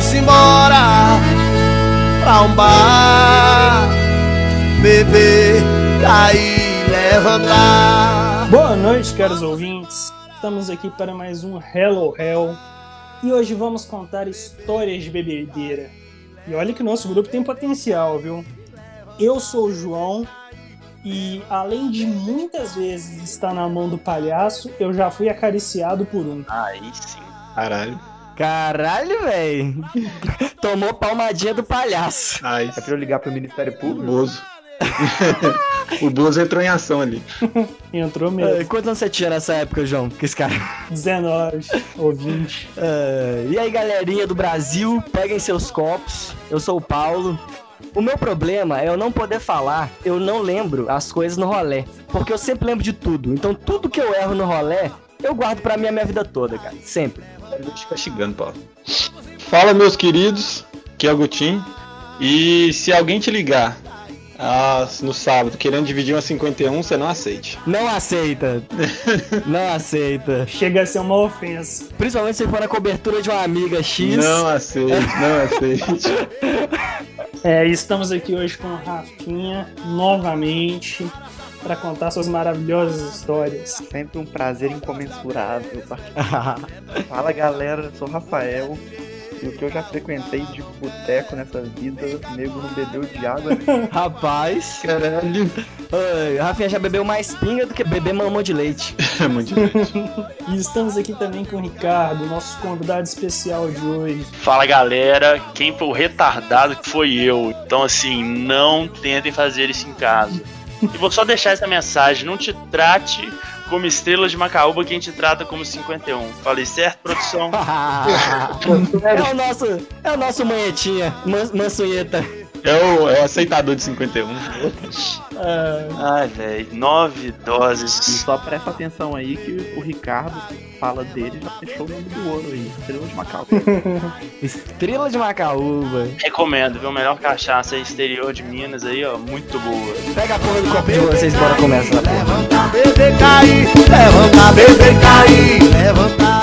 Vamos embora pra um bar, beber, cair, levantar. Boa noite, caros ouvintes. Estamos aqui para mais um Hello Hell e hoje vamos contar histórias de bebedeira. E olha que nosso grupo tem potencial, viu? Eu sou o João e além de muitas vezes estar na mão do palhaço, eu já fui acariciado por um. Aí sim. Caralho. Caralho, velho. Tomou palmadinha do palhaço. Ai, É pra eu ligar pro Ministério o Público? Bozo. o Bozo entrou em ação ali. Entrou mesmo. Quantos anos você tinha nessa época, João? Que esse cara. 19 ou 20. Eh, e aí, galerinha do Brasil, peguem seus copos. Eu sou o Paulo. O meu problema é eu não poder falar, eu não lembro as coisas no rolê. Porque eu sempre lembro de tudo. Então, tudo que eu erro no rolê, eu guardo pra mim a minha vida toda, cara. Sempre. Eu te castigando, Paulo. Fala, meus queridos. Aqui é o Gutim. E se alguém te ligar ah, no sábado querendo dividir uma 51, você não aceite. Não aceita. não aceita. Chega a ser uma ofensa. Principalmente se for na cobertura de uma amiga X. Não aceite, não aceite. É, estamos aqui hoje com o Rafinha novamente para contar suas maravilhosas histórias. Sempre um prazer incomensurável. Fala galera, eu sou o Rafael. E o que eu já frequentei de boteco nessa vida, o nego não bebeu de água. Rapaz. Caralho. Ai, Rafinha já bebeu mais pinga do que beber mamão de leite. É muito difícil. E estamos aqui também com o Ricardo, nosso convidado especial de hoje. Fala galera, quem foi o retardado que foi eu. Então assim, não tentem fazer isso em casa. E vou só deixar essa mensagem, não te trate como estrela de Macaúba, quem te trata como 51. Falei certo, produção? é o nosso, é o nosso manhetinha, man, mansunheta. É o, é o aceitador de 51. Ah, Ai, velho, nove E doses. só presta atenção aí que o Ricardo fala dele já fechou o nome do ouro aí, Estrela de Macau. Estrela de Macaúba. Recomendo, viu? Melhor cachaça exterior de Minas aí, ó, muito boa. Pega a porra do copo de vocês, bora começar. Levanta, beber, cair, levanta, beber, cair, levanta.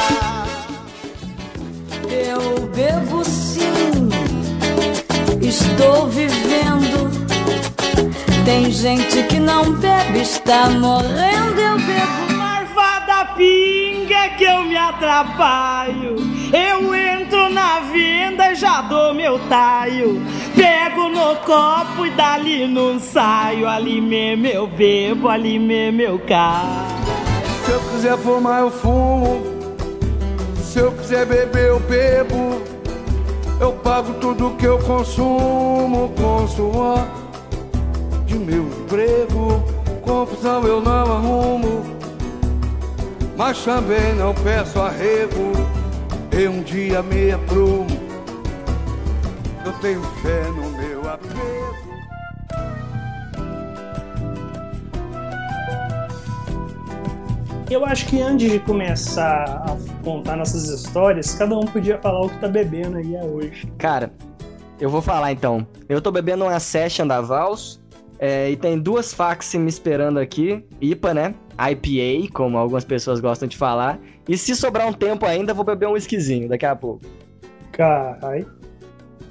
Eu bebo estou vivendo. Tem gente que não bebe, está morrendo. Eu bebo. Marvada pinga que eu me atrapalho. Eu entro na venda e já dou meu taio. Pego no copo e dali não saio. Ali mesmo eu bebo, ali mesmo eu caio. Se eu quiser fumar, eu fumo. Se eu quiser beber, eu bebo. Eu pago tudo que eu consumo com suor de meu emprego. Confusão eu não arrumo, mas também não peço arrego. E um dia me aprumo. Eu tenho fé no eu acho que antes de começar a contar nossas histórias, cada um podia falar o que tá bebendo aí hoje. Cara, eu vou falar então. Eu tô bebendo uma Session da Vals. é, e tem duas fax me esperando aqui. IPA, né? IPA, como algumas pessoas gostam de falar. E se sobrar um tempo ainda, vou beber um whiskyzinho daqui a pouco. Carai.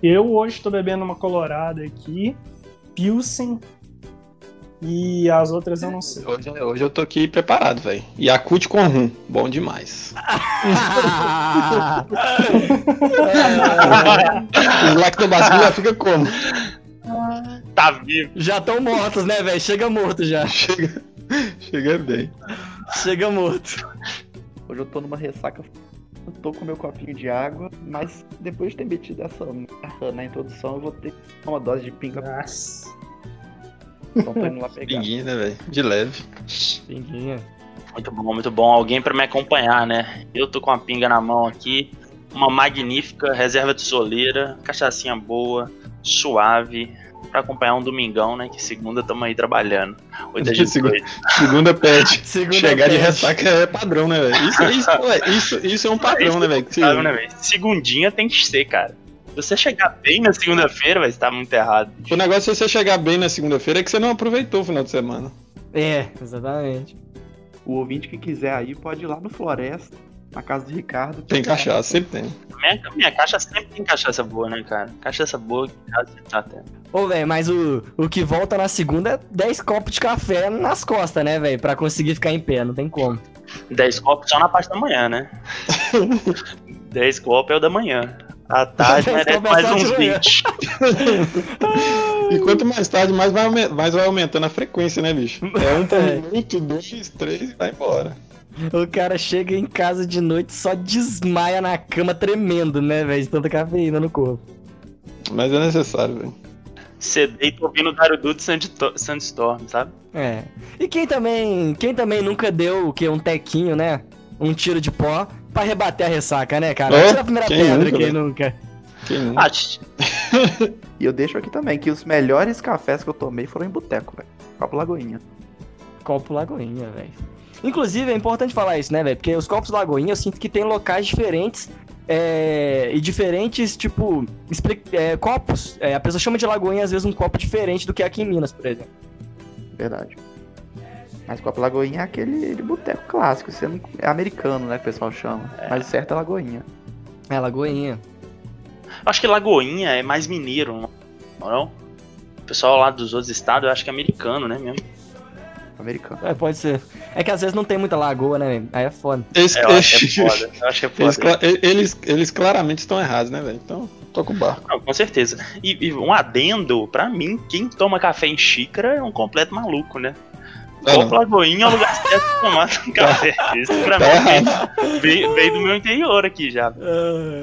Eu hoje tô bebendo uma colorada aqui, Pilsen, e as outras eu não sei. Hoje, hoje eu tô aqui preparado, velho. Yakut com rum. Bom demais. O lactobacillus já fica como? Tá vivo. Já estão mortos, né, velho? Chega morto já. Chega, chega bem. Chega morto. Hoje eu tô numa ressaca. Eu tô com meu copinho de água, mas depois de ter metido essa merda na introdução, eu vou ter uma dose de pinga. Nossa. Então tô indo lá pegar. Pinguinho, né, velho? De leve. Pinguinha. Muito bom, muito bom. Alguém pra me acompanhar, né? Eu tô com a pinga na mão aqui. Uma magnífica reserva de soleira, cachaçinha boa, suave, pra acompanhar um domingão, né? Que segunda tamo aí trabalhando. Oito de Segunda-. Segunda pet. Segunda Chegar de pet. ressaca é padrão, né, velho? Isso, isso, ué, isso, isso é um padrão, né, Sabe, né, velho? Segundinha tem que ser, cara. Se você chegar bem na segunda-feira, vai estar muito errado. O negócio é você chegar bem na segunda-feira é que você não aproveitou o final de semana. É, exatamente. O ouvinte que quiser aí pode ir lá no Floresta Na casa do Ricardo. Tem cachaça, sempre tem. Minha, minha caixa sempre tem cachaça boa, né, cara? Cachaça boa que casa tá tendo. Ô, velho, mas o, o que volta na segunda é 10 copos de café nas costas, né, velho? Pra conseguir ficar em pé, não tem como. 10 copos só na parte da manhã, né? 10 copos é o da manhã. À tarde 10 merece copos é mais uns manhã. 20. E quanto mais tarde, mais vai, mais vai aumentando a frequência, né, bicho? É um por É. muito, dois, três e vai embora. O cara chega em casa de noite só desmaia na cama tremendo, né, velho? De tanta cafeína no corpo. Mas é necessário, velho. Você deita ouvindo o Darudu de Sandstorm, sabe? É. E quem também, quem também nunca deu o que um tequinho, né? Um tiro de pó pra rebater a ressaca, né, cara? Oh, Tira a primeira quem pedra, nunca, quem nunca. Quem não? Ah, tch- E eu deixo aqui também que os melhores cafés que eu tomei foram em boteco, velho. Copo Lagoinha. Copo Lagoinha, velho. Inclusive, é importante falar isso, né, velho? Porque os copos Lagoinha eu sinto que tem locais diferentes é, e diferentes, tipo, é, copos. É, a pessoa chama de Lagoinha, às vezes, um copo diferente do que aqui em Minas, por exemplo. Verdade. Mas Copo Lagoinha é aquele de boteco clássico. Você não... É americano, né, que o pessoal chama. Mas o certo é Lagoinha. É, Lagoinha. acho que Lagoinha é mais mineiro, não? não? O pessoal lá dos outros estados eu acho que é americano, né, mesmo? Americano. É, pode ser. É que às vezes não tem muita lagoa, né, velho? Aí é foda. Eles, É, eu acho que é foda. Eu acho que é eles, foda. cla- eles, eles claramente estão errados, né, velho? Então, toca o barco. Não, com certeza. E, e um adendo, pra mim, quem toma café em xícara é um completo maluco, né? Copo não. Lagoinha é o lugar certo de tomar um café. Isso pra Tá mim veio, veio do meu interior aqui já.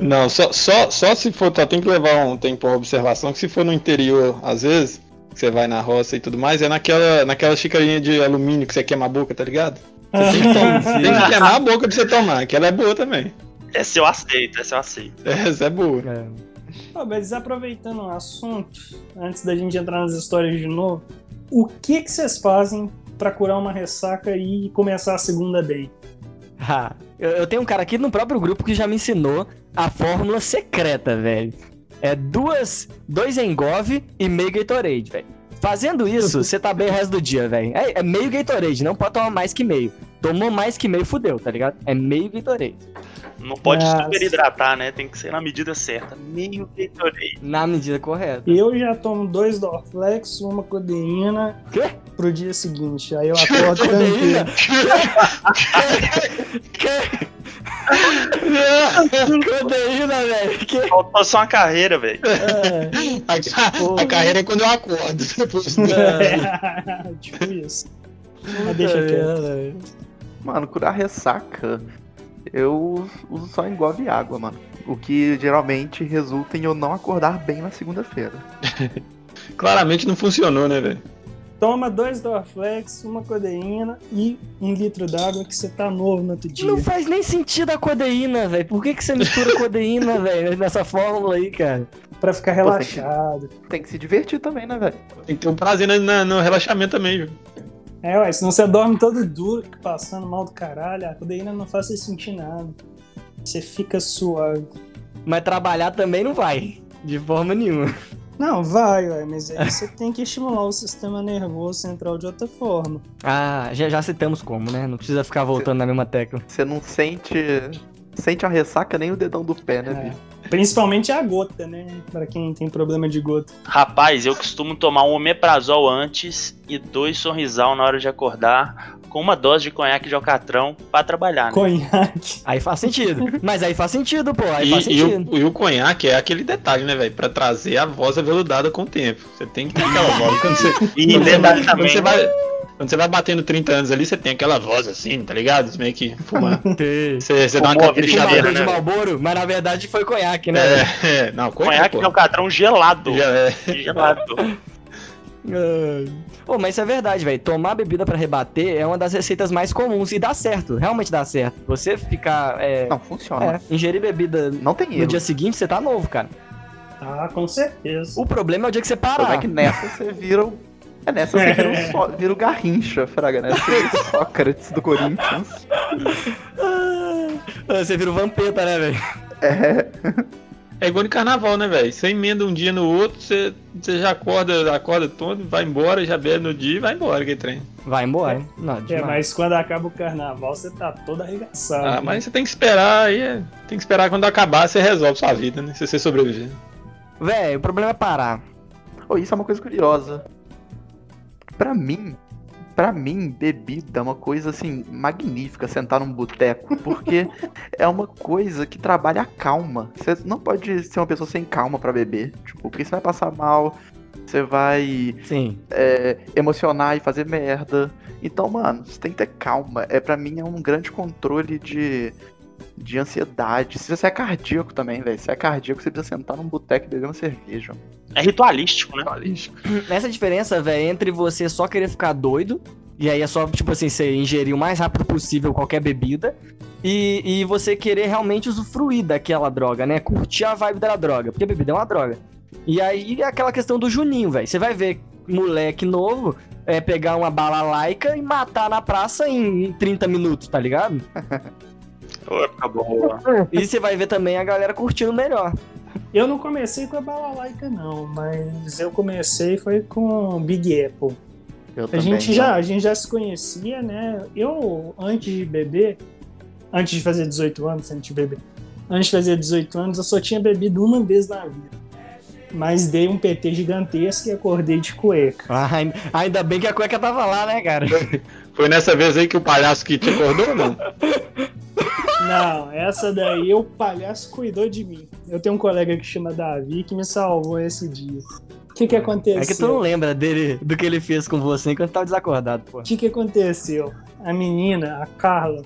Não, só, só, só se for, só tem que levar um tempo pra observação, que se for no interior, às vezes, que você vai na roça e tudo mais, é naquela, naquela xicrinha de alumínio que você queima a boca, tá ligado? Você tem que, tomar- tem que queimar a boca pra você tomar, que ela é boa também. Essa eu aceito, essa eu aceito. Essa é boa. É. Ó, mas aproveitando o assunto, antes da gente entrar nas histórias de novo, o que que vocês fazem pra curar uma ressaca e começar a segunda bem? Ah, eu, eu tenho um cara aqui no próprio grupo que já me ensinou a fórmula secreta, velho. É duas, dois engove e meio Gatorade, velho. Fazendo isso, você tá bem o resto do dia, velho. É, é meio Gatorade, não pode tomar mais que meio. Tomou mais que meio, fudeu, tá ligado? É meio Gatorade. Não pode Nossa. super hidratar, né? Tem que ser na medida certa. Meio Gatorade. Na medida correta. Eu já tomo dois Dorflex, uma codeína Quê? Pro dia seguinte. Aí eu acordo tranquilo. Que? Codeína, velho. Que? Faltou só uma carreira, velho. É, A, a carreira é quando eu acordo. Depois é, tipo isso. Mas deixa quieto. Mano, curar ressaca, eu uso só engove água, mano. O que geralmente resulta em eu não acordar bem na segunda-feira. Claramente não funcionou, né, velho? Toma dois Dorflex, uma codeína e um litro d'água que você tá novo no outro dia. Não faz nem sentido a codeína, velho. Por que, que você mistura codeína, velho, nessa fórmula aí, cara? Pra ficar Pô, tem que- relaxado. Tem que se divertir também, né, velho? Tem que ter um prazer na- na- no relaxamento também, viu? É, ué, senão você dorme todo duro, passando mal do caralho. A codeína não faz você sentir nada. Você fica suave. Mas trabalhar também não vai. De forma nenhuma. Não, vai, ué, mas aí você tem que estimular o sistema nervoso central de outra forma. Ah, já, já citamos como, né? Não precisa ficar voltando na mesma tecla. Você não sente. Sente a ressaca nem o dedão do pé, né, É. bicho? Principalmente a gota, né? Pra quem tem problema de gota. Rapaz, eu costumo tomar um omeprazol antes e dois sorrisal na hora de acordar, com uma dose de conhaque de alcatrão pra trabalhar, né? Conhaque. Aí faz sentido. Mas aí faz sentido, pô. Aí E, faz e sentido. o, e o conhaque é aquele detalhe, né, velho? Pra trazer a voz aveludada com o tempo. Você tem que ter aquela voz. Quando você, E quando vai, quando você vai- quando você vai batendo 30 anos ali, você tem aquela voz assim, tá ligado? Meio que fumar. Você, você dá uma caprichada. Fumador de né, Malboro, mas na verdade foi conhaque, né? É, é, não, conhaque, conhaque de pô. alcatrão gelado. Já é. Gelado. Pô, mas isso é verdade, velho. Tomar bebida pra rebater é uma das receitas mais comuns e dá certo, realmente dá certo. Você ficar. É, Não, funciona. é, ingerir bebida Não tem no erro. dia seguinte, você tá novo, cara. Ah, com certeza. O problema é o dia que você Como parar. é que nessa você vira o. É nessa você vira o, só... vira o Garrincha, Fraga, né? Você vira o Sócrates do Corinthians. Ah, Você vira o Vampeta, né, velho? É. É igual no carnaval, né, velho? Você emenda um dia no outro, você, você já acorda, acorda todo, vai embora, já bebe no dia e vai embora que trem. Vai embora. Não, É, mas quando acaba o carnaval, você tá todo arregaçado. Ah, né? mas você tem que esperar aí. é- Tem que esperar quando acabar, você resolve sua vida, né? Se você sobreviver. Véi, o problema é parar. Oh, isso é uma coisa curiosa. Pra mim, pra mim, bebida é uma coisa assim magnífica sentar num boteco, porque é uma coisa que trabalha a calma. Você não pode ser uma pessoa sem calma pra beber, tipo, porque você vai passar mal, você vai Sim. é, emocionar e fazer merda. Então, mano, você tem que ter calma. É para mim é um grande controle de de ansiedade. Se você é cardíaco também, velho, se é cardíaco, você precisa sentar num boteco e beber uma cerveja. É ritualístico, né? Essa diferença, velho, entre você só querer ficar doido, e aí é só, tipo assim, você ingerir o mais rápido possível qualquer bebida, e, e você querer realmente usufruir daquela droga, né? Curtir a vibe da droga, porque bebida é uma droga. E aí é aquela questão do Juninho, velho. Você vai ver moleque novo é, pegar uma bala laica e matar na praça em, em 30 minutos, tá ligado? Ô, época boa. E você vai ver também a galera curtindo melhor. Eu não comecei com a balalaica, não, mas eu comecei foi com Big Apple. Eu A também. gente, já, a gente já se conhecia, né? Eu, antes de beber, antes de fazer 18 anos, antes de beber, antes de fazer 18 anos, eu só tinha bebido uma vez na vida. Mas dei um PT gigantesco e acordei de cueca. Ah, ainda- ainda bem que a cueca tava lá, né, cara? Foi nessa vez aí que o palhaço que te acordou, não? Não, essa daí o palhaço cuidou de mim. Eu tenho um colega que chama Davi que me salvou esse dia. O que que aconteceu? É que tu não lembra dele, do que ele fez com você enquanto tava desacordado, pô. O que, que aconteceu? A menina, a Carla,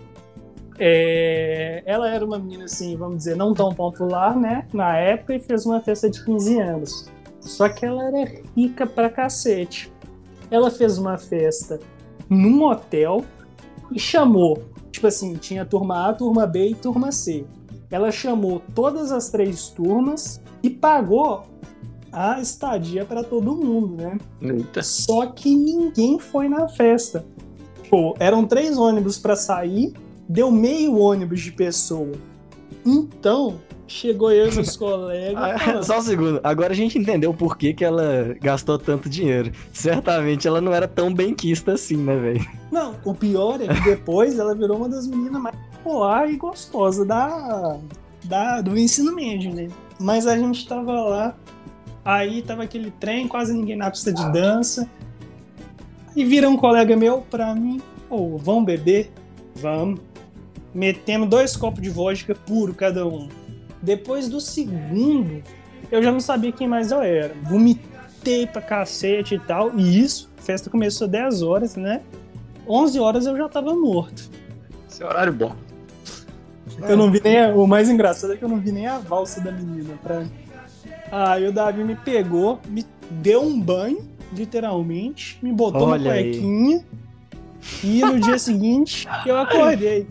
é, ela era uma menina assim, vamos dizer, não tão popular, né? Na época e fez uma festa de 15 anos. Só que ela era rica pra cacete. Ela fez uma festa num hotel e chamou, tipo assim, tinha turma A, turma B e turma C. Ela chamou todas as três turmas e pagou a estadia pra todo mundo, né? Eita. Só que ninguém foi na festa. Pô, eram três ônibus pra sair, deu meio ônibus de pessoa. Então, chegou eu e meus colegas. Ah, Só um segundo. Agora a gente entendeu por que, que ela gastou tanto dinheiro. Certamente ela não era tão benquista assim, né, velho? Não, o pior é que depois ela virou uma das meninas mais popular e gostosa da, da, do ensino médio, né? Mas a gente tava lá, aí tava aquele trem, quase ninguém na pista de dança. E vira um colega meu pra mim, ô, vamos beber? Vamos. Metemos dois copos de vodka puro cada um. Depois do segundo, eu já não sabia quem mais eu era. Vomitei pra cacete e tal. E isso, a festa começou 10 horas, né? 11 horas eu já tava morto. Esse é horário bom. Eu não vi nem. a- O mais engraçado é que eu não vi nem a valsa da menina. Pra... Aí o Davi me pegou, me deu um banho, literalmente, me botou Olha na aí. cuequinha. E no dia seguinte eu acordei.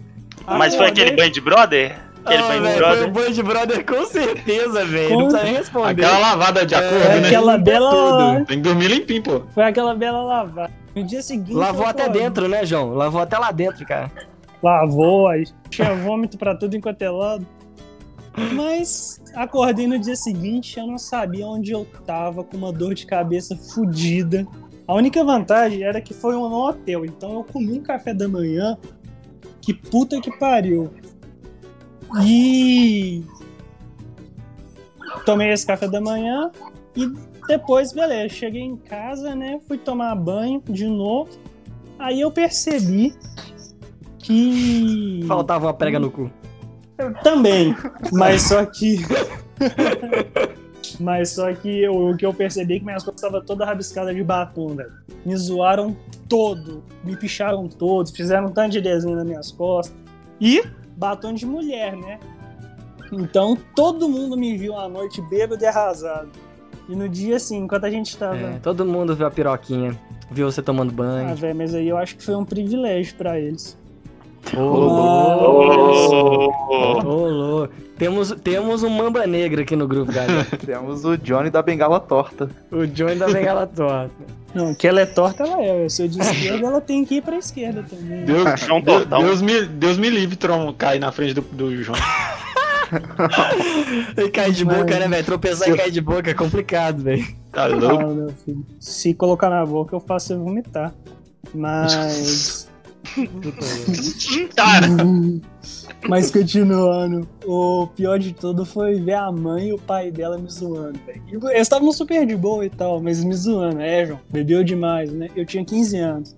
Mas foi Acordei- aquele banho de brother? Aquele Ah, velho, brother? foi o banho de brother com certeza, velho. Não precisa nem responder. Aquela lavada de acordo, Foi né? aquela bela. tudo. Tem que dormir limpinho, pô. Foi aquela bela lavada. No dia seguinte. Lavou até dentro, né, João? Lavou até lá dentro, cara. Lavou, aí tinha vômito pra tudo enquanto é lado. Mas acordei no dia seguinte, eu não sabia onde eu tava, com uma dor de cabeça fodida. A única vantagem era que foi um hotel, então eu comi um café da manhã. Que puta que pariu. E tomei esse café da manhã e depois, beleza, cheguei em casa, né? Fui tomar banho de novo. Aí eu percebi que. Faltava uma prega no cu. Também, mas só que. mas só que eu- o que eu percebi é que minhas costas estavam todas rabiscadas de batom, velho. Me zoaram todo, me picharam todo, fizeram um tanto de desenho nas minhas costas. E batom de mulher, né? Então todo mundo me viu à noite bêbado e arrasado. E no dia, assim, enquanto a gente tava. É, todo mundo viu a piroquinha. Viu você tomando Ah, banho. velho, mas aí eu acho que foi um privilégio pra eles. Louco. Temos, temos um mamba negra aqui no grupo, galera. Temos o Johnny da bengala torta. o Johnny da Bengala Torta. Não, que ela é torta, ela é. Eu sou de esquerda, ela tem que ir pra esquerda também. Deus, João Deus, Tortão. Deus me, Deus me livre Tron cair na frente do, do João. E cair de boca, né, velho? Tropeçar e cair de boca é complicado, velho. Tá louco? Ah, meu filho. Se colocar na boca, eu faço você vomitar. Mas. Cara, Mas continuando, o pior de tudo foi ver a mãe e o pai dela me zoando, velho. E Eles estavam super de boa e tal, mas me zoando. É, João, bebeu demais, né? Eu tinha 15 anos.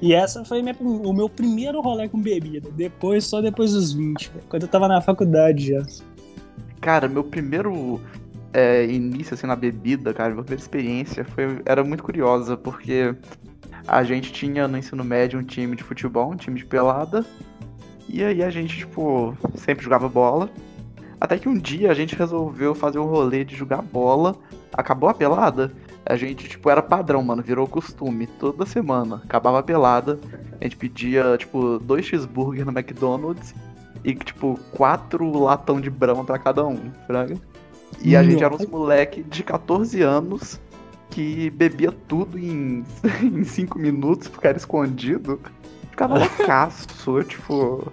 E essa foi minha- o meu primeiro rolê com bebida. Depois, só depois dos 20, velho, quando eu tava na faculdade já. Cara, meu primeiro é, início assim na bebida, cara, minha primeira experiência foi, era muito curiosa, porque a gente tinha no ensino médio um time de futebol, um time de pelada, e aí a gente, tipo, sempre jogava bola. Até que um dia a gente resolveu fazer um rolê de jogar bola, acabou a pelada, a gente, tipo, era padrão, mano, virou costume. Toda semana, acabava a pelada, a gente pedia, tipo, dois cheeseburger no McDonald's e, tipo, quatro latão de brama pra cada um, fraga. E a gente era uns moleque de 14 anos que bebia tudo em, em 5 minutos, era escondido. Ficava loucaço, tipo.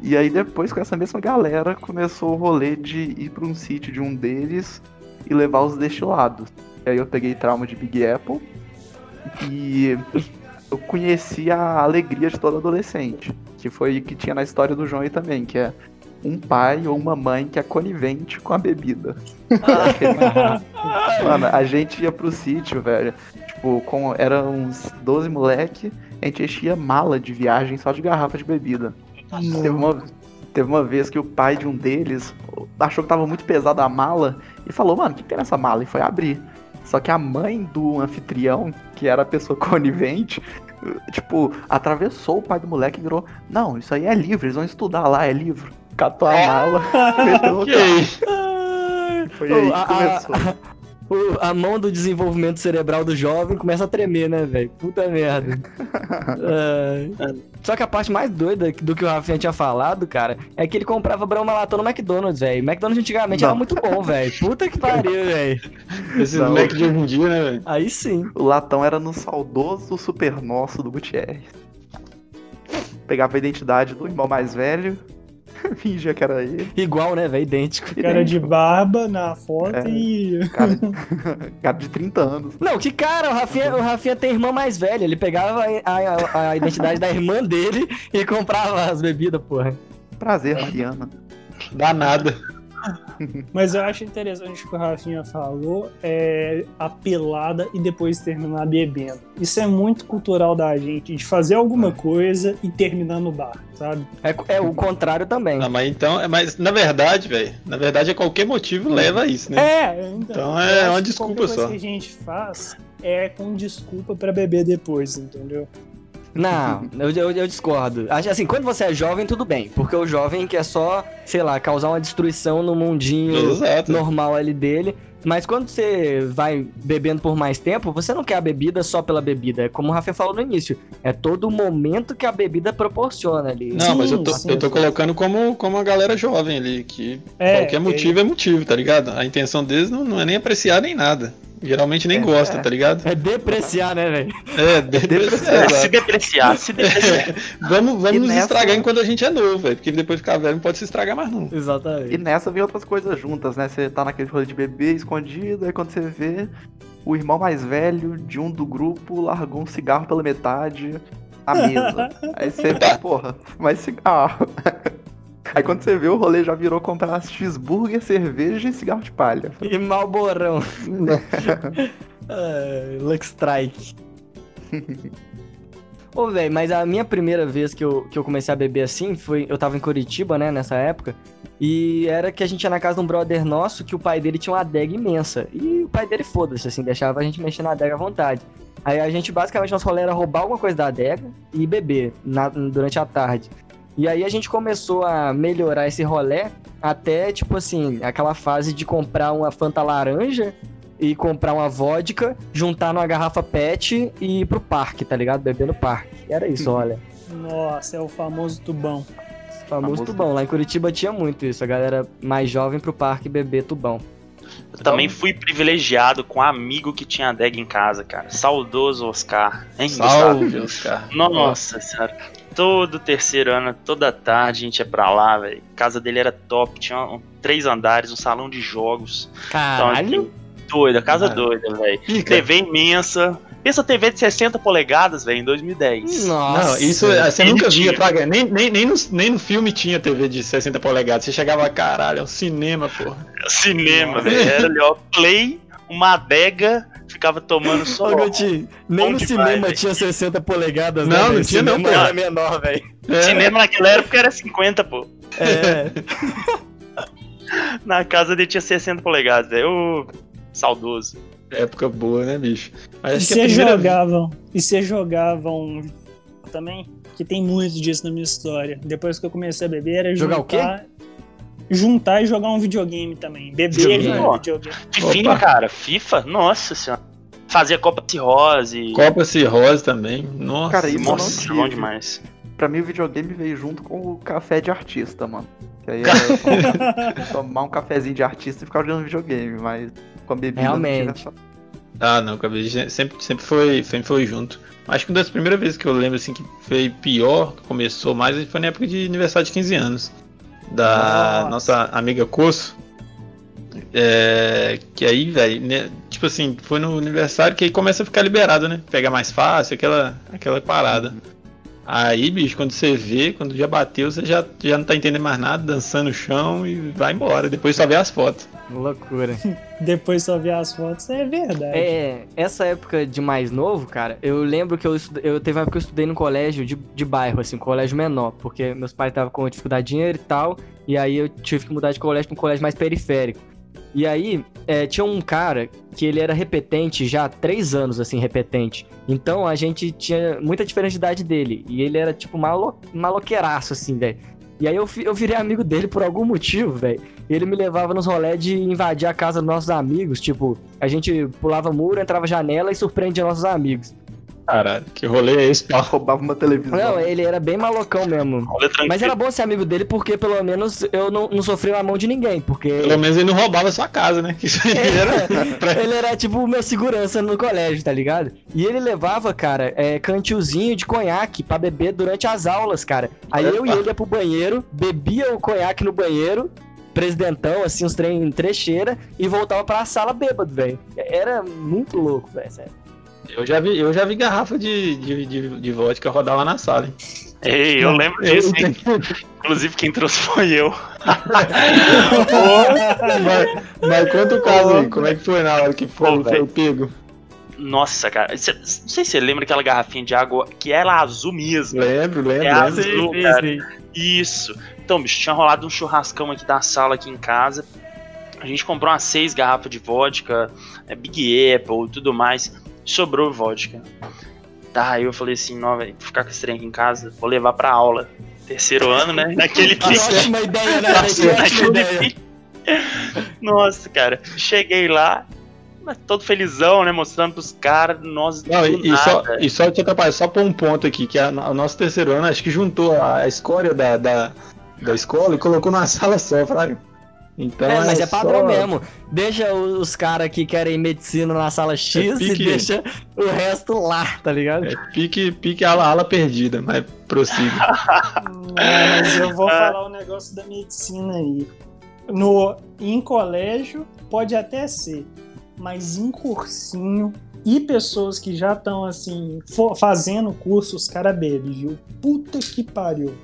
E aí depois com essa mesma galera começou o rolê de ir pra um sítio de um deles e levar os destilados. E aí eu peguei trauma de Big Apple e eu conheci a alegria de todo adolescente. Que foi que tinha na história do João aí também, que é um pai ou uma mãe que é conivente com a bebida. Mano, a gente ia pro sítio, velho. Tipo, com, era uns 12 moleque, a gente enchia mala de viagem só de garrafa de bebida. Teve uma, teve uma vez que o pai de um deles achou que tava muito pesada a mala e falou, mano, o que que tem nessa mala? E foi abrir. Só que a mãe do anfitrião, que era a pessoa conivente, tipo, atravessou o pai do moleque e virou, não, isso aí é livro, eles vão estudar lá, é livro. Catou a mala, meteu no carro. Foi aí a- que começou. O- a mão do desenvolvimento cerebral do jovem começa a tremer, né, velho? Puta merda. É. Só que a parte mais doida do que o Rafinha tinha falado, cara, é que ele comprava Brahma Latão no McDonald's, velho. McDonald's antigamente Não. era muito bom, velho. Puta que pariu, velho. Esses Não. moleques de hoje em dia, né, velho? Aí sim. O latão era no saudoso super nosso do Gutierrez. Pegava a identidade do irmão mais velho, fingia que era ele. Igual, né, velho? Idêntico. Cara de barba na foto É. e. Cara, cara de 30 anos. Não, que cara, o Rafinha, o Rafinha tem irmã mais velha. Ele pegava a, a- a identidade da irmã dele e comprava as bebidas, porra. Prazer, Mariana. Danada. Mas eu acho interessante o que o Rafinha falou, é a pelada e depois terminar bebendo. Isso é muito cultural da gente, de fazer alguma coisa e terminar no bar, sabe? É, é o contrário também. Não, mas então, é- mas na verdade, velho, na verdade é qualquer motivo leva a isso, né? É, então. Então é uma desculpa só. que a gente faz é com desculpa pra beber depois, entendeu? Não, eu, eu, eu discordo. Acho Assim, quando você é jovem, tudo bem. Porque o jovem quer só, sei lá, causar uma destruição no mundinho Exato. normal ali dele. Mas quando você vai bebendo por mais tempo, você não quer a bebida só pela bebida. É como o Rafa falou no início. É todo o momento que a bebida proporciona ali. Não, mas eu tô, sim, eu tô sim. colocando como, como a galera jovem ali, que É, qualquer motivo é motivo, tá ligado? A intenção deles não, não é nem apreciar nem nada. Geralmente nem É, gosta, tá ligado? É depreciar, né, velho? É, depreciar. É, se exato. depreciar, se depreciar. Vamos, vamos E nos nessa- estragar enquanto a gente é novo, velho. Porque depois de ficar velho não pode se estragar mais, não. E Exatamente. nessa vem outras coisas juntas, né? Você tá naquele rolê de bebê escondido, aí quando você vê, o irmão mais velho de um do grupo largou um cigarro pela metade à mesa. aí você, porra, mais cigarro. Aí quando você vê, o rolê já virou comprar cheeseburger, cerveja e cigarro de palha. E malborão. é, Lux Strike. Ô, velho, mas a minha primeira vez que eu, que eu comecei a beber assim foi. Eu tava em Curitiba, né, nessa época. E era que a gente ia na casa de um brother nosso que o pai dele tinha uma adega imensa. E o pai dele, foda-se, assim, deixava a gente mexer na adega à vontade. Aí a gente, basicamente, nosso rolê era roubar alguma coisa da adega e beber na- durante a tarde. E aí a gente começou a melhorar esse rolê até, tipo assim, aquela fase de comprar uma Fanta laranja e comprar uma vodka, juntar numa garrafa pet e ir pro parque, tá ligado? Beber no parque. E era isso, olha. Nossa, é o famoso tubão. Famoso Famoso tubão. Lá em Curitiba tinha muito isso. A galera mais jovem pro parque beber tubão. Eu também fui privilegiado com um amigo que tinha adega em casa, cara. Saudoso Oscar. Hein, Salve, Oscar. Gustavo? Nossa senhora. Todo terceiro ano, toda tarde a gente ia pra lá, velho. Casa dele era top, tinha um- três andares, um salão de jogos. Então, Caralho. assim, doida, casa Ah. doida, velho. TV imensa. Pensa TV de 60 polegadas, velho, em 2010. Nossa. Não, isso é, você nunca tinha. via, Praga. Nem, nem, nem, no, nem no filme tinha TV de 60 polegadas. Você chegava, caralho, é um cinema, porra. Cinema, velho. Era ali, ó, play, uma adega, ficava tomando só. Ô, Guti, nem no demais, cinema velho. tinha 60 polegadas, Não, né? não tinha não, pô. era menor, velho. É. Cinema naquela época era 50, pô. É. Na casa dele tinha 60 polegadas, velho. Ô, Saudoso. Época boa, né, bicho? Mas E vocês primeira- jogavam. E vocês jogavam também? Que tem muito disso na minha história. Depois que eu comecei a beber, era Jogar o juntar, juntar e jogar um videogame também. Beber e Videogame. jogar videogame. FIFA, Opa. cara. FIFA? Nossa senhora. Fazia Copa Cirrose. Copa Cirrose também. Nossa. Cara, isso Nossa, bom demais. Pra mim o videogame veio junto com o café de artista, mano. Que aí era tomar, tomar um cafezinho de artista e ficar jogando videogame, mas com a bebida Realmente. Ah, não, cabelo sempre, sempre, foi, sempre foi junto. Acho que uma das primeiras vezes que eu lembro assim que foi pior, que começou mais, foi na época de aniversário de 15 anos. Da Nossa. amiga Coço. É, que aí, velho, né, tipo assim, foi no aniversário que aí começa a ficar liberado, né? Pega mais fácil, aquela, aquela parada. Aí, bicho, quando você vê, quando já bateu, você já, já não tá entendendo mais nada, dançando no chão e vai embora. Depois só vê as fotos. Loucura. Depois só ver as fotos, é verdade. É, essa época de mais novo, cara, eu lembro que eu, estu- eu teve uma época que eu estudei num colégio de, de bairro, assim, um colégio menor, porque meus pais estavam com dificuldade de dinheiro e tal, e aí eu tive que mudar de colégio pra um colégio mais periférico. E aí, é, tinha um cara que ele era repetente já há três anos, assim, repetente. Então a gente tinha muita diferença de idade dele. E ele era, tipo, malo, maloqueiraço, assim, velho. E aí eu, eu virei amigo dele por algum motivo, velho. Ele me levava nos rolés de invadir a casa dos nossos amigos. Tipo, a gente pulava muro, entrava janela e surpreendia nossos amigos. Caralho, que rolê é esse, pau? Roubava uma televisão. Não, ele era bem malocão mesmo. Mas era bom ser amigo dele porque pelo menos eu não, não sofri na mão de ninguém. Porque Pelo menos ele não roubava a sua casa, né? Isso aí era. ele era tipo o meu segurança no colégio, tá ligado? E ele levava, cara, é, cantilzinho de conhaque pra beber durante as aulas, cara. Aí eu e ele ia pro banheiro, bebia o conhaque no banheiro, presidentão, assim, uns trem trecheira, e voltava pra sala bêbado, velho. Era muito louco, velho, sério. Eu já vi, eu já vi garrafa de, de, de, de vodka rodar lá na sala, hein? Ei, eu lembro disso, hein? Inclusive quem trouxe foi eu. mas, mas conta o caso aí, como é que foi na hora que foi, Pô, foi pego? Nossa, cara. cê- não sei se você lembra aquela garrafinha de água que era azul mesmo. Lembro, lembro, É lembro. azul, cara. Isso. Então, bicho, tinha rolado um churrascão aqui da sala aqui em casa. A gente comprou umas seis garrafas de vodka, é, Big Apple e tudo mais. Sobrou vodka. Tá, aí eu falei assim, não, velho, vou ficar com esse trem aqui em casa, vou levar pra aula. Terceiro ano, né? Naquele Que pique. ótima ideia, né? Ótima naquele ideia. pique. Nossa, cara, cheguei lá, mas todo felizão, né? Mostrando pros caras, nós Não, e, e só, nada. e só te atrapalhar, só por um ponto aqui, que a- o nosso terceiro ano acho que juntou a, a escória da, da, da escola e colocou numa sala só, Fraga. Então, É, mas é padrão só- mesmo. Deixa os caras que querem medicina na sala X É e pique. deixa o resto lá, tá ligado? É pique, pique ala, ala perdida, mas prossiga. Mas eu vou falar um negócio da medicina aí. No, em colégio, pode até ser, mas em cursinho e pessoas que já estão assim, fazendo curso, os caras bebem, viu? Puta que pariu.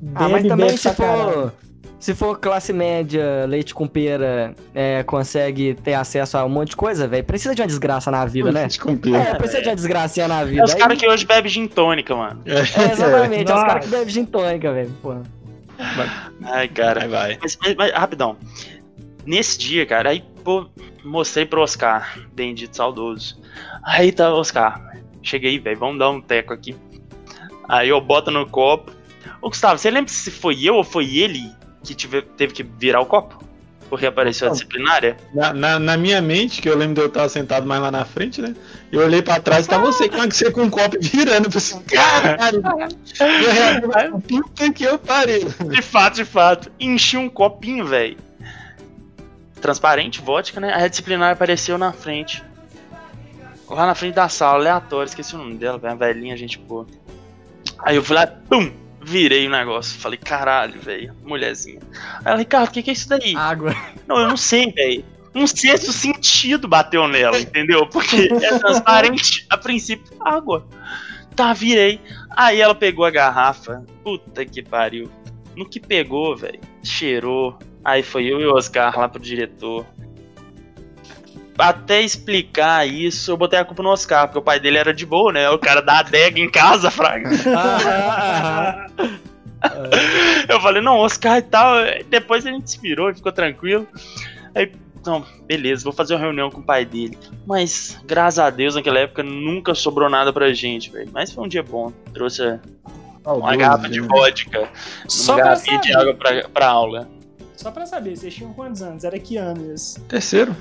Bebe, Ah, mas também bebe se pra caralho. for, se for classe média, leite com pera, é, consegue ter acesso a um monte de coisa, velho. Precisa de uma desgraça na vida, né? Leite com pera. É, precisa de uma desgracinha na vida. É os Aí- caras que hoje bebem gin tônica, mano. É, exatamente, é os Nossa. caras que bebem gin tônica, velho. Pô. Ai, cara. Vai, vai. Mas, mas- mas, rapidão. Nesse dia, cara, aí, pô, mostrei pro Oscar, bendito saudoso. Aí tá, Oscar, cheguei, velho, vamos dar um teco aqui. Aí eu boto no copo. Ô, Gustavo, você lembra se foi eu ou foi ele que tive- teve que virar o copo? Porque apareceu a disciplinária? Na, na, na minha mente, que eu lembro de eu estar sentado mais lá na frente, né? Eu olhei pra trás e tá você com você com um copo virando. Eu falei assim, caralho. Eu puta que eu parei. De fato, de fato. Enchi um copinho, velho. Transparente, vodka, né? A disciplinária apareceu na frente. Lá na frente da sala, aleatório, esqueci o nome dela, velhinha, gente boa. Aí eu fui lá, pum, virei o negócio. Falei, caralho, velho, mulherzinha. Aí ela, Ricardo, o que, que é isso daí? Água. Não, eu não sei, velho. Um sexto sentido bateu nela, entendeu? Porque é transparente, a princípio, água. Tá, virei. Aí ela pegou a garrafa. Puta que pariu. No que pegou, velho, cheirou. Aí foi eu e o Oscar lá pro diretor. Até explicar isso, eu botei a culpa no Oscar, porque o pai dele era de boa, né? O cara da adega em casa, fraga. Eu falei, não, Oscar e tal. Depois a gente se virou e ficou tranquilo. Aí, não, beleza, vou fazer uma reunião com o pai dele. Mas, graças a Deus, naquela época nunca sobrou nada pra gente, velho. Mas foi um dia bom. Trouxe uma garrafa de vodka, Só uma pra garrafinha de saber. água pra, pra aula. Só pra saber, vocês tinham quantos anos? Era que ano isso? Terceiro?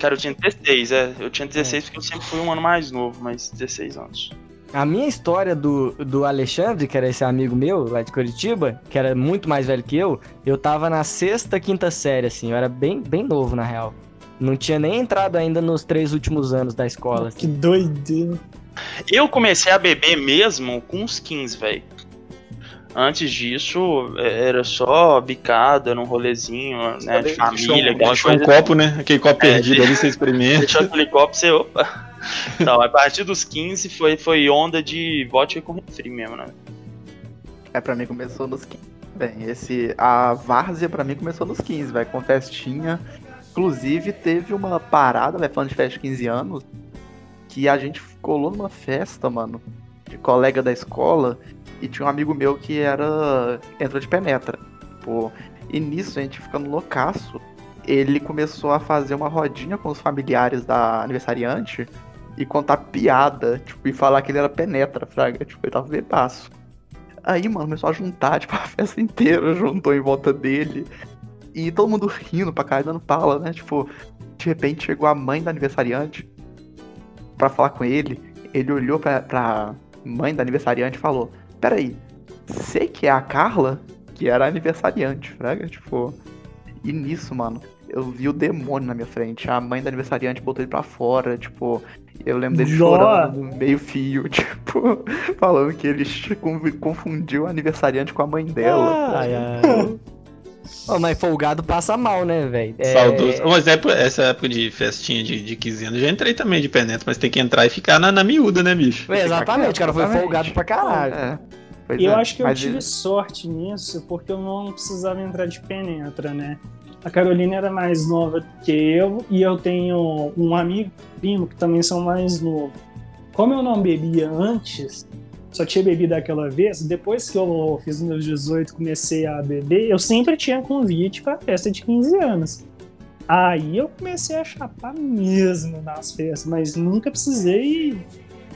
Cara, eu tinha 16, é. Eu tinha 16 porque eu sempre fui um ano mais novo, mas 16 anos. A minha história do, do Alexandre, que era esse amigo meu lá de Curitiba, que era muito mais velho que eu, eu tava na sexta, quinta série, assim, eu era bem, bem novo, na real. Não tinha nem entrado ainda nos três últimos anos da escola. assim. Que doideira. Eu comecei a beber mesmo com uns 15, velho. Antes disso, é, era só bicada, num rolezinho, né, de família, Deixa um copo, né? Aquele copo É, perdido ali, você experimenta. Deixou aquele copo, você, opa. Então, a partir dos 15 foi, foi onda de vodka com refri mesmo, né? É, pra mim começou nos 15. Bem, esse. A várzea pra mim começou nos 15, velho, com festinha. Inclusive, teve uma parada, velho, falando de festa de 15 anos, que a gente colou numa festa, mano, de colega da escola, e tinha um amigo meu que era. entrou de penetra. Pô, e nisso a gente ficando loucaço, ele começou a fazer uma rodinha com os familiares da aniversariante e contar piada, tipo, e falar que ele era penetra, fraga. Tipo, ele tava bebaço. Aí, mano, começou a juntar, tipo, a festa inteira juntou em volta dele. E todo mundo rindo pra caralho, dando pala, né? Tipo, de repente chegou a mãe da aniversariante pra falar com ele. Ele olhou pra, pra mãe da aniversariante e falou: Peraí, você que é a Carla? Que era a aniversariante, fraga? Tipo. E nisso, mano, eu vi o demônio na minha frente. A mãe da aniversariante botou ele pra fora, tipo. Eu lembro dele chorando no meio fio, tipo, falando que ele confundiu a aniversariante com a mãe dela. Ai, ai. Ô, mas folgado passa mal, né, velho? É- Saudoso. Mas é, por- essa época de festinha de, de 15 anos, eu já entrei também de penetra, mas tem que entrar e ficar na, na miúda, né, bicho? É, Exatamente, o cara foi folgado pra caralho. É. Pois E eu é, acho que eu mas tive ele- sorte nisso, porque eu não precisava entrar de penetra, né? A Carolina era mais nova que eu, e eu tenho um amigo, primo, que também são mais novos. Como eu não bebia antes, só tinha bebido aquela vez, depois que eu fiz meus 18 comecei a beber, eu sempre tinha convite pra festa de 15 anos. Aí eu comecei a chapar mesmo nas festas, mas nunca precisei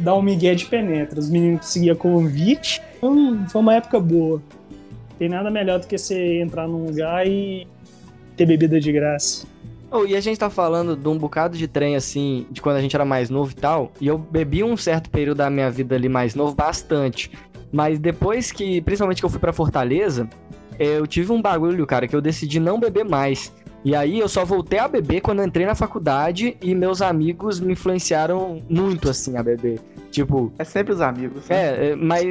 dar um migué de penetra. Os meninos conseguiam convite, foi, um- foi uma época boa. Tem nada melhor do que você entrar num lugar e ter bebida de graça. Oh, e a gente tá falando de um bocado de trem, assim, de quando a gente era mais novo e tal. E eu bebi um certo período da minha vida ali mais novo, bastante. Mas depois que, principalmente que eu fui pra Fortaleza, eu tive um bagulho, cara, que eu decidi não beber mais. E aí eu só voltei a beber quando eu entrei na faculdade e meus amigos me influenciaram muito, assim, a beber. Tipo, É sempre os amigos. né? é, é, mas,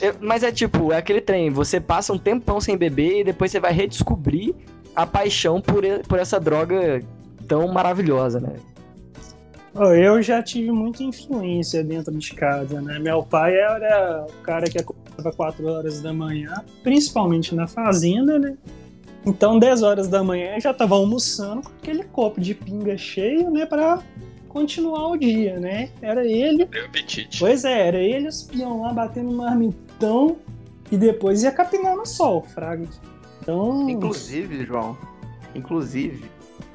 é, mas é tipo, é aquele trem, você passa um tempão sem beber e depois você vai redescobrir a paixão por, por essa droga tão maravilhosa, né? Eu já tive muita influência dentro de casa, né? Meu pai era o cara que acordava 4 horas da manhã, principalmente na fazenda, né? Então, 10 horas da manhã eu já tava almoçando com aquele copo de pinga cheio, né? Pra continuar o dia, né? Era ele Deu apetite. Pois é, era ele os peão lá batendo um marmitão e depois ia capinar no sol, fraga. Então, Inclusive, João, inclusive,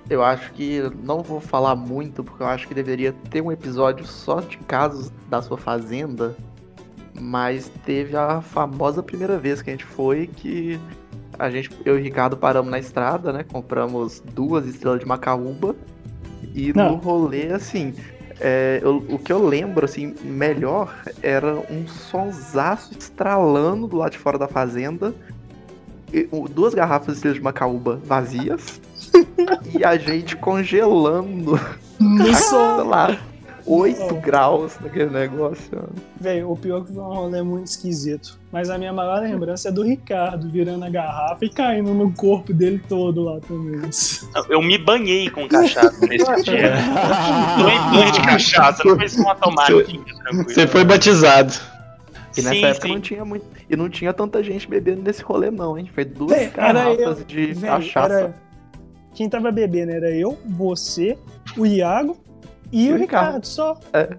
eu acho que não vou falar muito, porque eu acho que deveria ter um episódio só de casos da sua fazenda, mas teve a famosa primeira vez que a gente foi que a gente, eu e o Ricardo paramos na estrada, né? Compramos duas estrelas de macaúba e Não. no rolê, assim, é, eu- o que eu lembro, assim, melhor era um sonsaço estralando do lado de fora da fazenda duas garrafas de estrela de macaúba vazias e a gente congelando no sol. lá. 8 Oh. graus naquele negócio. Velho, o pior é que foi um rolê muito esquisito. Mas a minha maior lembrança é do Ricardo virando a garrafa e caindo no corpo dele todo lá também. Eu me banhei com cachaça nesse dia. Tomei banho de cachaça, não foi só uma tranquilo. Você foi batizado. E nessa Sim, época sim. não tinha muito. E não tinha tanta gente bebendo nesse rolê, não, hein? Foi duas Véi, era garrafas eu- de Véi, cachaça. era- Quem tava bebendo era eu, você, o Iago e, E o Ricardo. Ricardo, só. É.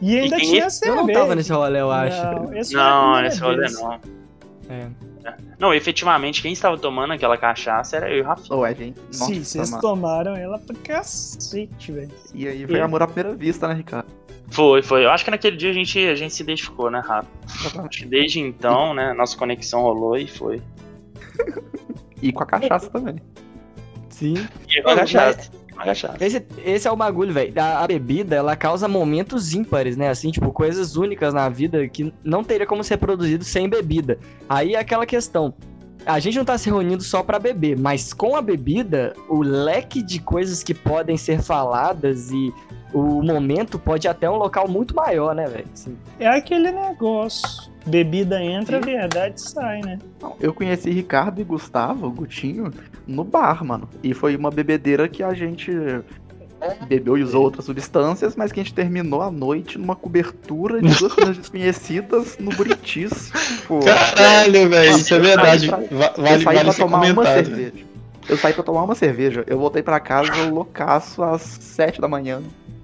E ainda E tinha Eu cerveja. não tava nesse rolê, eu acho. Não, esse Não, esse rolê vez. não. É. Não, efetivamente, quem estava tomando aquela cachaça era eu e o Rafinha. Ué, gente. Nossa, Sim, vocês tomaram ela pra cacete, velho. E aí foi amor à primeira vista, né, Ricardo? Foi, foi. Eu acho que naquele dia a gente, a gente se identificou, né, Rafa? Acho que desde então, né, nossa conexão rolou e foi. E com a cachaça também. Sim. E com a cachaça. Com a cachaça. Esse, esse é o bagulho, velho. A, a bebida, ela causa momentos ímpares, né? Assim, tipo, coisas únicas na vida que não teria como ser produzido sem bebida. Aí é aquela questão. A gente não tá se reunindo só pra beber, mas com a bebida, o leque de coisas que podem ser faladas e o momento pode ir até um local muito maior, né, velho? Assim, É aquele negócio. Bebida entra, Sim. verdade sai, né? Não, eu conheci Ricardo e Gustavo, o Gutinho, no bar, mano. E foi uma bebedeira que a gente bebeu e usou outras substâncias, mas que a gente terminou a noite numa cobertura de duas pessoas desconhecidas no Buritis. Tipo, Caralho, velho, isso é verdade. pra- Vale, saí vale pra tomar uma velho. cerveja. Eu saí pra tomar uma cerveja. Eu voltei pra casa loucaço às sete da manhã.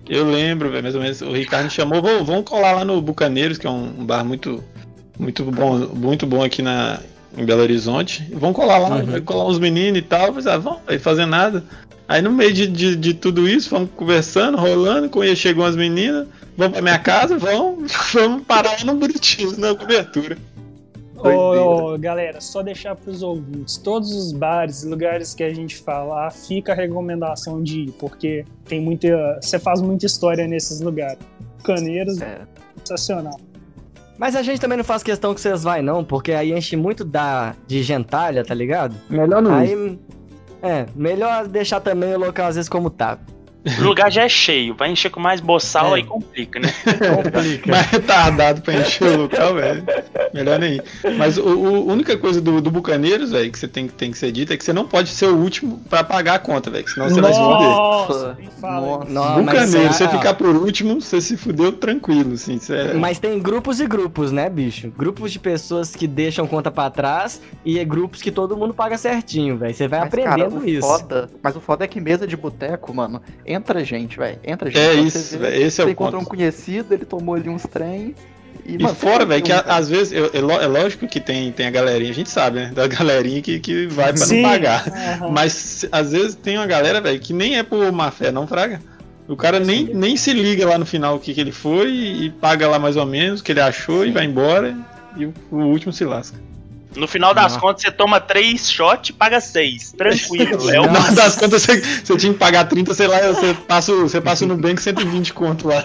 Eu lembro, velho, mais ou menos. O Ricardo me chamou, "Vamos- vamos colar lá no Bucaneiros, que é um bar muito, muito bom, muito bom aqui na, em Belo Horizonte. Vamos colar lá, Uhum. colar uns meninos e tal. Falei, ah, vamos, vai fazer nada. Aí no meio de, de, de tudo isso, vamos conversando, rolando, quando chegou as meninas, vamos pra minha casa, vamos, vamos parar lá no Buritis, na cobertura. Ô, ô, galera, só deixar pros ouvintes, todos os bares, lugares que a gente falar, fica a recomendação de ir, porque tem muita. Você faz muita história nesses lugares. Caneiros, É. sensacional. Mas a gente também não faz questão que vocês vai, não, porque aí enche muito da, de gentalha, tá ligado? Melhor não. Aí. É, melhor deixar também o local às vezes como tá. O lugar já é cheio, vai encher com mais boçal, É. aí complica, né? Complica. mais retardado pra encher o local, velho. Melhor nem. ir. Mas o, o- a única coisa do, do Bucaneiros, velho, que você tem, tem que ser dito é que você não pode ser o último pra pagar a conta, velho. Senão você vai se fuder. Nossa, Nossa. mas, Bucaneiro, você ficar por último, você se fudeu tranquilo, assim. Você é- mas tem grupos e grupos, né, bicho? Grupos de pessoas que deixam conta pra trás e é grupos que todo mundo paga certinho, velho. Você vai Mas, cara, aprendendo o isso. Foda, mas o foda é que mesa de boteco, mano, entra gente, velho. Entra gente. É isso, vê, esse é você o encontra ponto. um conhecido, ele tomou ali uns trem. E, E mano, fora, velho, que às vezes, eu- é, é lógico que tem, tem a galerinha, a gente sabe, né? Da galerinha que, que vai pra Sim. não pagar. Aham. Mas às vezes tem uma galera, velho, que nem é por má fé, não fraga. O cara nem, nem se liga lá no final o que, que ele foi e, paga lá mais ou menos o que ele achou e vai embora. E o, o último se lasca. No final das Nossa. contas, você toma três shots e paga seis. Tranquilo. É No o final das contas, você, você tinha que pagar 30, sei lá, você passa, o- você passa no Nubank 120 conto lá.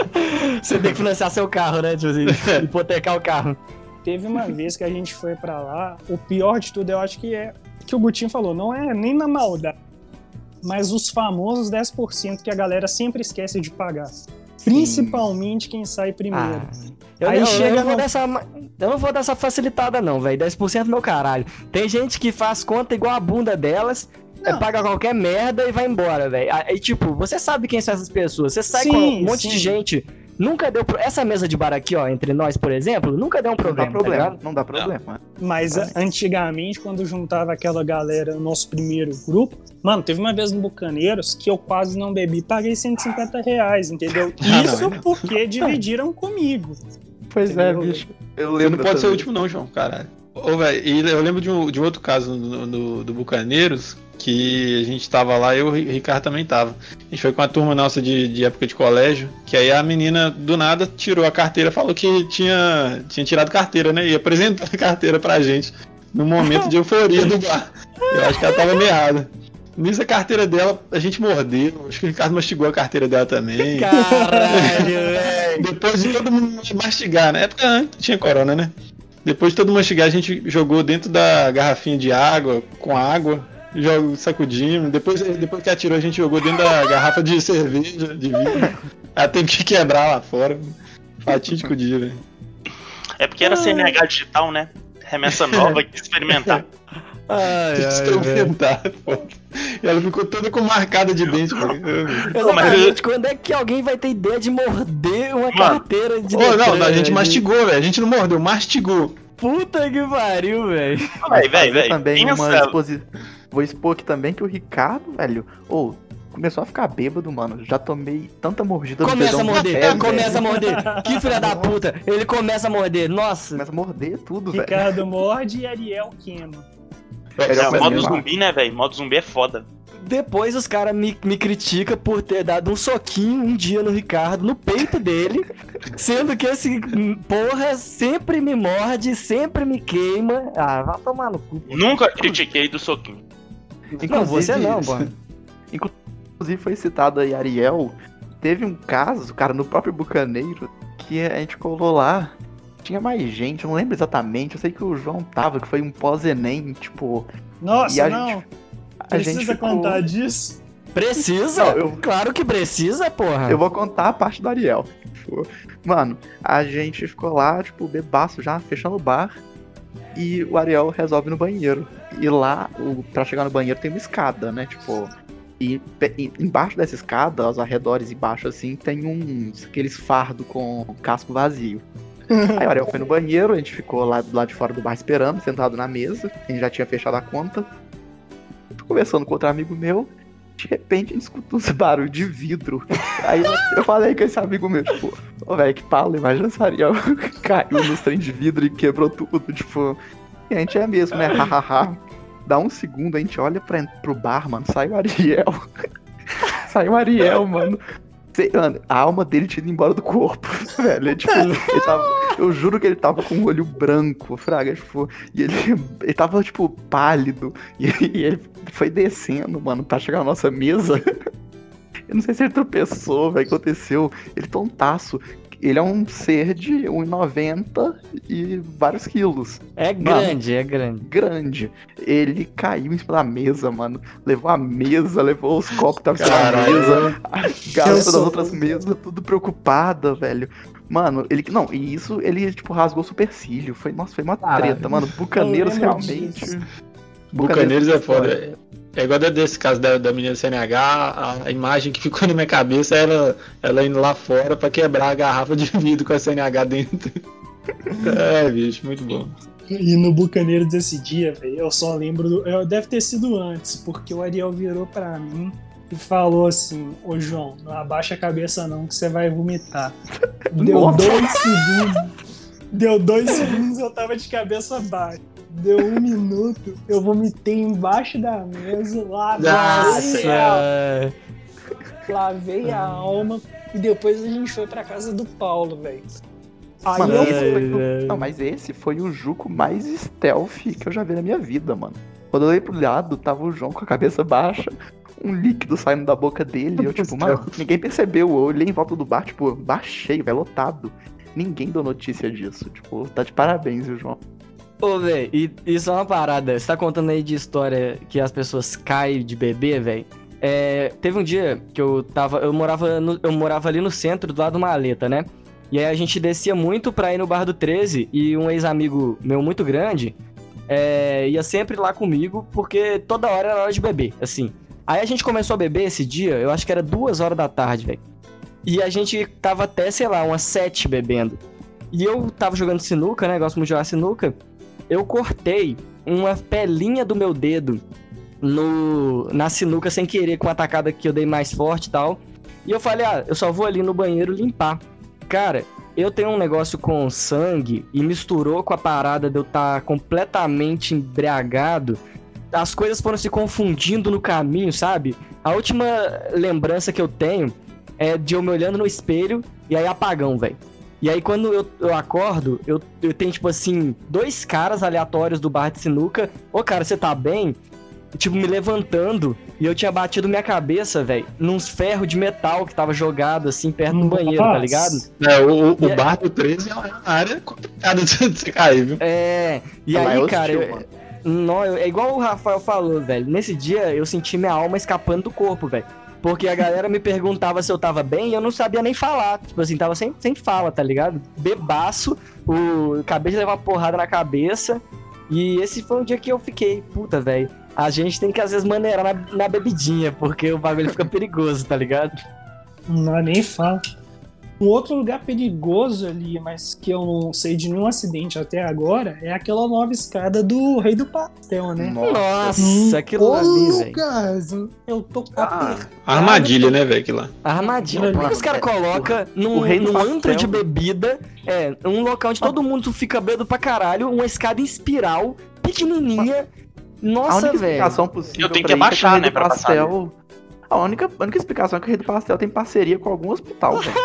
Você tem que financiar seu carro, né, tipo assim, hipotecar o carro. Teve uma vez que a gente foi pra lá, o pior de tudo eu acho que é que o Gutinho falou, não é nem na maldade, mas os famosos 10% que a galera sempre esquece de pagar. Principalmente quem sai primeiro. Ah, eu, Aí não, chega eu, não vou no- dessa, eu não vou dessa facilitada, não, velho. 10% meu caralho. Tem gente que faz conta igual a bunda delas, é, Não. paga qualquer merda e vai embora, velho. Aí, tipo, você sabe quem são essas pessoas. Você sai Sim, com um monte sim. de gente. Nunca deu. pro- Essa mesa de bar aqui, ó, entre nós, por exemplo, nunca deu um Não dá problema. tá problema, não dá problema. Mas a- antigamente, quando juntava aquela galera no nosso primeiro grupo, mano, teve uma vez no Bucaneiros que eu quase não bebi, paguei 150 reais, entendeu? Ah, Isso não. porque dividiram comigo. Pois é, bicho. Eu Você lembro não pode ser o último, não, João, caralho. Ô, velho, e eu lembro de um, de um outro caso no, no- do Bucaneiros, que a gente tava lá, eu e o Ricardo também tava. A gente foi com a turma nossa de, de época de colégio, que aí a menina do nada tirou a carteira, falou que tinha, tinha tirado carteira, né? E apresentou a carteira pra gente no momento de euforia do bar. Eu acho que ela tava meio errada. Nisso a carteira dela, a gente mordeu, acho que o Ricardo mastigou a carteira dela também. Caralho, velho. Depois de todo mundo mastigar, na época antes tinha corona, né? Depois de todo mundo mastigar, a gente jogou dentro da garrafinha de água, com água, jogo, sacudimos. Depois, depois que atirou, a gente jogou dentro da garrafa de cerveja, de vinho. Ela teve que quebrar lá fora. Fatídico dia, velho. É porque era CNH digital, né? Remessa nova, que experimentar. Ai, Tem que experimentar, pô. E ela ficou toda com marcada de dente, pô. Exatamente, quando é que alguém vai ter ideia de morder uma carteira de Ô, não, Detran, a gente velho? mastigou, velho. A gente não mordeu, mastigou. Puta que pariu, velho. Véi, Fazer véi, véi. também uma Pensa. Vou expor aqui também que o Ricardo, velho, ou começou a ficar bêbado, mano. Já tomei tanta mordida Começa a dedão do morder, pé, começa a morder. Que filha da puta. Ele começa a morder. Nossa. Começa a morder tudo, velho. Ricardo morde e Ariel queima. Ele É, é modo zumbi, né, velho? Modo zumbi é foda. Depois os caras me, me criticam por ter dado um soquinho um dia no Ricardo, no peito dele, sendo que esse hum, porra sempre me morde, sempre me queima. Ah, vai tomar no cu. Nunca critiquei do soquinho. Não, você não, pô. Inclusive foi citado aí Ariel. Teve um caso, cara, no próprio Bucaneiro, que a gente colou lá. Tinha mais gente, eu não lembro exatamente. Eu sei que o João tava, que foi um pós-Enem, tipo. Nossa, E a não. gente- A Precisa gente ficou... contar disso? Precisa? Não, eu- Claro que precisa, porra. Eu vou contar a parte do Ariel. Mano, a gente ficou lá, tipo, bebaço já, fechando o bar. E o Ariel resolve no banheiro. E lá, o, pra chegar no banheiro, tem uma escada, né? Tipo. E, e embaixo dessa escada, aos arredores embaixo assim, tem uns. aqueles fardos com casco vazio. Aí o Ariel foi no banheiro, a gente ficou lá do lado de fora do bar esperando, sentado na mesa. A gente já tinha fechado a conta. Tô conversando com outro amigo meu. De repente a gente escuta uns barulhos de vidro. Aí eu, falei com esse amigo meu, tipo, ô velho, que palo, imagina se o Ariel caiu nos trem de vidro e quebrou tudo, tipo. A gente é mesmo, né? Hahaha. Dá um segundo, a gente olha pra, pro bar, mano, sai o Ariel. sai o Ariel, mano. Sei, mano, a alma dele tinha ido embora do corpo, velho. Tipo, ele tava, eu juro que ele tava com o olho branco, fraga, tipo, e ele, ele tava, tipo, pálido. E, e ele foi descendo, mano, pra chegar na nossa mesa. Eu não sei se ele tropeçou, velho, aconteceu. Ele tontaço. Ele é um ser de 1,90 e vários quilos. É grande, é grande. Grande. Ele caiu em cima da mesa, mano. Levou a mesa, levou os copos que da mesa. A garota das outras mesas, tudo preocupada, velho. Mano, ele. Não, e isso, ele, tipo, rasgou o supercílio. Foi, nossa, foi uma Caralho. treta, mano. Bucaneiros realmente. disso. Bucaneiros é foda. É igual desse caso da, da menina do CNH, a, a imagem que ficou na minha cabeça era ela indo lá fora pra quebrar a garrafa de vidro com a CNH dentro. É, bicho, muito bom. E no Bucaneiro desse dia, velho, eu só lembro. Do, eu, deve ter sido antes, porque o Ariel virou pra mim e falou assim: Ô João, não abaixa a cabeça não, que você vai vomitar. Deu Nossa. dois segundos. Deu dois segundos eu tava de cabeça baixa. Deu um minuto, eu vomitei embaixo da mesa, lavei, a, Nossa. lavei a alma e depois a gente foi pra casa do Paulo, velho. Aí Mano, eu esse foi o... velho. Não, mas esse foi o Juco mais stealth que eu já vi na minha vida, mano. Quando eu olhei pro lado, tava o João com a cabeça baixa, um líquido saindo da boca dele. e Eu, tipo, mano, ninguém percebeu. Eu olhei em volta do bar, tipo, baixei, vai lotado. Ninguém deu notícia disso. Tipo, tá de parabéns, viu, João? Ô, velho, e isso é uma parada. Você tá contando aí de história que as pessoas caem de bebê, velho. É, teve um dia que eu tava. Eu morava, no- eu morava ali no centro, do lado de Maleta, né? E aí a gente descia muito pra ir no Bar do 13 e um ex-amigo meu muito grande é, ia sempre lá comigo, porque toda hora era hora de beber, assim. Aí a gente começou a beber esse dia, eu acho que era duas horas da tarde, velho. E a gente tava até, sei lá, umas sete bebendo. E eu tava jogando sinuca, né? Gosto muito de jogar sinuca. Eu cortei uma pelinha do meu dedo no, na sinuca sem querer, com a tacada que eu dei mais forte e tal. E eu falei, ah, eu só vou ali no banheiro limpar. Cara, eu tenho um negócio com sangue e misturou com a parada de eu estar completamente embriagado. As coisas foram se confundindo no caminho, sabe? A última lembrança que eu tenho é de eu me olhando no espelho e aí apagão, velho. E aí quando eu, eu acordo, eu, eu tenho, tipo assim, dois caras aleatórios do bar de sinuca. Ô, cara, você tá bem? Tipo, me levantando e eu tinha batido minha cabeça, velho, nos ferros de metal que tava jogado, assim, perto do banheiro, tá Nossa. ligado? É, o, o, é- o bar do 13 é uma área complicada de você cair, viu? É, e mas aí, é cara, hostil, eu- eu- é igual o Rafael falou, velho. Nesse dia eu senti minha alma escapando do corpo, velho. Porque a galera me perguntava se eu tava bem e eu não sabia nem falar. Tipo assim, tava sem, sem fala, tá ligado? Bebaço, o acabei de levar uma porrada na cabeça. E esse foi um dia que eu fiquei, puta, velho. A gente tem que às vezes maneirar na, na bebidinha, porque o bagulho fica perigoso, tá ligado? Não, nem fala. Um outro lugar perigoso ali, mas que eu não sei de nenhum acidente até agora, é aquela nova escada do Rei do Pastel, né? Nossa, Hum, aquilo Ô, ali, velho. Lucas, eu tô Ah, apertado. Armadilha, né, velho, aquilo lá. Armadilha. Por que os caras colocam num, num antro de bebida, é, um local onde todo mundo fica bêbado pra caralho, uma escada em espiral, pequenininha. A Nossa, única velho. explicação possível Eu tenho que abaixar, é Rei né, pra passar pastel... A única, a única explicação é que o Rei do Pastel tem parceria com algum hospital, velho.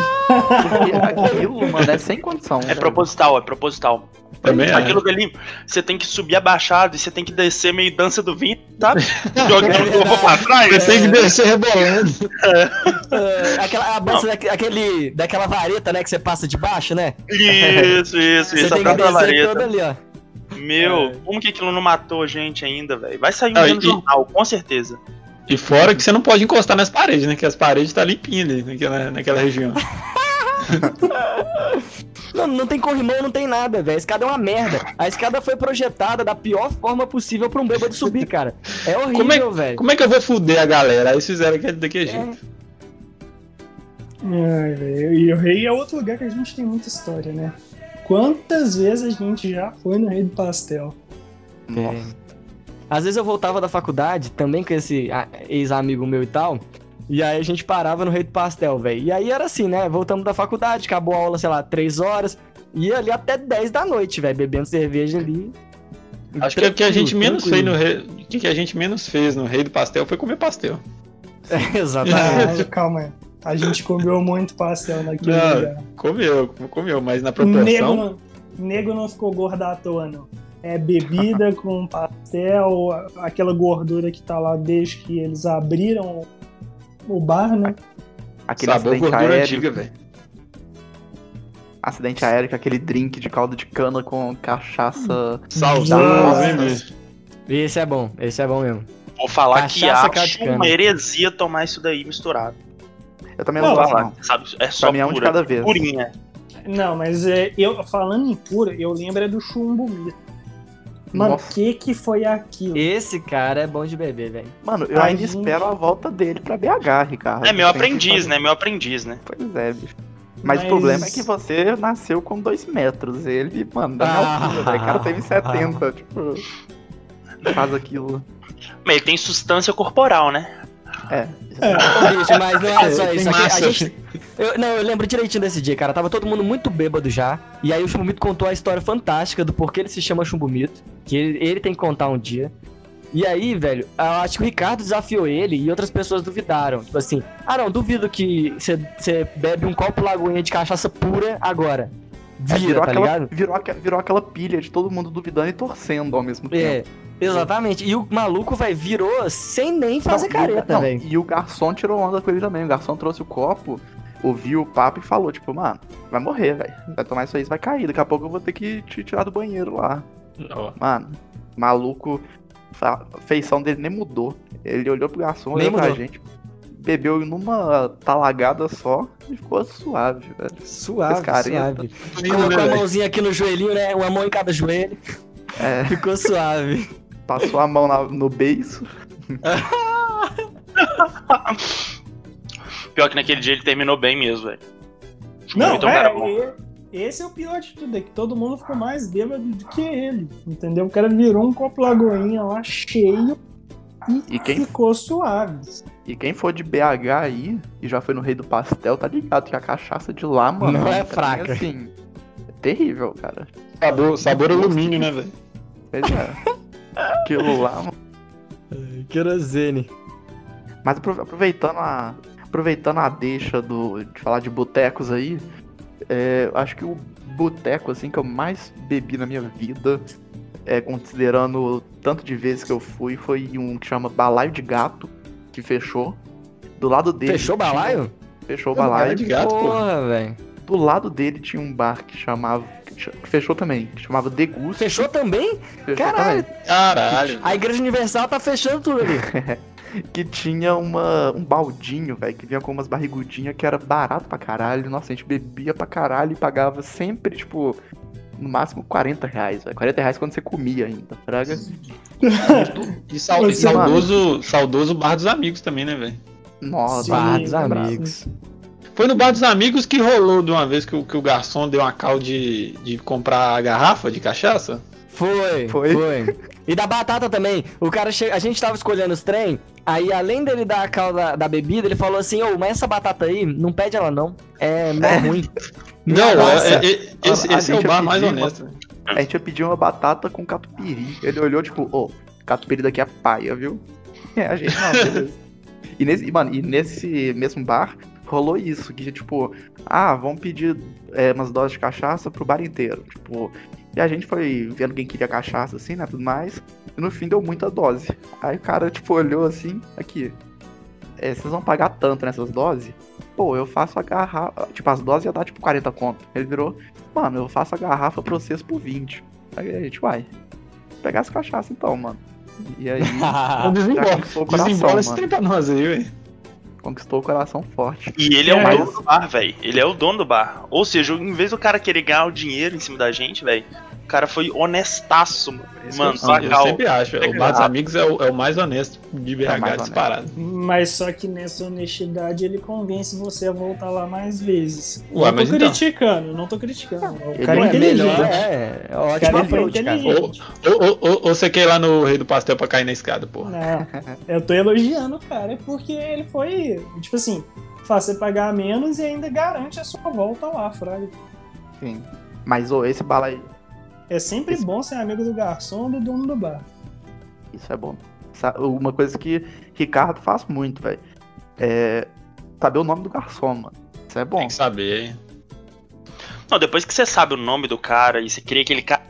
Aquilo, mano, é sem condição. É velho. proposital, é proposital. Também é. Aquilo dali, você tem que subir abaixado e você tem que descer meio dança do vinho, sabe? Jogando o corpo pra trás. Você tem que descer rebolando. Ah, aquela, a dança daque- aquele, daquela vareta, né, que você passa de baixo, né? Isso, isso, Você isso. tem que Atrás da descer todo vareta. ali, ó. Meu, como que aquilo não matou a gente ainda, velho? Vai sair um Ah, e- jornal, com certeza. E fora que você não pode encostar nas paredes, né? Que as paredes tá limpinhas ali naquela, naquela região. Não, não tem corrimão, não tem nada, velho. A escada é uma merda. A escada foi projetada da pior forma possível pra um bêbado subir, cara. É é, horrível, velho. como é que eu vou fuder a galera? Aí eles fizeram aquele daquele jeito. Ai, velho, E o Rei é outro lugar que a gente tem muita história, né? Quantas vezes a gente já foi no Rei do Pastel? Nossa. Às vezes eu voltava da faculdade, também com esse ex-amigo meu e tal, e aí a gente parava no Rei do Pastel, velho. E aí era assim, né? Voltamos da faculdade, acabou a aula, sei lá, 3 horas, ia ali até 10 da noite, velho, bebendo cerveja ali. Acho que o que a gente menos fez no rei, que a gente menos fez no Rei do Pastel foi comer pastel. É, exatamente. Ah, calma aí. A gente comeu muito pastel naquele Não, lugar. comeu, comeu, mas na Nego proporção. não, nego não ficou gordo à toa, não. É bebida com pastel, aquela gordura que tá lá desde que eles abriram o bar, né? Aquele Sabor acidente gordura aéreo. antiga, velho. Acidente aéreo, com aquele drink de caldo de cana com cachaça. Saudável, bicho? Esse é bom, esse é bom mesmo. Vou falar que Cachaça, de acho uma heresia tomar isso daí misturado. Eu também não Não, gosto, Falar, não. sabe? É só mim é um de cada vez. purinha. Não, mas é, eu falando em pura, eu lembro é do chumbo mito. Mano, o que que foi aquilo? Esse cara é bom de beber, velho. Mano, eu A ainda gente- espero a volta dele pra BH, Ricardo. É meu aprendiz, né? Meu aprendiz, né? Pois é, bicho. Mas, Mas- o problema é que você nasceu com dois metros. Ele, mano, da minha Ah. altura, velho. O cara tem 1,70. Tipo, faz aquilo. Mas ele tem substância corporal, né? É. Bicho, mas não é só isso. aqui- a gente, eu, não, eu lembro direitinho desse dia, cara. Tava todo mundo muito bêbado já. E aí o Chumbumito contou a história fantástica do porquê ele se chama Chumbumito. Que ele, ele tem que contar um dia. E aí, velho, eu acho que o Ricardo desafiou ele e outras pessoas duvidaram. Tipo assim, ah não, duvido que você bebe um copo lagoinha de cachaça pura agora. É, Vira, virou, tá aquela, virou, virou aquela pilha de todo mundo duvidando e torcendo ao mesmo É, tempo. exatamente. E o maluco, vai virou sem nem fazer Não, careta, não, velho. E o garçom tirou onda com ele também. O garçom trouxe o copo, ouviu o papo e falou, tipo, mano, vai morrer, velho. Vai tomar isso aí, você vai cair. Daqui a pouco eu vou ter que te tirar do banheiro lá. Ó, Mano, maluco, a feição dele nem mudou. Ele olhou pro garçom, Nem olhou pra gente, bebeu numa talagada só e ficou suave, velho. Suave, Pescareta. suave. lindo, Colocou a mãozinha aqui no joelhinho, né? Uma mão em cada joelho. É, Ficou suave. passou a mão na- no beiço. Pior que naquele dia ele terminou bem mesmo, velho. Não, Então, é, bom. esse é o pior de tudo, é que todo mundo ficou mais bêbado do que ele, entendeu? O cara virou um copo lagoinha lá cheio e, E quem- ficou suave. E quem for de BH aí e já foi no Rei do Pastel, tá ligado que a cachaça de lá, mano. Não é fraca. Assim, é terrível, cara. Sabor, sabor alumínio, né, velho? Pois é. Aquilo lá, mano. Querosene. Mas apro- aproveitando a, aproveitando a deixa do, de falar de botecos aí, é, acho que o boteco assim que eu mais bebi na minha vida, é, considerando o tanto de vezes que eu fui, foi um que chama Balaio de Gato, que fechou. Do lado dele. Fechou o tinha- balaio? Fechou o Balaio de gato. Porra, velho. Do lado dele tinha um bar que chamava. Que cha- que fechou também, que chamava Degusto. Fechou também? Fechou Caralho. também. Caralho. A Igreja Universal tá fechando tudo ali. que tinha uma, um baldinho, velho, que vinha com umas barrigudinhas que era barato pra caralho. Nossa, a gente bebia pra caralho e pagava sempre, tipo, no máximo 40 reais, velho. 40 reais quando você comia ainda, fraga. E sal- Você, saudoso, saudoso Bar dos Amigos também, né, velho? Nossa, Sim, Bar dos lembrado. amigos. Foi no Bar dos Amigos que rolou de uma vez que, o- que o garçom deu uma cal de, de comprar a garrafa de cachaça? Foi, Foi? foi. E da batata também. O cara chega, a gente tava escolhendo os trem, aí além dele dar a cal da, da bebida, ele falou assim: "Ô, mas essa batata aí, não pede ela não. É mó ruim". Não, é- é- é- esse, A esse é o bar mais pediu uma- honesto. a gente ia pedir uma batata com catupiry. Ele olhou, tipo, ô, catupiry daqui é paia, viu? É, a gente, não, beleza. E nesse, mano, e nesse mesmo bar, rolou isso, que tipo, ah, vamos pedir é, umas doses de cachaça pro bar inteiro. Tipo, e a gente foi vendo quem queria cachaça, assim, né, tudo mais. E no fim deu muita dose. Aí o cara, tipo, olhou assim, aqui, é, vocês vão pagar tanto nessas doses? Pô, eu faço a garrafa, tipo, as doses ia dar, tipo, 40 conto. Ele virou, mano, eu faço a garrafa pra vocês por 20. Aí a gente, vai, pegar as cachaças então, mano. E aí, Então desembola, conquistou o coração, desembola esse trem pra nós aí, velho. Conquistou o coração forte. E ele é, É, o dono do bar, velho. Ele é o dono do bar. Ou seja, em vez do cara querer ganhar o dinheiro em cima da gente, velho, cara foi honestaço, mano. Mano, Sim, eu legal. sempre acho. O Bar dos Amigos é o, é o mais honesto de BH É o disparado. Mas só que nessa honestidade ele convence você a voltar lá mais vezes. Ué, não mas tô então. criticando, não tô criticando. O Ele cara é é inteligente. melhor, é, é O ótimo cara cara. inteligente. Ou, ou, ou- ou você quer ir lá no Rei do Pastel pra cair na escada, pô. Não, eu tô elogiando o cara porque ele foi, tipo assim, faz você pagar menos e ainda garante a sua volta lá, Fraga. Sim. Mas, ô, esse bala aí, É sempre bom ser amigo do garçom ou do dono do bar. isso é bom. Uma coisa que Ricardo faz muito, velho. É saber o nome do garçom, mano. Isso é bom. Tem que saber, hein? Não, depois que você sabe o nome do cara e você cria aquele cara,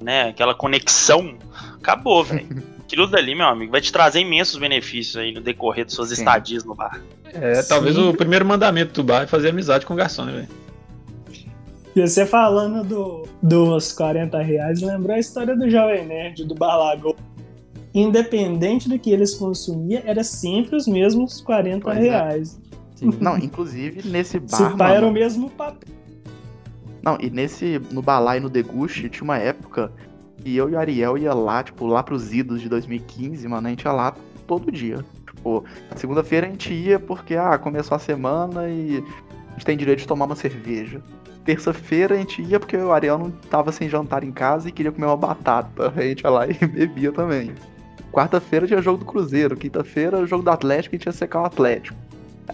né, aquela conexão, acabou, velho. Aquilo dali, meu amigo, vai te trazer imensos benefícios aí no decorrer de suas Sim. estadias no bar. É, talvez Sim. o primeiro mandamento do bar é fazer amizade com o garçom, né, velho? E você falando do, dos 40 reais, lembrou a história do Jovem Nerd, do Bar Lagoa. Independente do que eles consumiam, era sempre os mesmos 40 Pois é. reais. Não, inclusive nesse bar, Se pá, era o mesmo papel. Não, e nesse, no Balá e no Deguste, tinha uma época que eu e o Ariel ia lá, tipo, lá pros idos de 2015, mano, a gente ia lá todo dia. Tipo, segunda-feira a gente ia porque, ah, começou a semana e a gente tem direito de tomar uma cerveja. Terça-feira a gente ia porque o Ariel não tava sem jantar em casa e queria comer uma batata. A gente ia lá e bebia também. Quarta-feira tinha jogo do Cruzeiro, quinta-feira jogo do Atlético e a gente ia secar o Atlético.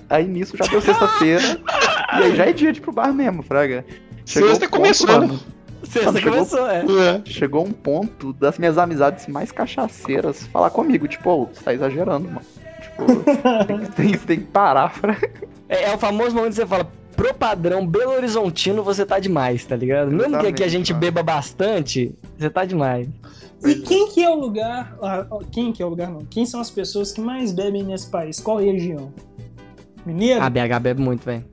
Aí nisso já deu sexta-feira e aí já é dia de ir pro bar mesmo, Fraga. Chegou Sexta o ponto, começou, mano, né? Sexta Chegou- começou, é. É. Chegou um ponto das minhas amizades mais cachaceiras falar comigo, tipo, ô, você tá exagerando, mano. Tipo, tem, tem, tem que parar, Fraga. É, é o famoso momento que você fala, pro padrão Belo Horizontino você tá demais, tá ligado? Mesmo que aqui a Exatamente, gente mano. beba bastante, você tá demais. E quem que é o lugar. ah, Quem que é o lugar, não? Quem são as pessoas que mais bebem nesse país? Qual região? Mineiro? A BH bebe muito, velho.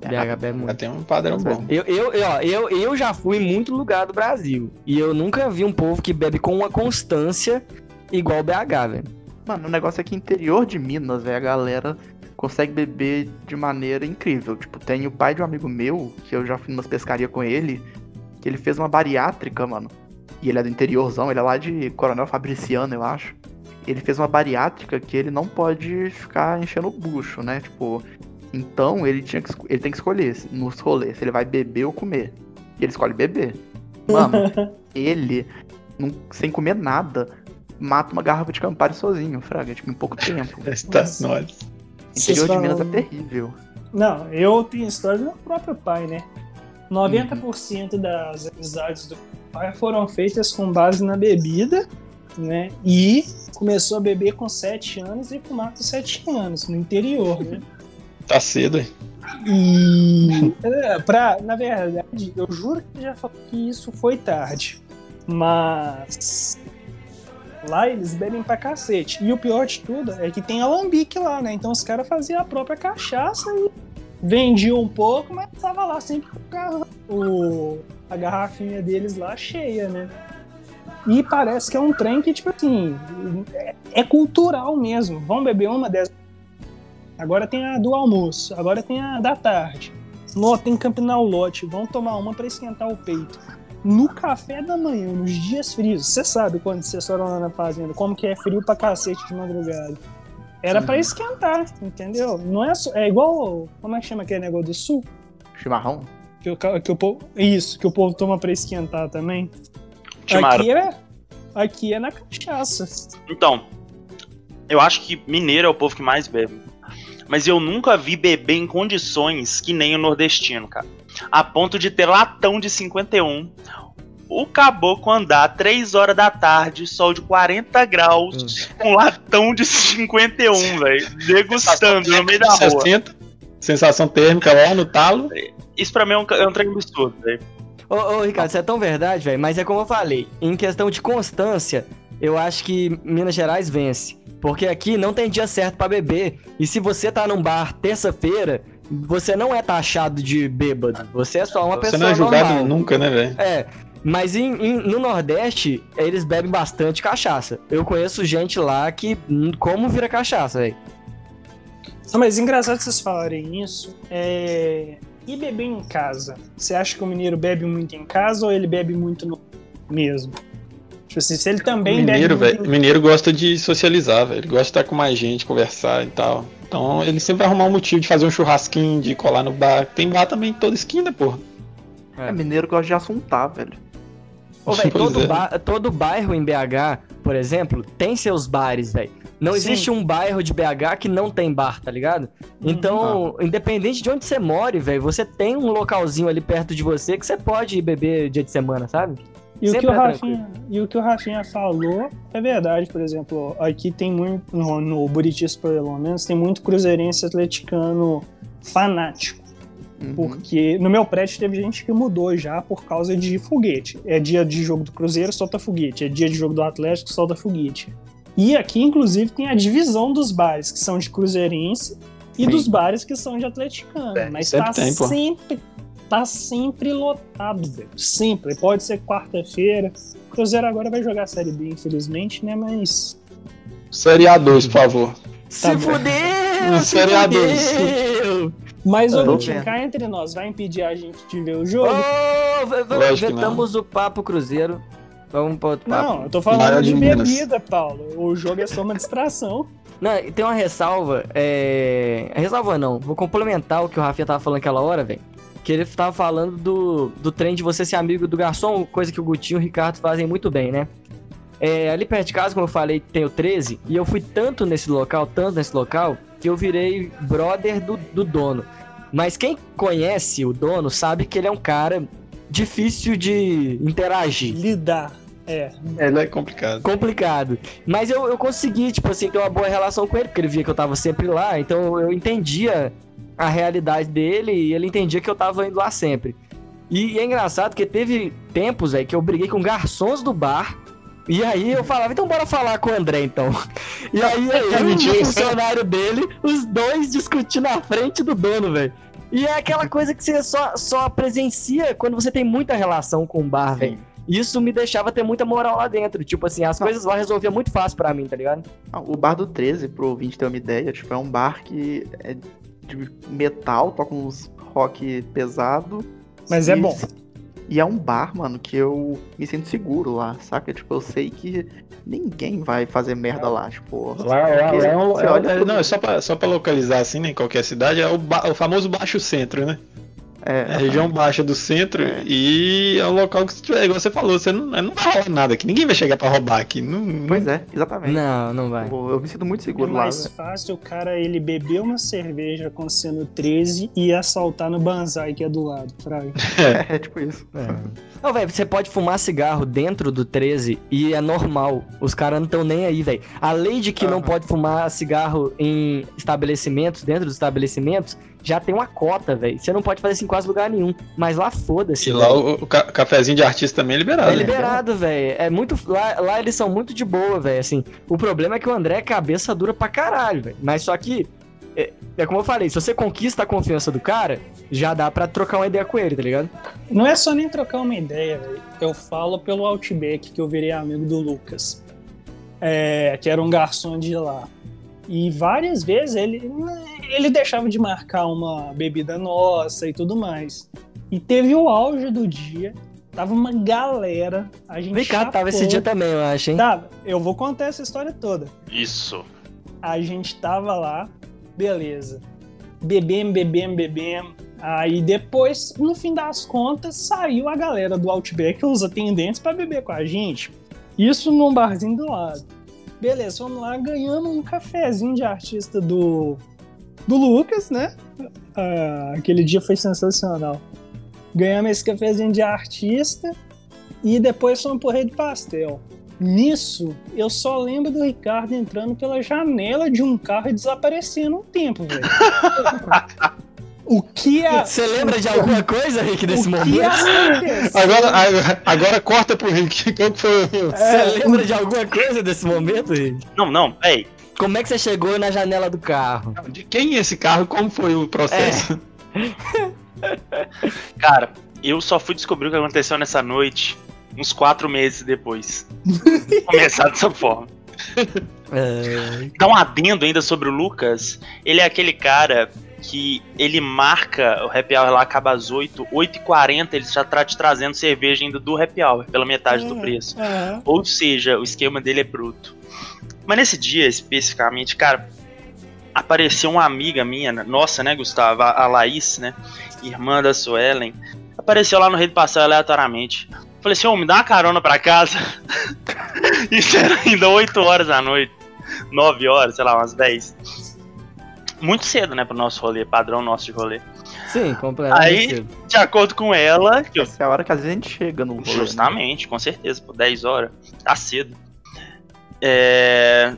BH bebe Já muito. tem um padrão bom. Eu, eu, eu, ó, eu, eu já fui em muito lugar do Brasil. E eu nunca vi um povo que bebe com uma constância igual o BH, velho. Mano, o negócio é que interior de Minas, velho, a galera consegue beber de maneira incrível. Tipo, tem o pai de um amigo meu, que eu já fui numas pescarias com ele, que ele fez uma bariátrica, mano. E ele é do interiorzão, ele é lá de Coronel Fabriciano, eu acho. Ele fez uma bariátrica que ele não pode ficar enchendo o bucho, né? Tipo, então ele, tinha que, ele tem que escolher se- nos rolês se ele vai beber ou comer. E ele escolhe beber. Mano, ele, não- sem comer nada, mata uma garrafa de Campari sozinho, fraga, tipo, em pouco tempo. Está nós. Interior de Minas é falam- terrível. Não, eu tenho história do meu próprio pai, né? 90% das amizades do pai foram feitas com base na bebida, né? E começou a beber com 7 anos e fumar com 7 anos, no interior, né? Tá cedo, hein? E é, pra, na verdade, eu juro que já falei que isso foi tarde. Mas lá eles bebem pra cacete. E o pior de tudo é que tem alambique lá, né? Então os caras faziam a própria cachaça e vendiam um pouco, mas tava lá sempre com o o, a garrafinha deles lá cheia, né? E parece que é um trem que, tipo assim, é, é cultural mesmo. Vão beber uma dessas. Agora tem a do almoço, agora tem a da tarde. No, tem Campinar Lote, vão tomar uma pra esquentar o peito. No café da manhã, nos dias frios, você sabe quando vocês foram lá na fazenda, como que é frio pra cacete de madrugada. Era pra esquentar, entendeu? Não é, só- é igual. Como é que chama aquele negócio do sul? Chimarrão? Que o, que o povo. Isso, que o povo toma pra esquentar também. Timaro. Aqui é. Aqui é na cachaça. Então, eu acho que mineiro é o povo que mais bebe. Mas eu nunca vi beber em condições que nem o nordestino, cara. A ponto de ter latão de 51. O caboclo andar 3 horas da tarde, sol de 40 graus, com latão de 51, velho. Degustando no meio da rua. 60, sensação térmica lá no talo. Isso pra mim é um, é um trem absurdo, velho. Ô, ô, Ricardo, isso é tão verdade, velho, mas é como eu falei, em questão de constância, eu acho que Minas Gerais vence. Porque aqui não tem dia certo pra beber. E se você tá num bar terça-feira, você não é taxado de bêbado. Você é só uma Você pessoa não é julgado normal. nunca, né, velho? É, mas em- em- no Nordeste, eles bebem bastante cachaça. Eu conheço gente lá que hum, como vira cachaça, velho. Não, mas engraçado vocês falarem isso. É... E beber em casa? Você acha que o mineiro bebe muito em casa ou ele bebe muito no mesmo? Tipo assim, se ele também Mineiro, bebe muito velho. Mineiro gosta de socializar, velho. Ele gosta de estar com mais gente, conversar e tal. Então ele sempre vai arrumar um motivo de fazer um churrasquinho, de colar no bar. Tem bar também em toda esquina, porra. É, mineiro gosta de assuntar, velho. Ô, velho, todo, é. ba- todo bairro em BH, por exemplo, tem seus bares, velho. Não Sim. existe um bairro de BH que não tem bar, tá ligado? Então, independente de onde você more, velho, você tem um localzinho ali perto de você que você pode ir beber dia de semana, sabe? E o, que o é Rafinha, e o que o Rafinha falou é verdade, por exemplo, aqui tem muito, no, no Buritis pelo menos, tem muito cruzeirense atleticano fanático. Uhum. Porque no meu prédio teve gente que mudou já por causa de foguete. É dia de jogo do Cruzeiro, solta foguete. É dia de jogo do Atlético, solta foguete. E aqui, inclusive, tem a divisão dos bares que são de cruzeirense e Sim. dos bares que são de atleticano. É, Mas sempre tá tem, sempre, tá sempre lotado, velho. Sempre. Pode ser quarta-feira. O Cruzeiro agora vai jogar a Série B, infelizmente, né? Mas Série A2, por favor. Se bom. fudeu! Se série A2. fudeu! Mas, Vitinho, vendo. cá entre nós, vai impedir a gente de ver o jogo? Que não. vetamos o papo Cruzeiro. Vamos para outro papo. Não, eu tô falando de de bebida, Paulo. O jogo é só uma distração. Não, e tem uma ressalva. É... Ressalva não, vou complementar o que o Rafinha tava falando aquela hora, velho. Que ele tava falando do, do trem de você ser amigo do garçom, coisa que o Gutinho e o Ricardo fazem muito bem, né? É, ali perto de casa, como eu falei, tem o 13, e eu fui tanto nesse local, tanto nesse local, que eu virei brother do, do dono. Mas quem conhece o dono sabe que ele é um cara difícil de interagir Lidar. É. Ele é complicado. complicado. Mas eu, eu consegui, tipo assim, ter uma boa relação com ele, porque ele via que eu tava sempre lá, então eu entendia a realidade dele e ele entendia que eu tava indo lá sempre. E, é engraçado que teve tempos aí que eu briguei com garçons do bar. E aí eu falava, então bora falar com o André então. E aí eu e o funcionário dele, os dois discutindo na frente do dono, velho. E é aquela coisa que você só, só presencia quando você tem muita relação com o bar, velho. Isso me deixava ter muita moral lá dentro. Tipo assim, as coisas lá resolviam muito fácil pra mim, tá ligado? O bar do 13, pro ouvinte ter uma ideia, tipo, é um bar que é de metal, toca uns rock pesado. Mas é E- bom. E é um bar, mano, que eu me sinto seguro lá, saca? Tipo, eu sei que ninguém vai fazer merda lá, tipo. Lá, lá, lá é um- é- olha é- não, é só pra, só pra localizar assim, né, em qualquer cidade, é o, ba- o famoso Baixo Centro, né? É a É, região baixa do centro É. e é um local que, se tiver, igual você falou, você não, não vai rolar nada aqui. Ninguém vai chegar pra roubar aqui. Não, não- pois é, exatamente. Não, não vai. Tipo, eu me sinto muito É seguro lá. mais velho. fácil o cara ele beber uma cerveja com seno 13 e assaltar no Banzai que é do lado, Fraga. É, tipo isso. Não, velho, você pode fumar cigarro dentro do 13 e é normal. Os caras não estão nem aí, velho. A lei de que não pode fumar cigarro em estabelecimentos, dentro dos estabelecimentos, já tem uma cota, velho. Você não pode fazer isso em quase lugar nenhum. Mas lá foda-se. E lá o, o ca- cafezinho de artista também é liberado. É né? liberado, velho. É muito. Lá, lá eles são muito de boa, velho. Assim, o problema é que o André é cabeça dura pra caralho, velho. Mas só que é, é como eu falei, se você conquista a confiança do cara, já dá pra trocar uma ideia com ele, tá ligado? Não é só nem trocar uma ideia, velho. Eu falo pelo Outback que eu virei amigo do Lucas, é, que era um garçom de lá. E várias vezes ele, ele deixava de marcar uma bebida nossa e tudo mais. E teve o auge do dia, tava uma galera, a gente Vem cá, tava esse chapou. dia também, eu acho, hein? Tava, eu vou contar essa história toda. Isso. A gente tava lá, beleza. Bebemos, bebemos, bebemos. Aí depois, no fim das contas, saiu a galera do Outback, os atendentes, pra beber com a gente. Isso num barzinho do lado. Beleza, vamos lá, ganhamos um cafezinho de artista do, do Lucas, né? Ah, aquele dia foi sensacional. Ganhamos esse cafezinho de artista e depois fomos pro Rei do Pastel. Nisso, eu só lembro do Ricardo entrando pela janela de um carro e desaparecendo um tempo, velho. o que é. Você lembra de alguma coisa, Rick, desse o que momento? Agora, agora, corta pro Rick. Qual que foi. Você lembra de alguma coisa desse momento, Rick? Não, não, ei. Como é que você chegou na janela do carro? De quem é esse carro? Como foi o processo? Cara, eu só fui descobrir o que aconteceu nessa noite uns quatro meses depois. Começar dessa forma. É, Dá um adendo ainda sobre o Lucas. Ele é aquele cara que ele marca o happy hour lá acaba às 8, 8h40 ele já tá te trazendo cerveja ainda do happy hour, pela metade do preço. Aham. Ou seja, o esquema dele é bruto. Mas nesse dia, especificamente, cara, apareceu uma amiga minha, nossa, né, Gustavo? A, Laís, né? Irmã da Suelen. Apareceu lá no Rei do Passeio aleatoriamente. Falei assim, ô, me dá uma carona pra casa. Isso era ainda 8 horas da noite. 9 horas, sei lá, umas 10. Muito cedo, né, pro nosso rolê, padrão nosso de rolê. sim, completamente. Aí- cedo. De acordo com ela, que eu Essa é a hora que às vezes a gente chega no rolê. né? Justamente, com certeza, por 10 horas. Tá cedo. É...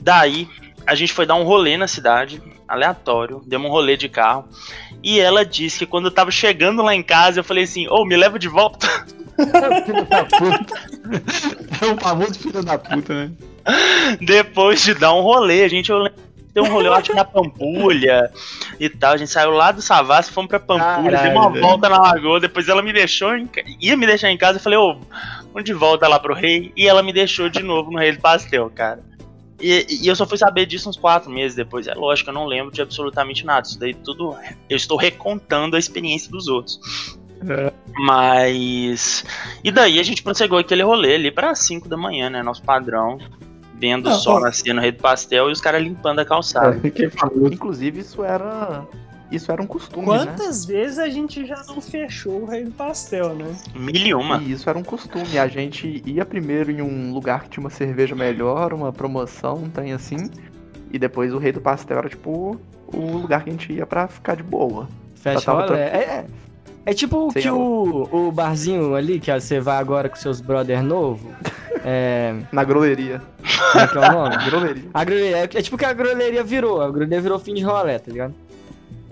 Daí, a gente foi dar um rolê na cidade, aleatório, demos um rolê de carro. E ela disse que quando eu tava chegando lá em casa, eu falei assim: Ô, me leva de volta. Filho da puta. É um famoso filho da puta, né? Depois de dar um rolê, a gente eu lembro deu um rolê, eu acho que na Pampulha e tal. A gente saiu lá do Savassi, fomos pra Pampulha, deu uma volta na lagoa. Depois ela me deixou, em ia me deixar em casa. Eu falei, ô, vamos de volta lá pro rei. E ela me deixou de novo no Rei do Pastel, cara. E, e eu só fui saber disso uns quatro meses depois. É lógico, eu não lembro de absolutamente nada. Isso daí tudo. Eu estou recontando a experiência dos outros. Mas. E daí a gente prosseguiu aquele rolê ali pra 5 da manhã, né? Nosso padrão. Vendo o sol nascer no Rei do Pastel e os caras limpando a calçada. Inclusive, isso era. Isso era um costume, né? Quantas vezes a gente já não fechou o Rei do Pastel, né? Mil e uma. E isso era um costume. A gente ia primeiro em um lugar que tinha uma cerveja melhor, uma promoção, um trem assim. E depois o Rei do Pastel era tipo o lugar que a gente ia pra ficar de boa. Fecha rolê. É, é, é tipo Sei que o, o barzinho ali, que você vai agora com seus brother novo. É. Na groleria. Como é que é o nome? Groleria. A groleria, é, tipo que a groleria virou. A groleria virou fim de rolê, tá ligado?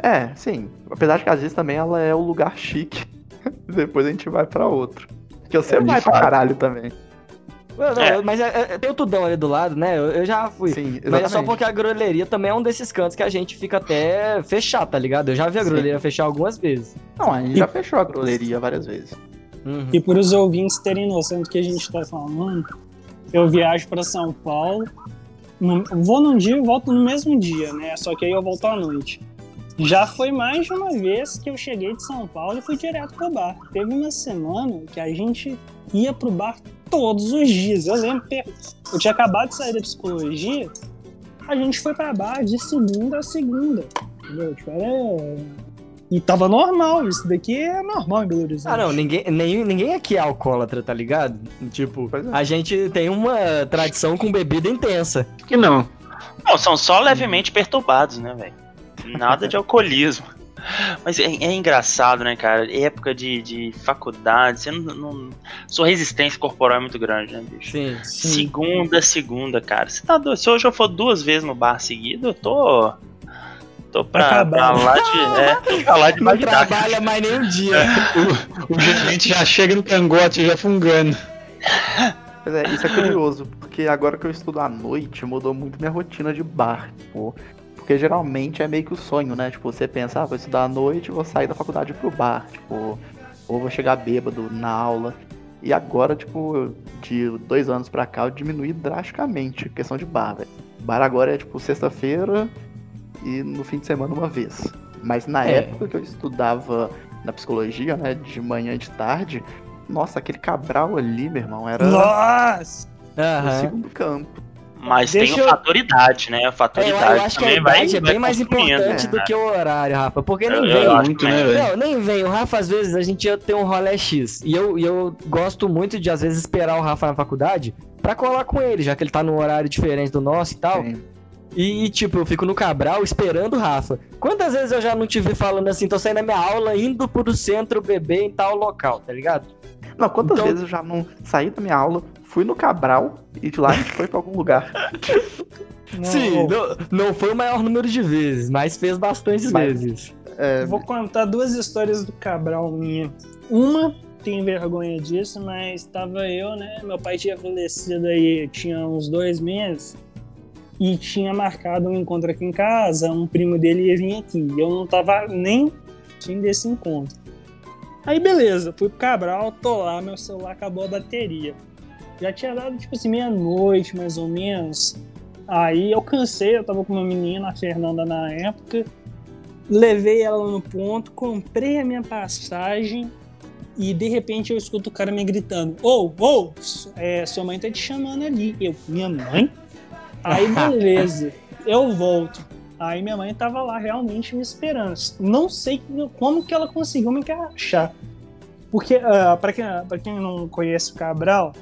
É, sim. Apesar de que às vezes também ela é o lugar chique. Depois a gente vai pra outro. Que você É, vai pra caralho também. Não, não, É. Mas é- é- tem o Tudão ali do lado, né? Eu, eu já fui. Sim, Mas é só porque a groleria também é um desses cantos que a gente fica até fechado, tá ligado? Eu já vi a groleria fechar algumas vezes. Não, a gente já fechou a groleria várias vezes. Uhum. E para os ouvintes terem noção do que a gente tá falando, eu viajo para São Paulo, vou num dia e volto no mesmo dia, né? Só que aí eu volto à noite. Já foi mais de uma vez que eu cheguei de São Paulo e fui direto pro bar. Teve uma semana que a gente ia pro bar todos os dias. Eu lembro que eu tinha acabado de sair da psicologia, a gente foi pra bar de segunda a segunda. Entendeu? Tipo, era... E tava normal, isso daqui é normal em Belo Horizonte. Ah, não, ninguém, nem, ninguém aqui é alcoólatra, tá ligado? Tipo, é. a gente tem uma tradição com bebida intensa. Que não. Não, são só levemente perturbados, né, velho? Nada de alcoolismo. Mas é, é engraçado, né, cara? Época de, de faculdade, você não, não- Sua resistência corporal é muito grande, né, bicho? Sim. Segunda, segunda, cara. Você tá doido? Se hoje eu for duas vezes no bar seguido, eu tô. Tô pra, Acabar. pra lá de. É, tô pra lá de Não Bagdá. trabalha mais nem um dia. O gerente já chega no cangote, já fungando. Pois é, isso é curioso, porque agora que eu estudo à noite, mudou muito minha rotina de bar, tipo, Porque geralmente é meio que o sonho, né? Tipo, você pensa, ah, vou estudar à noite, vou sair da faculdade pro bar. Tipo, ou vou chegar bêbado na aula. E agora, tipo, de dois anos pra cá, eu diminui drasticamente a questão de bar, velho. Bar agora é, tipo, sexta-feira e no fim de semana uma vez. Mas na É. época que eu estudava na psicologia, né, de manhã e de tarde, nossa, aquele Cabral ali, meu irmão, era Nossa! no Aham. segundo campo. Mas Deixa tem o eu- fator idade, né? A É, eu, acho que a também vai, idade é vai bem mais consumindo, importante né? do que o horário, Rafa. Porque nem Eu- vem. eu acho muito, né, velho? Não, nem vem. O Rafa, às vezes, a gente ia ter um rolê X. E eu, eu gosto muito de, às vezes, esperar o Rafa na faculdade pra colar com ele, já que ele tá num horário diferente do nosso e tal. Sim. E, e, tipo, eu fico no Cabral esperando o Rafa. Quantas vezes eu já não te vi falando assim, tô saindo da minha aula, indo pro centro beber em tal local, tá ligado? Não, quantas Então- vezes eu já não saí da minha aula, fui no Cabral e de lá a gente foi pra algum lugar. Não, Sim, não, não foi o maior número de vezes, mas fez bastantes Mas- vezes. É, Vou contar duas histórias do Cabral minha. Uma, tenho vergonha disso, mas tava eu, né? Meu pai tinha falecido aí, tinha uns dois meses. E tinha marcado um encontro aqui em casa, um primo dele ia vir aqui. Eu não tava nem tinha desse encontro. Aí beleza, fui pro Cabral, tô lá, meu celular acabou a bateria. Já tinha dado, tipo assim, meia-noite, mais ou menos. Aí eu cansei, eu tava com uma menina, a Fernanda na época. Levei ela no ponto, comprei a minha passagem e de repente eu escuto o cara me gritando: Ô, ô, é, sua mãe tá te chamando ali. Eu, minha mãe? Aí beleza, eu volto. Aí minha mãe tava lá realmente me esperando. Não sei como que ela conseguiu me encaixar. Porque, ah, pra quem, pra quem não conhece o Cabral,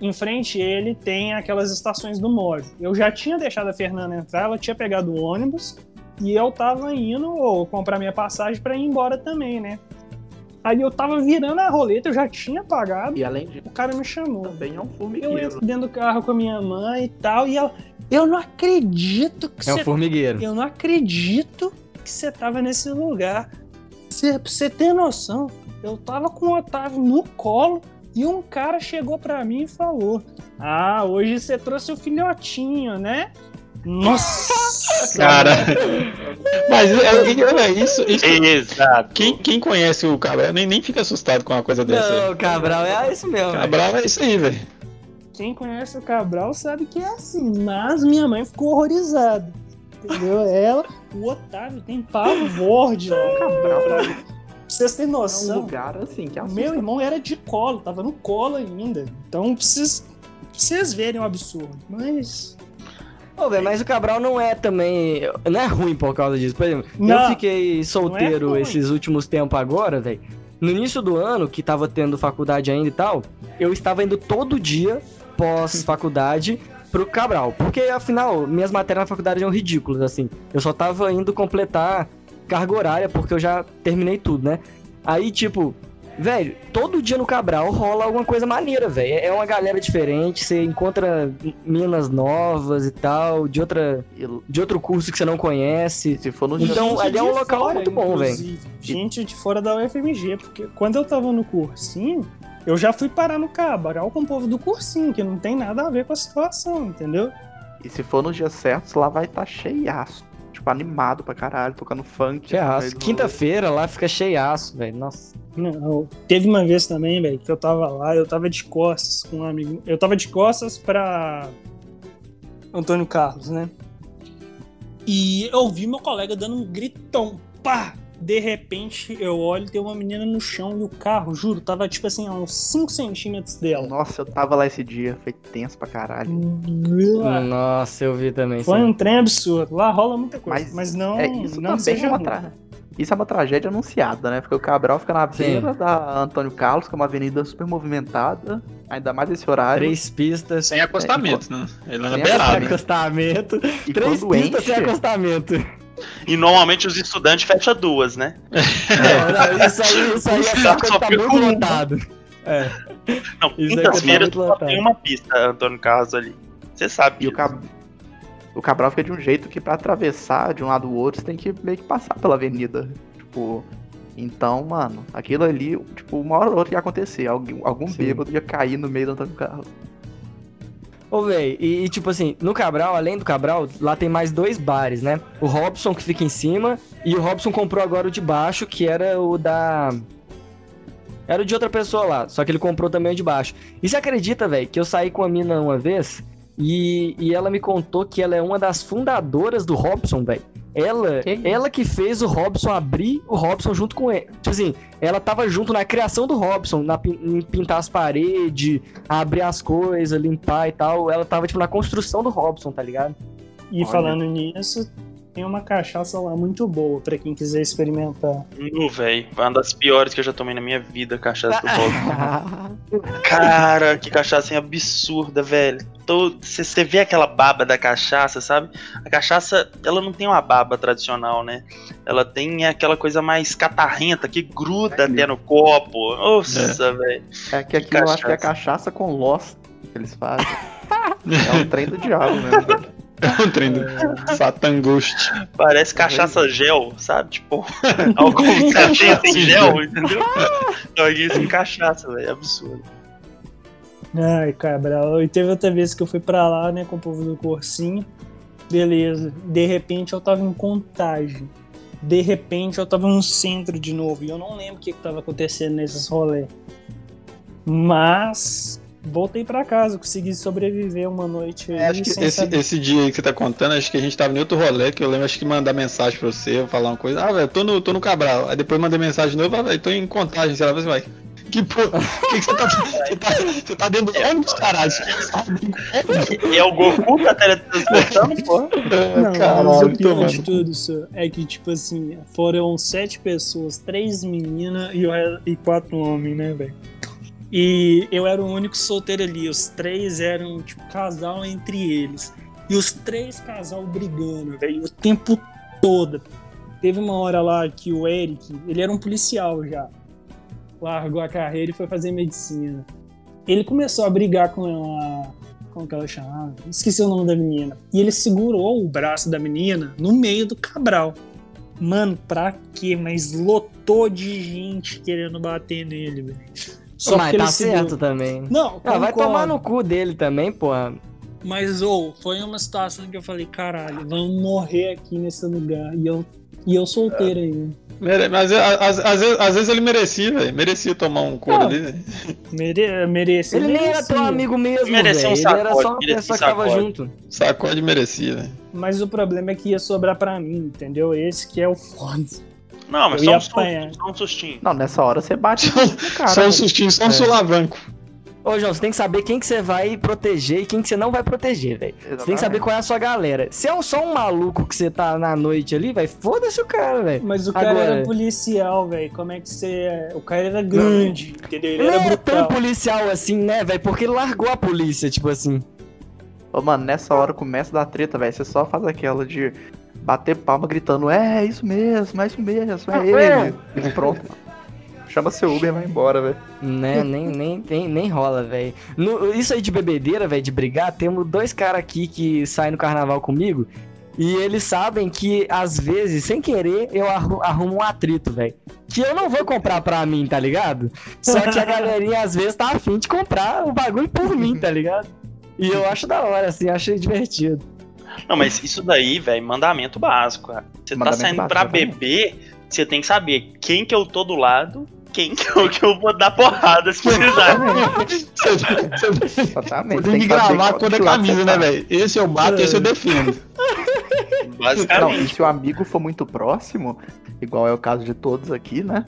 em frente ele tem aquelas estações do móvel. Eu já tinha deixado a Fernanda entrar, ela tinha pegado o ônibus e eu tava indo ou, comprar minha passagem pra ir embora também, né? Aí eu tava virando a roleta, eu já tinha pagado, e além disso, o cara me chamou. também é um Eu formigueiro. entro dentro do carro com a minha mãe e tal, e ela, eu não acredito que É um você formigueiro. eu não acredito que você tava nesse lugar. Cê, pra você ter noção, eu tava com o Otávio no colo e um cara chegou pra mim e falou: Ah, hoje você trouxe o filhotinho, né? Nossa! Cara. Mas é, é, é isso, isso. Exato. Quem, quem conhece o Cabral nem, nem fica assustado com uma coisa dessa. Não, Cabral, é isso mesmo. velho. Cabral é isso aí, velho. Quem conhece o Cabral sabe que é assim, mas minha mãe ficou horrorizada. Entendeu? Ela, o Otávio tem pavor de lá. Cabral Pra vocês terem é um noção. lugar assim que assusta. Meu irmão era de colo, tava no colo ainda. Então pra vocês, pra vocês verem o absurdo. Mas. Ô, velho, mas o Cabral não é também. Não é ruim por causa disso. Por exemplo, Não, eu fiquei solteiro não é esses últimos tempos agora, velho. No início do ano, que tava tendo faculdade ainda e tal, eu estava indo todo dia, pós-faculdade, pro Cabral. Porque, afinal, minhas matérias na faculdade eram ridículas, assim. Eu só tava indo completar carga horária, porque eu já terminei tudo, né? Aí, tipo, velho, todo dia no Cabral rola alguma coisa maneira, velho. É uma galera diferente, você encontra minas novas e tal, de outra de outro curso que você não conhece. se for no Então, ali é um local fora, muito bom, velho. Gente de fora da UFMG, porque quando eu tava no cursinho, eu já fui parar no Cabral com o povo do cursinho, que não tem nada a ver com a situação, entendeu? E se for nos dias certos, lá vai estar cheiaço. Tipo, animado pra caralho, tocando funk. Cheiaço. Quinta-feira lá fica cheiaço, velho. Nossa. Não, teve uma vez também, velho, que eu tava lá, eu tava de costas com um amigo. Eu tava de costas pra Antônio Carlos, né? E eu vi meu colega dando um gritão. Pá! De repente, eu olho e tem uma menina no chão e o carro, juro, tava tipo assim, a uns 5 centímetros dela. Nossa, eu tava lá esse dia, foi tenso pra caralho. Nossa, eu vi também. Foi sim. um trem absurdo. Lá rola muita coisa. Mas Mas, não, é, isso não também seja é uma tra... Isso é uma tragédia anunciada, né? Porque o Cabral fica na Sim. beira da Antônio Carlos, que é uma avenida super movimentada, ainda mais esse horário. Três pistas. Sem acostamento, né? Ele é Sem beirado. Sem acostamento. E Três pistas sem enche, acostamento. E normalmente os estudantes fecham duas, né? Não, não, isso aí, isso aí é só tá fica muito uma. lotado. É. Não, Isso é quintas-feiras tá muito só tem uma pista, Antônio Carlos ali. Você sabe. E o, disso. Cab... o Cabral fica de um jeito que pra atravessar de um lado ao outro, você tem que meio que passar pela avenida. Tipo, então, mano, aquilo ali, tipo, uma hora ou outra ia acontecer. Algum, algum Sim. bêbado ia cair no meio do Antônio Carlos. Ô, véi, e, e, tipo assim, no Cabral, além do Cabral, lá tem mais dois bares, né? O Robson, que fica em cima, e o Robson comprou agora o de baixo, que era o da. Era o de outra pessoa lá, só que ele comprou também o de baixo. E você acredita, velho, que eu saí com a mina uma vez e, e ela me contou que ela é uma das fundadoras do Robson, velho. Ela, Que ela que fez o Robson abrir o Robson junto com ele. Tipo assim, ela tava junto na criação do Robson, na, em pintar as paredes, abrir as coisas, limpar e tal. Ela tava, tipo, na construção do Robson, tá ligado? E Olha. falando nisso, tem uma cachaça lá muito boa pra quem quiser experimentar. Nu, velho. Foi uma das piores que eu já tomei na minha vida, cachaça do Bob. Cara, que cachaça absurda, velho. Você vê aquela baba da cachaça, sabe? A cachaça, ela não tem uma baba tradicional, né? Ela tem aquela coisa mais catarrenta que gruda até no copo. Nossa, velho. É que aqui eu acho que é cachaça com Lost que eles fazem. é um trem do diabo mesmo, velho. É um trem do Satan Ghost. Parece cachaça gel, sabe? Tipo, você tem em gel, entendeu? Então isso em cachaça, velho. É absurdo. Ai, Cabral. E teve outra vez que eu fui pra lá, né, com o povo do Corsinho. Beleza. De repente eu tava em contagem. De repente eu tava no centro de novo. E eu não lembro o que, que tava acontecendo nesses rolês. Mas voltei pra casa, consegui sobreviver uma noite É, acho que esse, saber. esse dia aí que você tá contando, acho que a gente tava em outro rolê, que eu lembro, acho que mandar mensagem pra você, falar uma coisa. Ah, velho, tô no, tô no Cabral. Aí depois mandei mensagem de novo, ah, velho, tô em contagem, sei lá, você vai. Que porra, que, que você tá. Você tá, você tá dentro do ônibus, caralho. Tá. E é o Goku que tá teletransportando, pô. Não, mas o Caralho, pior de tudo isso é que, tipo assim, foram sete pessoas, três meninas e, e quatro homens, né, velho? E eu era o único solteiro ali. Os três eram, tipo, casal entre eles. E os três casal brigando, velho, o tempo todo. Teve uma hora lá que o Eric, ele era um policial já. Largou a carreira e foi fazer medicina. Ele começou a brigar com a. Como que ela chamava? Esqueci o nome da menina. E ele segurou o braço da menina no meio do Cabral. Mano, pra quê? Mas lotou de gente querendo bater nele, velho. Só Mas tá certo também. Não, Ah, vai tomar no cu dele também, porra. Mas, ou, foi uma situação que eu falei, caralho, vamos morrer aqui nesse lugar. E eu, e eu solteiro ainda. Mere- Mas às, às vezes, às vezes ele merecia, velho. Merecia tomar um couro Ah, ali, velho. Mere, merecia. Ele nem era teu amigo mesmo, Merecia velho. um Ele era sacode, só uma pessoa que tava sacode. junto. Sacode merecia, velho. Mas o problema é que ia sobrar pra mim, entendeu? Esse que é o foda. Não, mas só um, só um sustinho. Não, nessa hora você bate no cara. só um sustinho, só um É. sulavanco. Ô, João, você tem que saber quem que você vai proteger e quem que você não vai proteger, velho. Você tem que saber qual é a sua galera. Se é só um maluco que você tá na noite ali, velho, foda-se o cara, velho. Mas o cara Agora- era policial, velho. Como é que você. O cara era grande, entendeu? Ele era não é tão policial assim, né, velho? Porque ele largou a polícia, tipo assim. Ô, mano, nessa hora começa da treta, velho. Você só faz aquela de bater palma gritando, é, é isso mesmo, é isso mesmo, Ah, é ele. E pronto. Chama seu Uber e vai embora, velho. Né, nem, nem, nem, nem rola, velho. Isso aí de bebedeira, velho, de brigar, temos dois caras aqui que saem no carnaval comigo. E eles sabem que, às vezes, sem querer, eu arru- arrumo um atrito, velho. Que eu não vou comprar pra mim, tá ligado? Só que a galerinha, às vezes, tá afim de comprar o bagulho por mim, tá ligado? E eu acho da hora, assim, acho divertido. Não, mas isso daí, velho, mandamento básico. cara. Você tá saindo básico, pra beber, você tem que saber quem que eu tô do lado, quem que eu, que eu vou dar porrada se precisar. Exatamente. tem que gravar é de lado camisa, né, velho? Esse eu bato, esse eu defendo. Não, e Basicamente. se o amigo for muito próximo, igual é o caso de todos aqui, né?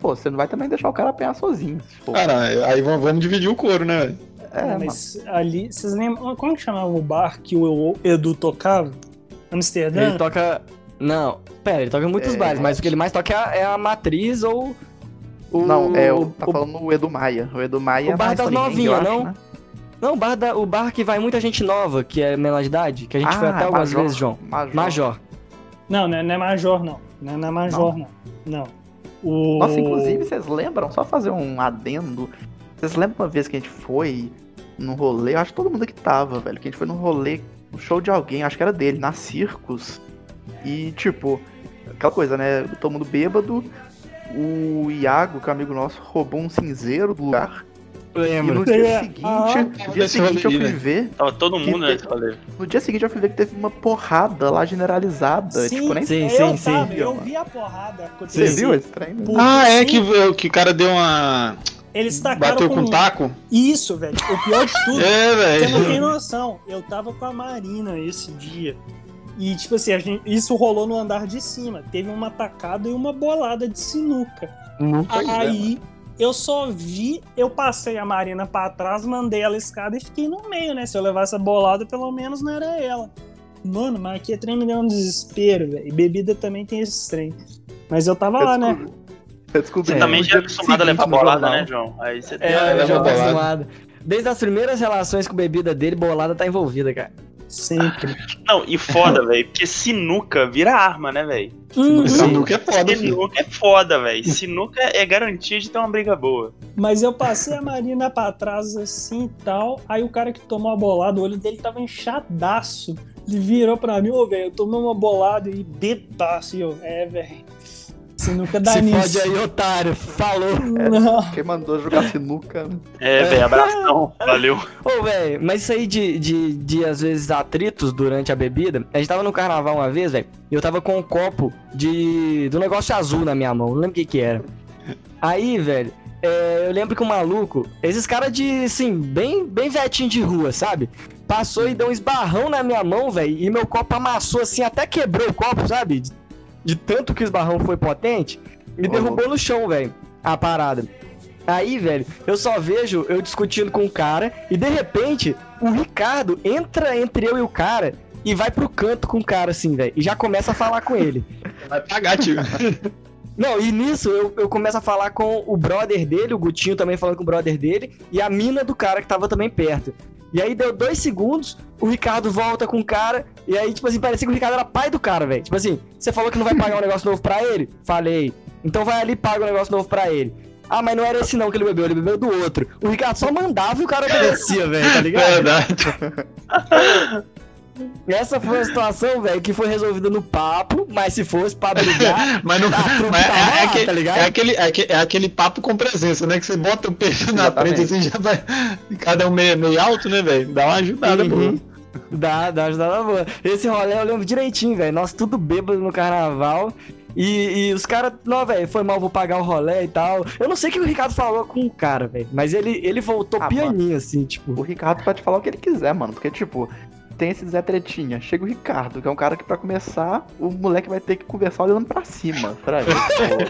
Pô, você não vai também deixar o cara apanhar sozinho. Cara, aí vamos, dividir o couro, né, velho? é, mano. Mas ali. Vocês lembram. Como que chamava o bar que o Edu tocava? Amsterdã? Ele toca. Não, pera, ele toca em muitos É. bares, mas o que ele mais toca é a, é a matriz ou. O, Não, é o, o- tá falando o Edu Maia. O Edu Maia o é bar eu novinhas, acho, não? né? Não, o bar, da, o bar que vai muita gente nova, que é menor de idade, que a gente foi Ah, até algumas Major, vezes, João. Major. Major. Não, não é, não é Major, não. Não é, não é Major, não. Não. O... Nossa, inclusive, vocês lembram? Só fazer um adendo. Vocês lembram uma vez que a gente foi num rolê? Eu acho que todo mundo aqui tava, velho. Que a gente foi num rolê, um show de alguém, acho que era dele, na Circos. E, tipo, aquela coisa, né? Todo mundo bêbado. O Iago, que é um amigo nosso, roubou um cinzeiro do lugar. E Lembro. no dia É, seguinte, ah. no dia seguinte eu fui né? ver. Tava todo mundo nesse rolê. No dia seguinte eu fui ver que teve uma porrada lá generalizada. Sim, tipo, nem sim, eu sim, sim. tava, eu vi a porrada Você viu esse trem? né? Ah, é sim, que, que o cara deu uma. Eles tacaram Bateu com com taco? Isso, velho. O pior de tudo É, Você não tem velho. noção. Eu tava com a Marina esse dia. E, tipo assim, a gente- isso rolou no andar de cima. Teve uma tacada e uma bolada de sinuca. É, Aí eu só vi, eu passei a Marina pra trás, mandei ela escada e fiquei no meio, né? Se eu levasse a bolada, pelo menos não era ela. Mano, mas aqui é trem me deu um desespero, velho. E bebida também tem esse trem. Mas eu tava lá, né? Eu descobri Você no também já é acostumado a levar bolada, jornal. né, João? Aí você tem. É, leva eu tô bolada. acostumado. Desde as primeiras relações com bebida dele, bolada tá envolvida, cara. Sempre. Não, e foda, velho, porque sinuca vira arma, né, velho? Hum, Sinuca é foda. Sinuca é foda, velho. Sinuca é garantia de ter uma briga boa. Mas eu passei a Marina pra trás assim e tal. Aí o cara que tomou a bolada, o olho dele tava inchadaço. Ele virou pra mim, ô, velho, eu tomei uma bolada e bebaço. E eu, é, velho. Sinuca dá Se nisso. pode aí, otário. Falou. Não. Quem mandou jogar sinuca? né? É, velho, abração. Valeu. Ô, velho, mas isso aí de, de, de, às vezes, atritos durante a bebida. A gente tava no carnaval uma vez, velho, e eu tava com um copo de. do negócio azul na minha mão. Não lembro o que que era. Aí, velho, é, eu lembro que o maluco, esses caras de, assim, bem, bem vetinho de rua, sabe? Passou e deu um esbarrão na minha mão, velho, e meu copo amassou assim, até quebrou o copo, sabe? De, tanto que o esbarrão foi potente, e Ô, derrubou no chão, velho, a parada. Aí, velho, eu só vejo eu discutindo com o cara e de repente o Ricardo entra entre eu e o cara e vai pro canto com o cara assim, velho, e já começa a falar com ele. Vai pagar, tio. Não, e nisso eu, eu começo a falar com o brother dele, o Gutinho também falando com o brother dele, e a mina do cara que tava também perto. E aí deu dois segundos, o Ricardo volta com o cara, e aí, tipo assim, parecia que o Ricardo era pai do cara, velho. Tipo assim, você falou que não vai pagar um negócio novo pra ele? Falei. Então vai ali e paga um negócio novo pra ele. Ah, mas não era esse não que ele bebeu, ele bebeu do outro. O Ricardo só mandava e o cara obedecia, velho, tá ligado? Verdade. Essa foi uma situação, velho, que foi resolvida no papo, mas se fosse pra brigar, Mas não. a trupe mas tava é, é aquele, tá ligado? é, aquele, é, aquele, é aquele papo com presença, né? Que você bota o peixe na frente assim, já vai. Cada um meio, meio alto, né, velho? Dá uma ajudada, Uhum. pô. Dá, dá ajudada boa. Esse rolê eu lembro direitinho, velho. Nós tudo bêbado no carnaval. E, e os caras, não, velho, foi mal, vou pagar o rolê e tal. Eu não sei o que o Ricardo falou com o cara, velho. Mas ele, ele voltou Ah, pianinho, assim, O tipo. Ricardo pode falar o que ele quiser, mano. Porque, tipo, tem esse Zé Tretinha. Chega o Ricardo, que é um cara que, pra começar, o moleque vai ter que conversar olhando pra cima, fraga.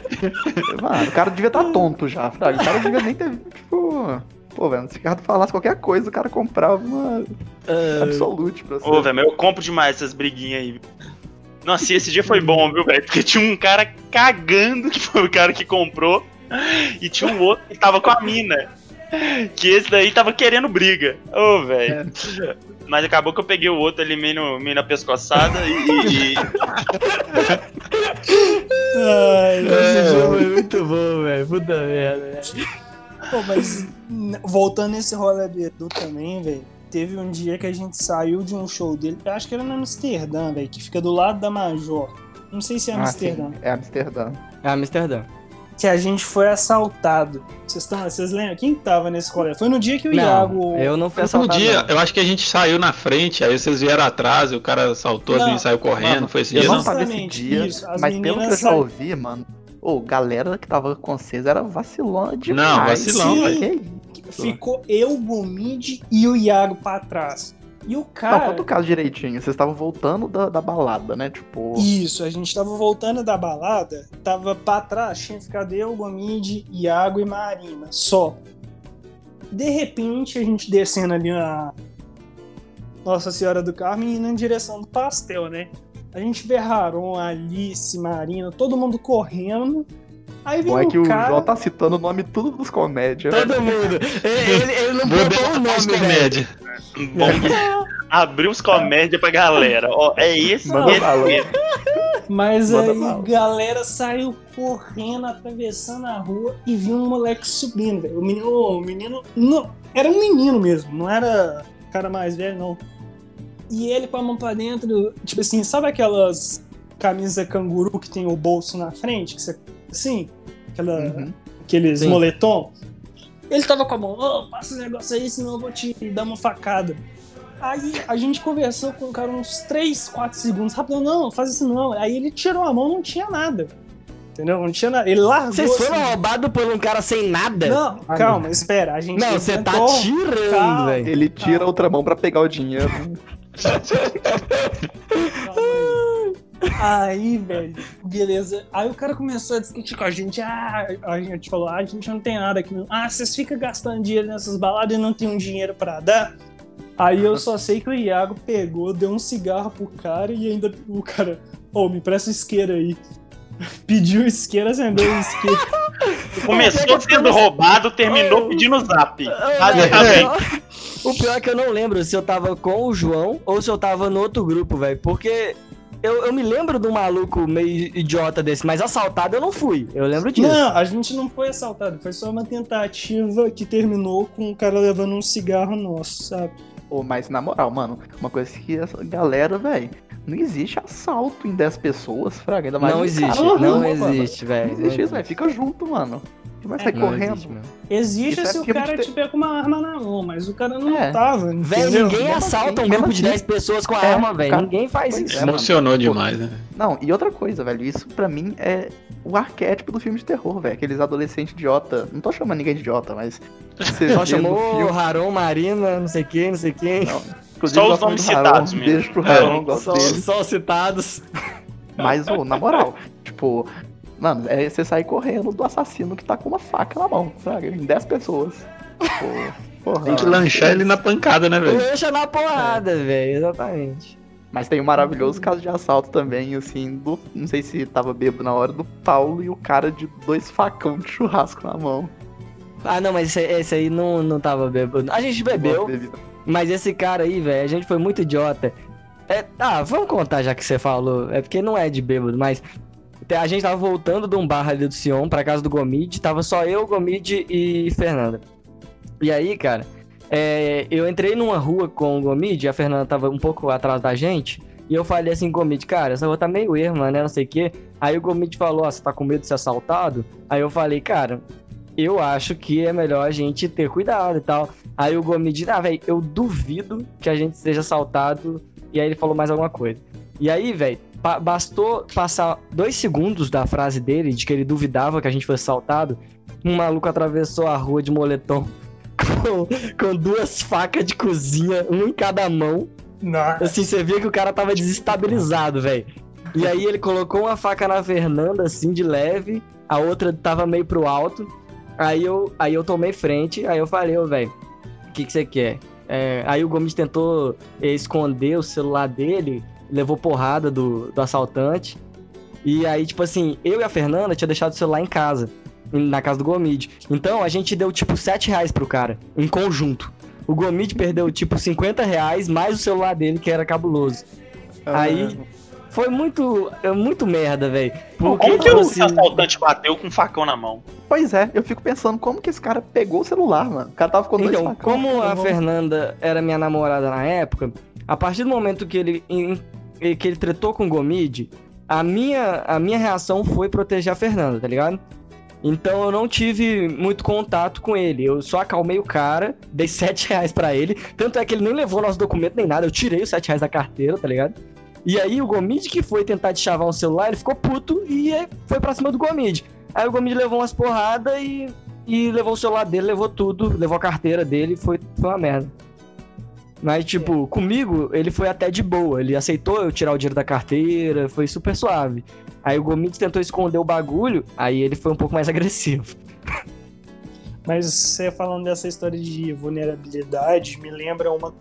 Tipo, mano, o cara devia estar tonto já, fraga. O cara devia nem ter, tipo... Pô, velho, se o Ricardo falasse qualquer coisa, o cara comprava uma ah, Absolute pra você. Ô, velho, eu compro demais essas briguinhas aí. Nossa, e esse dia foi bom, viu, velho? Porque tinha um cara cagando, que foi o cara que comprou, e tinha um outro que tava com a mina. Que esse daí tava querendo briga. Ô, velho. Mas acabou que eu peguei o outro ali meio, no- meio na pescoçada e, e- Ai, esse jogo é muito bom, velho. Puta merda, velho. Pô, mas voltando nesse rolê do Edu também, velho. Teve um dia que a gente saiu de um show dele, eu acho que era no Amsterdã, velho, que fica do lado da Major. Não sei se é Ah, Amsterdã. sim, é Amsterdã. É Amsterdã. Que a gente foi assaltado. Vocês estão, vocês lembram? Quem tava nesse rolê? Foi no dia que o Não, Iago. eu não fui Foi assaltado, dia, não. eu acho que a gente saiu na frente, aí vocês vieram atrás, e o cara saltou, a Não, gente saiu correndo, mano, foi esse Eu dia, não não? tava esse Justamente, dia, isso, as mas pelo que eu já ouvi, mano, ô, galera que tava com vocês era vacilona demais. Não, vacilão, Sim. Ficou eu, o Gomid e o Iago pra trás. E o Não, cara. conta o caso direitinho. Vocês estavam voltando da, da balada, né? Tipo. Isso, a gente tava voltando da balada, tava pra trás, tinha ficado eu, Gomide, Iago e Marina, só. De repente, a gente descendo ali na Nossa Senhora do Carmo e indo em direção do pastel, né? A gente vê Haron, Alice, Marina, todo mundo correndo. Aí vem Bom é que o cara... João tá citando o nome tudo dos comédias. Todo mundo. Ele, ele- ele não botou o nome, velho. comédia. Bom, abriu os comédia pra galera. Ó, é esse, Manda esse. Mas Manda aí, bala. galera saiu correndo, atravessando a rua e viu um moleque subindo, velho. O menino, o menino não, era um menino mesmo, não era cara mais velho, não. E ele com a mão pra dentro, tipo assim, sabe aquelas camisas canguru que tem o bolso na frente? Que você, assim, aquela, Uhum. aqueles Sim. moletom? Ele tava com a mão, ô, passa esse negócio aí, senão eu vou te dar uma facada. Aí a gente conversou com o cara uns 3, 4 segundos, rápido, não, faz isso não. Aí ele tirou a mão, não tinha nada. Entendeu? Não tinha nada. Ele largou. Vocês foram assim. roubados por um cara sem nada? Não, calma, espera. A gente Não, você tá tirando, Calma. velho. Ele tira a outra mão pra pegar o dinheiro. Aí, velho, beleza. Aí o cara começou a discutir com a gente. Ah, a gente falou, ah, a gente não tem nada aqui. não. Ah, vocês ficam gastando dinheiro nessas baladas e não tem um dinheiro pra dar? Aí eu só sei que o Iago pegou, deu um cigarro pro cara e ainda o cara, ô, me presta o isqueiro aí. Pediu o isqueiro, acendeu o isqueiro. Começou sendo roubado, terminou pedindo zap. Basicamente. O pior é que eu não lembro se eu tava com o João ou se eu tava no outro grupo, velho. Porque eu, eu me lembro de um maluco meio idiota desse, mas assaltado eu não fui. Eu lembro disso. Não, a gente não foi assaltado, foi só uma tentativa que terminou com o cara levando um cigarro nosso, sabe? Pô, mas na moral, mano, uma coisa que essa galera, velho, não existe assalto em 10 pessoas, fraga. Ainda mais Não existe, cara não mano. existe, velho. Não existe isso, velho. Fica junto, mano. Vai sair Não correndo. existe, mano. Existe é se o cara tiver com uma arma na mão, mas o cara não É. tava. Velho, ninguém Mesmo assalta um grupo de assim. 10 pessoas com É, arma, velho. cara. Ninguém faz isso. é, mano. Emocionou demais, né? Não, e outra coisa, velho, isso pra mim é o arquétipo do filme de terror, velho. Aqueles adolescentes idiota. Não tô chamando ninguém de idiota, mas. Você Só chamou filme- Haron, Marina, não sei quem, não sei quem. Não, inclusive, Só os nomes citados um mesmo. Beijo pro É, Haron, gosto Só, dele. só os citados. Mas, ô, na moral, tipo, mano, é você sair correndo do assassino que tá com uma faca na mão, sabe? Em 10 pessoas. Porra. Tem que lanchar ele na pancada, né, velho? Lancha na porrada, velho. Exatamente. Mas tem um maravilhoso caso de assalto também, assim, do. Não sei se tava bêbado na hora do Paulo e o cara de dois facão de churrasco na mão. Ah, não, mas esse, esse aí não, não tava bêbado. A gente bebeu, mas esse cara aí, velho, a gente foi muito idiota. É, ah, vamos contar já que você falou. É porque não é de bêbado, mas. A gente tava voltando de um bar ali do Sion pra casa do Gomid. Tava só eu, Gomid e Fernanda. E aí, cara, é, eu entrei numa rua com o Gomid, a Fernanda tava um pouco atrás da gente. E eu falei assim, Gomid, cara, essa rua tá meio erma, né? Não sei o quê. Aí o Gomid falou, ó, você tá com medo de ser assaltado? Aí eu falei, cara, eu acho que é melhor a gente ter cuidado e tal. Aí o disse, ah, velho, eu duvido que a gente seja assaltado. E aí ele falou mais alguma coisa. E aí, velho, pa- bastou passar dois segundos da frase dele, de que ele duvidava que a gente fosse assaltado, um maluco atravessou a rua de moletom com, com duas facas de cozinha, um em cada mão. Nossa. Assim, você via que o cara tava desestabilizado, velho. E aí ele colocou uma faca na Fernanda, assim, de leve, a outra tava meio pro alto. Aí eu, aí eu tomei frente, aí eu falei, ô, velho, o que que você quer? É, aí o Gomes tentou esconder o celular dele, levou porrada do, do assaltante. E aí, tipo assim, eu e a Fernanda tinha deixado o celular em casa, na casa do Gomid. Então a gente deu tipo 7 reais pro cara, em conjunto. O Gomid perdeu tipo 50 reais, mais o celular dele, que era cabuloso. Aí foi muito, é muito merda, velho. Como que o tipo assim, assaltante bateu com um facão na mão? Pois é, eu fico pensando como que esse cara pegou o celular, mano. O cara tava com dois Então, facão. como a Fernanda era minha namorada na época, a partir do momento que ele, que ele tretou com o Gomid, a minha, a minha reação foi proteger a Fernanda, tá ligado? Então eu não tive muito contato com ele. Eu só acalmei o cara, dei 7 reais pra ele. Tanto é que ele nem levou nosso documento nem nada. Eu tirei os 7 reais da carteira, tá ligado? E aí o Gomid que foi tentar deschavar um celular, ele ficou puto e foi pra cima do Gomid. Aí o Gomid levou umas porradas e, e levou o celular dele, levou tudo, levou a carteira dele, foi, foi uma merda. Mas, tipo, comigo, ele foi até de boa. Ele aceitou eu tirar o dinheiro da carteira, foi super suave. Aí o Gomid tentou esconder o bagulho, aí ele foi um pouco mais agressivo. Mas você falando dessa história de vulnerabilidade, me lembra uma.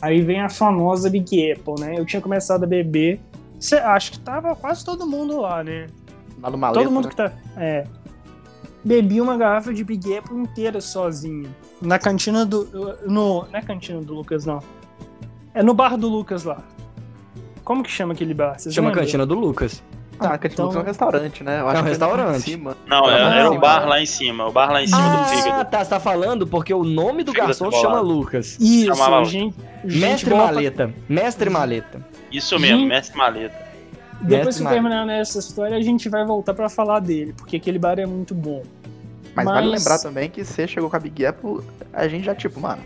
Aí vem a famosa Big Apple, né? Eu tinha começado a beber. Cê, acho que tava quase todo mundo lá, né? Lá no maleta, todo mundo né? que tá. É. Bebi uma garrafa de Big Apple inteira sozinho. Na cantina do. No, não é cantina do Lucas, não. É no bar do Lucas lá. Como que chama aquele bar? Vocês Chama lembram? Cantina do Lucas. Ah, a cantina Então- é um restaurante, né? Eu É um ali restaurante. Em cima. Não, era, Não, era o não. bar lá em cima, o bar lá em cima do Ah, fígado. tá, você tá falando porque o nome do Fígado garçom chama Lucas. Isso, Chamava- gente. gente Mestre pra- Maleta. Mestre Maleta. Isso mesmo, Gente. mestre maleta. Depois Mestre que Maleta. terminar essa história, a gente vai voltar pra falar dele, porque aquele bar é muito bom. Mas, vale Mas- lembrar também que você chegou com a Big Apple, a gente já, tipo, mano,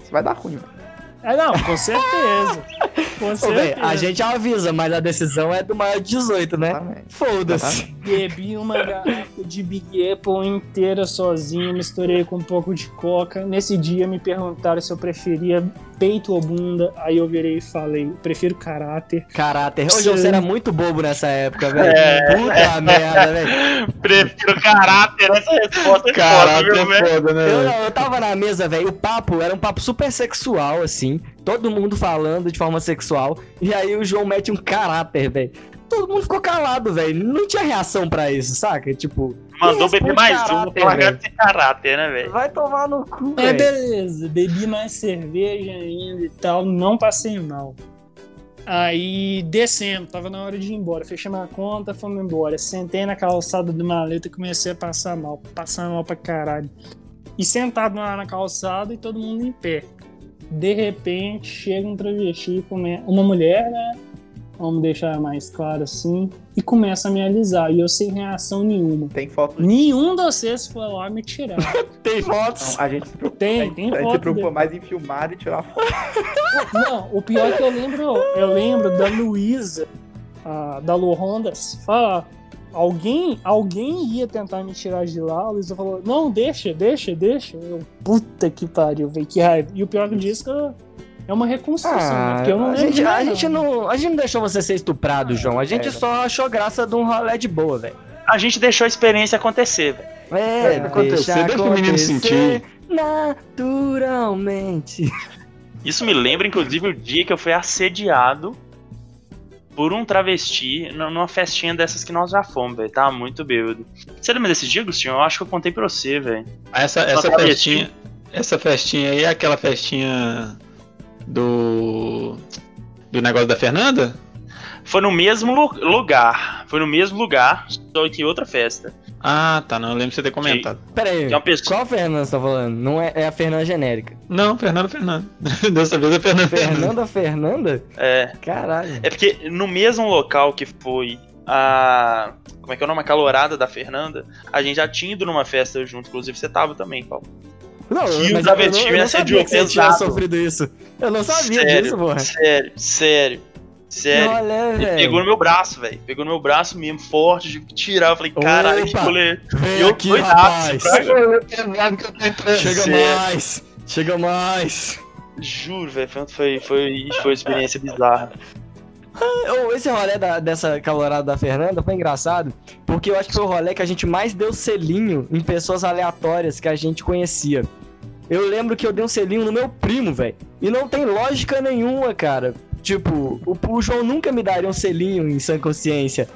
isso vai dar ruim, velho. É, não, com certeza. Com certeza. a gente avisa, mas a decisão é do maior de 18, né? Foda-se. Bebi uma garrafa de Big Apple inteira sozinho, misturei com um pouco de coca. Nesse dia me perguntaram se eu preferia peito ou bunda. Aí eu virei e falei, prefiro caráter. Caráter. Ô. João, você era muito bobo nessa época, velho. É. Puta merda, velho. Prefiro caráter, essa resposta é foda, Caralho, viu, é velho? foda, né? Eu, eu tava na mesa, velho. O papo era um papo super sexual, assim. Todo mundo falando de forma sexual. E aí o João mete um caráter, velho. Todo mundo ficou calado, velho. Não tinha reação pra isso, saca? Tipo, Mandou beber mais um, caráter, pra largar velho. de caráter, né, velho? vai tomar no cu, É, velho. beleza, bebi mais cerveja ainda e tal, não passei mal. Aí descendo, tava na hora de ir embora, fechei minha conta, fomos embora. Sentei na calçada do maleta e comecei a passar mal, passar mal pra caralho. E sentado lá na calçada e todo mundo em pé. De repente chega um travesti, uma mulher, né? Vamos deixar mais claro assim, e começa a me alisar. E eu sem reação nenhuma. Tem foto Nenhum de vocês foi lá me tirar. Tem fotos. Não, a gente se preocupa, Tem, tem a gente se preocupa mais em filmar e tirar foto. Não, o pior é que eu lembro, eu lembro da Luísa, da Lu Rondas, falar. Alguém, alguém ia tentar me tirar de lá, a Luísa falou, não, deixa, deixa, deixa. Eu, puta que pariu, velho, que raiva. E o pior disso é que é uma reconstrução, né? Porque eu não a, lembro gente, a, gente não, a gente não deixou você ser estuprado, João. A gente é. só achou graça de um rolê de boa, velho. A gente deixou a experiência acontecer, velho. É, É, acontecer, deixa o menino sentir. naturalmente. Isso me lembra, inclusive, o dia que eu fui assediado por um travesti numa festinha dessas que nós já fomos, velho. Tava muito bêbado. Você lembra desse dia, Agostinho? Eu acho que eu contei pra você, velho. Essa, essa festinha. Essa festinha aí é aquela festinha do. Do negócio da Fernanda? Foi no mesmo lu- lugar. Foi no mesmo lugar, só que outra festa. Ah, tá, não. Eu lembro de você ter comentado. Pera aí, Que é uma pessoa. qual Fernanda você tá falando? Não é, é a Fernanda genérica. Não, Fernanda Fernanda. Dessa vez é Fernanda Fernanda. Fernanda Fernanda? É. Caralho. É porque no mesmo local que foi a. Como é que é o nome? A calorada da Fernanda, a gente já tinha ido numa festa junto. Inclusive você tava também, Paulo. Não, Que o mas me assediou sabia que você tinha sofrido isso. Eu não sabia sério, disso, porra. Sério, sério. Sério. Olha, Ele velho. pegou no meu braço, velho. Pegou no meu braço mesmo, forte, de tirar. Eu falei, caralho, que rolê. Vem Eu aqui, doidaço. Chega Sério. mais. Chega mais. Juro, velho. Foi, foi, foi, foi uma experiência bizarra. Esse rolê da- dessa calorada da Fernanda foi engraçado, porque eu acho que foi o rolê que a gente mais deu selinho em pessoas aleatórias que a gente conhecia. Eu lembro que eu dei um selinho no meu primo, velho. E não tem lógica nenhuma, cara. Tipo, o, o João nunca me daria um selinho em sã consciência.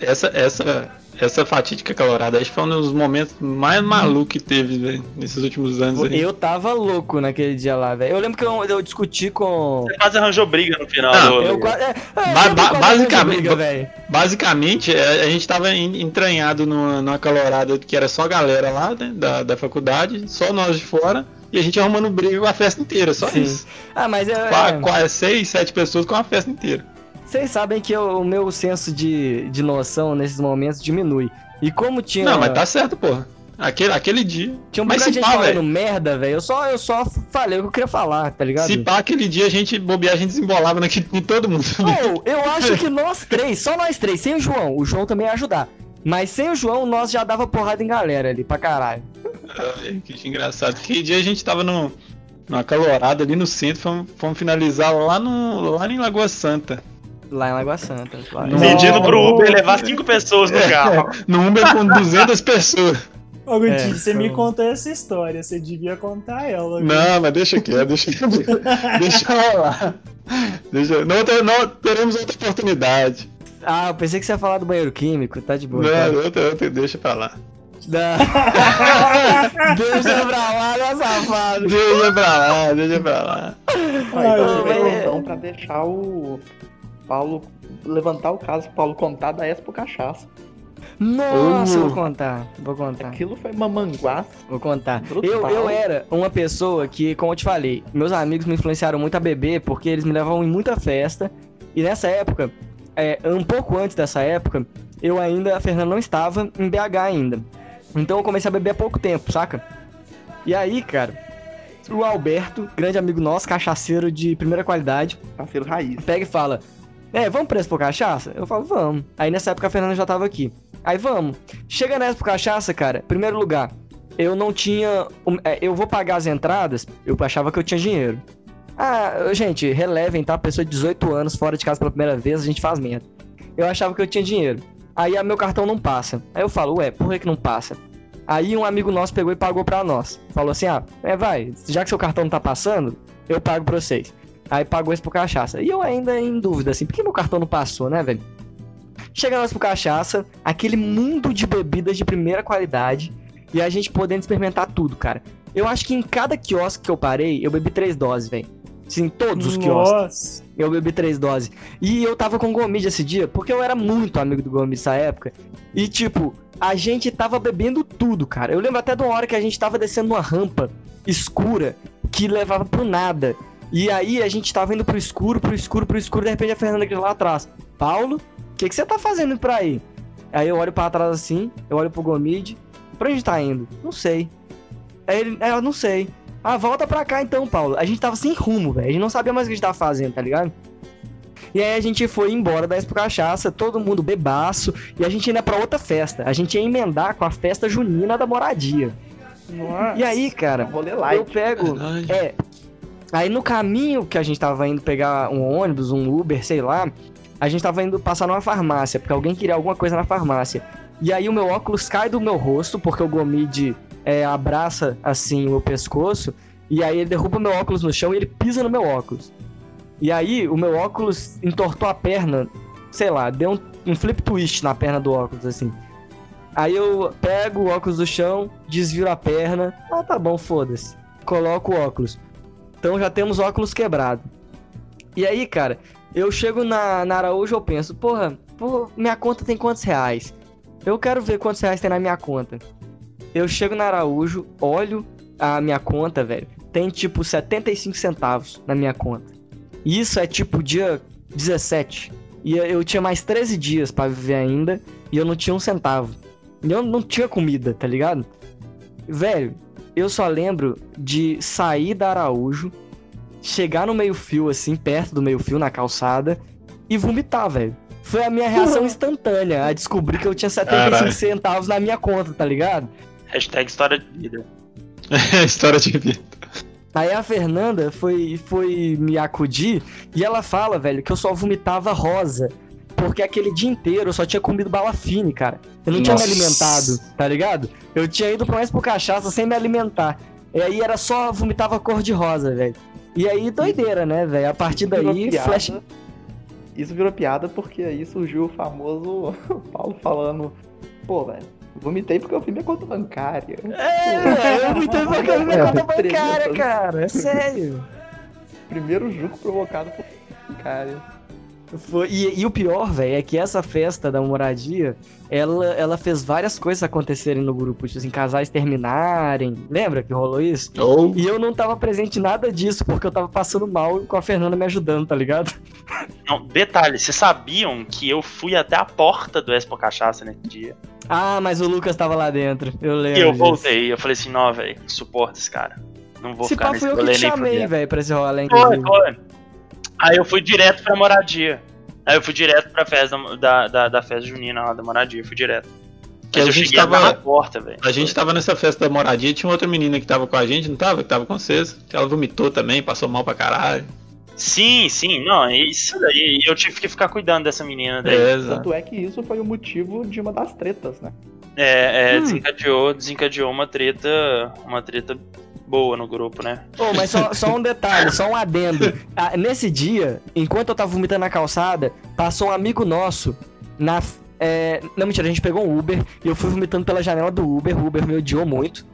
Essa, essa, essa fatídica calorada acho que foi um dos momentos mais malucos que teve, velho, nesses últimos anos aí. Eu tava louco naquele dia lá, velho. Eu lembro que eu, eu discuti com. Você quase arranjou briga no final Não, do. Eu, é, é, Ba- eu ba- quase basicamente- briga, velho. Basicamente, é, a gente tava en- entranhado numa, numa calorada que era só galera lá, né, da, da faculdade, só nós de fora, e a gente arrumando briga com a festa inteira, só Sim. isso. Ah, mas é. Qua- é. qua- seis, sete pessoas com a festa inteira. Vocês sabem que eu- o meu senso de, de noção nesses momentos diminui. E como tinha, Não, mas tá certo, porra. Aquele, aquele dia. tinha um mas de se gente pá, falando velho. merda, velho, eu só, eu só falei o que eu queria falar, tá ligado? Se pá, aquele dia a gente bobear, a gente desembolava naquele, em todo mundo. Ou, eu acho que nós três, só nós três, sem o João, o João também ia ajudar. Mas sem o João, nós já dava porrada em galera ali, pra caralho. Que engraçado. Aquele dia a gente tava no, numa calorada ali no centro, fomos, fomos finalizar lá, no, lá em Lagoa Santa. Lá em Lagoa Santa. Lá. Não. Pedindo pro. Uber levar cinco pessoas no carro. No Uber com 200 pessoas. Ô, Guti, É, você me então. contou essa história, você devia contar ela. viu? Não, mas deixa quieto, deixa Deixa rolar. Deixa, não, não teremos outra oportunidade. Ah, eu pensei que você ia falar do banheiro químico, tá de boa. Não, tá? outra, outra, deixa pra lá. Não. Deixa pra lá, né, safado? Deixa pra lá, deixa pra lá. Ai, Então, velho. então, pra deixar o Paulo levantar o caso, Paulo contar da Expo Cachaça. Nossa, eu vou contar, vou contar. Aquilo foi mamanguaça. Vou contar. Eu, eu era uma pessoa que, como eu te falei, meus amigos me influenciaram muito a beber porque eles me levavam em muita festa. E nessa época, é, um pouco antes dessa época, eu ainda, a Fernanda não estava em BH ainda. Então eu comecei a beber há pouco tempo, saca? E aí, cara, o Alberto, grande amigo nosso, cachaceiro de primeira qualidade, Parceiro raiz. pega e fala: É, vamos pra Expo Cachaça? Eu falo, vamos. Aí nessa época a Fernanda já tava aqui. Aí vamos. Chega na Expo Cachaça, cara, primeiro lugar, eu não tinha. é, Eu vou pagar as entradas, eu achava que eu tinha dinheiro. Ah, gente, relevem, tá? Pessoa de 18 anos, fora de casa pela primeira vez, a gente faz merda. Eu achava que eu tinha dinheiro. Aí a meu cartão não passa. Aí eu falo, ué, por que, que não passa? Aí um amigo nosso pegou e pagou pra nós. Falou assim: ah, é, vai, já que seu cartão não tá passando, eu pago pra vocês. Aí pagou isso pro cachaça. E eu ainda em dúvida, assim, por que meu cartão não passou, né, velho? Chega nós pro cachaça, aquele mundo de bebidas de primeira qualidade, e a gente podendo experimentar tudo, cara. Eu acho que em cada quiosque que eu parei, eu bebi três doses, velho. Sim, todos os quiosques. Nossa. Eu bebi três doses. E eu tava com o Gomide esse dia, porque eu era muito amigo do Gomide nessa época. E, tipo, a gente tava bebendo tudo, cara. Eu lembro até de uma hora que a gente tava descendo uma rampa escura que levava pro nada. E aí a gente tava indo pro escuro, pro escuro, pro escuro, de repente a Fernanda aqui lá atrás. Paulo, o que, que você tá fazendo por aí? Aí eu olho pra trás assim, eu olho pro Gomide. Pra onde tá indo? Não sei. Aí ele, é, eu não sei. Ah, volta pra cá então, Paulo. A gente tava sem rumo, velho. A gente não sabia mais o que a gente tava fazendo, tá ligado? E aí a gente foi embora da Expo Cachaça, todo mundo bebaço, e a gente ia pra outra festa. A gente ia emendar com a festa junina da moradia. Nossa. E aí, cara, eu pego. É. Aí no caminho que a gente tava indo pegar um ônibus, um Uber, sei lá, a gente tava indo passar numa farmácia, porque alguém queria alguma coisa na farmácia. E aí o meu óculos cai do meu rosto, porque o Gomide é, abraça assim o meu pescoço, e aí ele derruba meu óculos no chão e ele pisa no meu óculos. E aí o meu óculos entortou a perna, sei lá, deu um, um flip twist na perna do óculos, assim. Aí eu pego o óculos do chão, desviro a perna. Ah, tá bom, foda-se. Coloco o óculos. Então já temos óculos quebrado. E aí, cara, eu chego na, na Araújo eu penso, porra, pô, minha conta tem quantos reais? Eu quero ver quantos reais tem na minha conta. Eu chego na Araújo, olho a minha conta, velho. Tem tipo 75 centavos na minha conta. E isso é tipo dia 17. E eu- tinha mais 13 dias pra viver ainda. E eu não tinha um centavo. E eu não tinha comida, tá ligado? Velho, eu só lembro de sair da Araújo, chegar no meio-fio, assim, perto do meio-fio, na calçada, e vomitar, velho. Foi a minha reação instantânea a descobrir que eu tinha 75 Caralho. centavos na minha conta, tá ligado? Hashtag história de vida. História de vida. Aí a Fernanda foi, foi me acudir e ela fala, velho, que eu só vomitava rosa. Porque aquele dia inteiro eu só tinha comido bala fine, cara. Eu não tinha me Nossa. alimentado, tá ligado? Eu tinha ido mais por cachaça sem me alimentar. E aí era só vomitava cor de rosa, velho. E aí doideira, né, velho? A partir daí, flash. Isso virou piada porque aí surgiu o famoso Paulo falando, pô, velho, vomitei porque eu vi minha conta bancária. É, eu vomitei porque eu vi minha conta bancária, cara. É sério. Primeiro jogo provocado por bancária. Foi- e, e o pior, velho, é que essa festa da moradia, ela, ela fez várias coisas acontecerem no grupo, tipo assim, casais terminarem. Lembra que rolou isso? Ou E eu não tava presente em nada disso, porque eu tava passando mal com a Fernanda me ajudando, tá ligado? Não, detalhe, vocês sabiam que eu fui até a porta do Expo Cachaça nesse dia? Ah, mas o Lucas tava lá dentro, eu lembro. E eu disso. voltei, eu falei assim, não, velho, suporta esse cara. Não vou Se ficar pá, nesse fui eu que te chamei, velho, pra esse rolê, Foi, foi. Aí eu fui direto pra moradia. Aí eu fui direto pra festa da, da, da festa junina lá da moradia, fui direto. Que Mas a gente tava- na porta, velho. a gente tava nessa festa da moradia e tinha outra menina que tava com a gente, não tava? Que tava com vocês. Que ela vomitou também, passou mal pra caralho. Sim, sim, não, é isso daí. Eu tive que ficar cuidando dessa menina daí. É, exato. Tanto é que isso foi o motivo de uma das tretas, né? É, é, Hum. desencadeou, desencadeou uma treta, uma treta boa no grupo, né? Ô, mas só, só um detalhe, só um adendo. Ah, nesse dia, enquanto eu tava vomitando na calçada, passou um amigo nosso na. é, não, mentira, a gente pegou um Uber e eu fui vomitando pela janela do Uber. O Uber me odiou muito.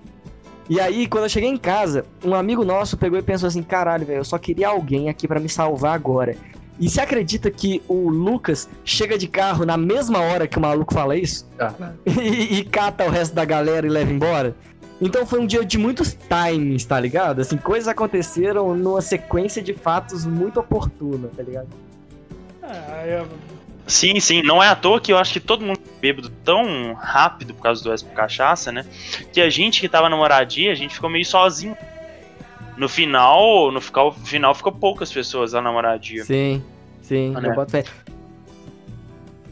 E aí, quando eu cheguei em casa, um amigo nosso pegou e pensou assim: caralho, velho, eu só queria alguém aqui pra me salvar agora. E você acredita que o Lucas chega de carro na mesma hora que o maluco fala isso? e, e cata o resto da galera e leva embora? Então foi um dia de muitos timings, tá ligado? Assim, coisas aconteceram numa sequência de fatos muito oportuna, tá ligado? Ah, eu- Sim, sim, não é à toa que eu acho que todo mundo bêbado tão rápido por causa do Expo Cachaça, né? Que a gente que tava na moradia, a gente ficou meio sozinho. No final, no final, final ficou poucas pessoas lá na moradia. Sim, sim, Ah, né?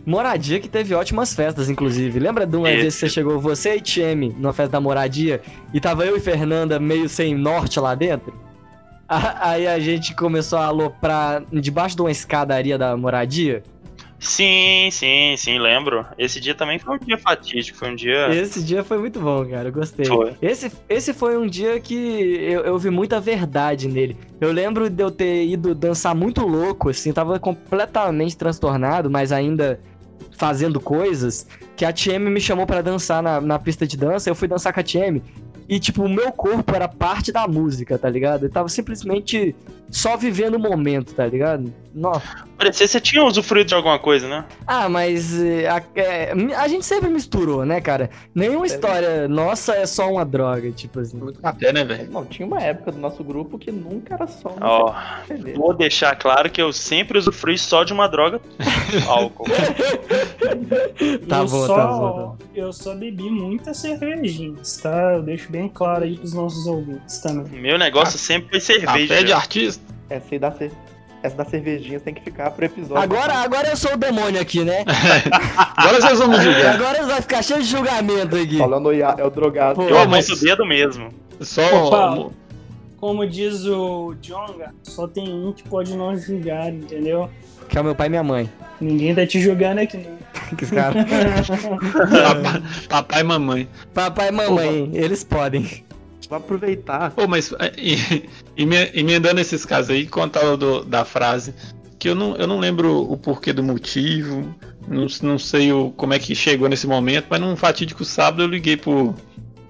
Moradia que teve ótimas festas, inclusive. Lembra de uma Esse. vez que você chegou, você e Tieme, numa festa da Moradia, e tava eu e Fernanda meio sem norte lá dentro? Aí a gente começou a aloprar debaixo de uma escadaria da Moradia. Sim, sim, sim, lembro. Esse dia também foi um dia fatídico, foi um dia. Esse dia foi muito bom, cara. Eu gostei. Foi. Esse, esse foi um dia que eu, eu vi muita verdade nele. Eu lembro de eu ter ido dançar muito louco, assim, tava completamente transtornado, mas ainda fazendo coisas, que a TM me chamou pra dançar na, na pista de dança, eu fui dançar com a TM. E, tipo, o meu corpo era parte da música, tá ligado? Eu tava simplesmente só vivendo o momento, tá ligado? Nossa. Parecia que você tinha usufruído de alguma coisa, né? Ah, mas eh, a, é, a gente sempre misturou, né, cara? Nenhuma história nossa é só uma droga, tipo assim. Até, né, velho? Não, tinha uma época do nosso grupo que nunca era só um Ó, vou deixar claro que eu sempre usufrui só de uma droga, álcool. Tá eu bom, só, tá bom, tá bom. Eu só bebi muitas cervejinhas, tá? Eu deixo bem claro aí pros nossos ouvintes também. Meu negócio sempre foi cerveja. Café de artista. Essa aí da. Essa da cervejinha tem que ficar pro episódio. Agora, agora eu sou o demônio aqui, né? Agora vocês vão me julgar. Agora vai ficar cheio de julgamento aqui. Falando é o drogado. Eu Ô, aponto mas- o dedo mesmo. Só. Opa. Como diz o Jonga, só tem um que pode não julgar, entendeu? Que é o meu pai e minha mãe. Ninguém tá te julgando aqui, não. Que os caras- Papai, papai e mamãe. Papai e mamãe, eles podem. Vou aproveitar. Pô, mas é, e, e, me- emendando esses casos aí, contar da frase, que eu não, eu não lembro o porquê do motivo, não, não sei o, como é que chegou nesse momento, mas num fatídico sábado eu liguei pro,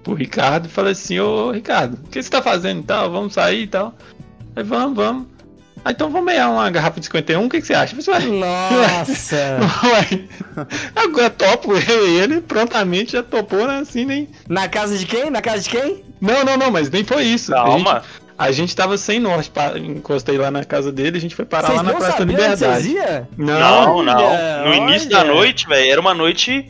pro Ricardo e falei assim, ô Ricardo, o que você tá fazendo e tal? Vamos sair e tal? Aí vamos, vamos. Ah, então vamos meia uma garrafa de 51, o que, que você acha? Eu falei, Nossa! Ué, agora topo eu e ele prontamente já topou, né? Assim, nem. Na casa de quem? Na casa de quem? Não, não, não, mas nem foi isso. A gente, Calma. a gente tava sem norte, encostei lá na casa dele, a gente foi parar Vocês lá na não Praça da Liberdade. Não, não. Olha, No início da olha. noite, velho, era uma noite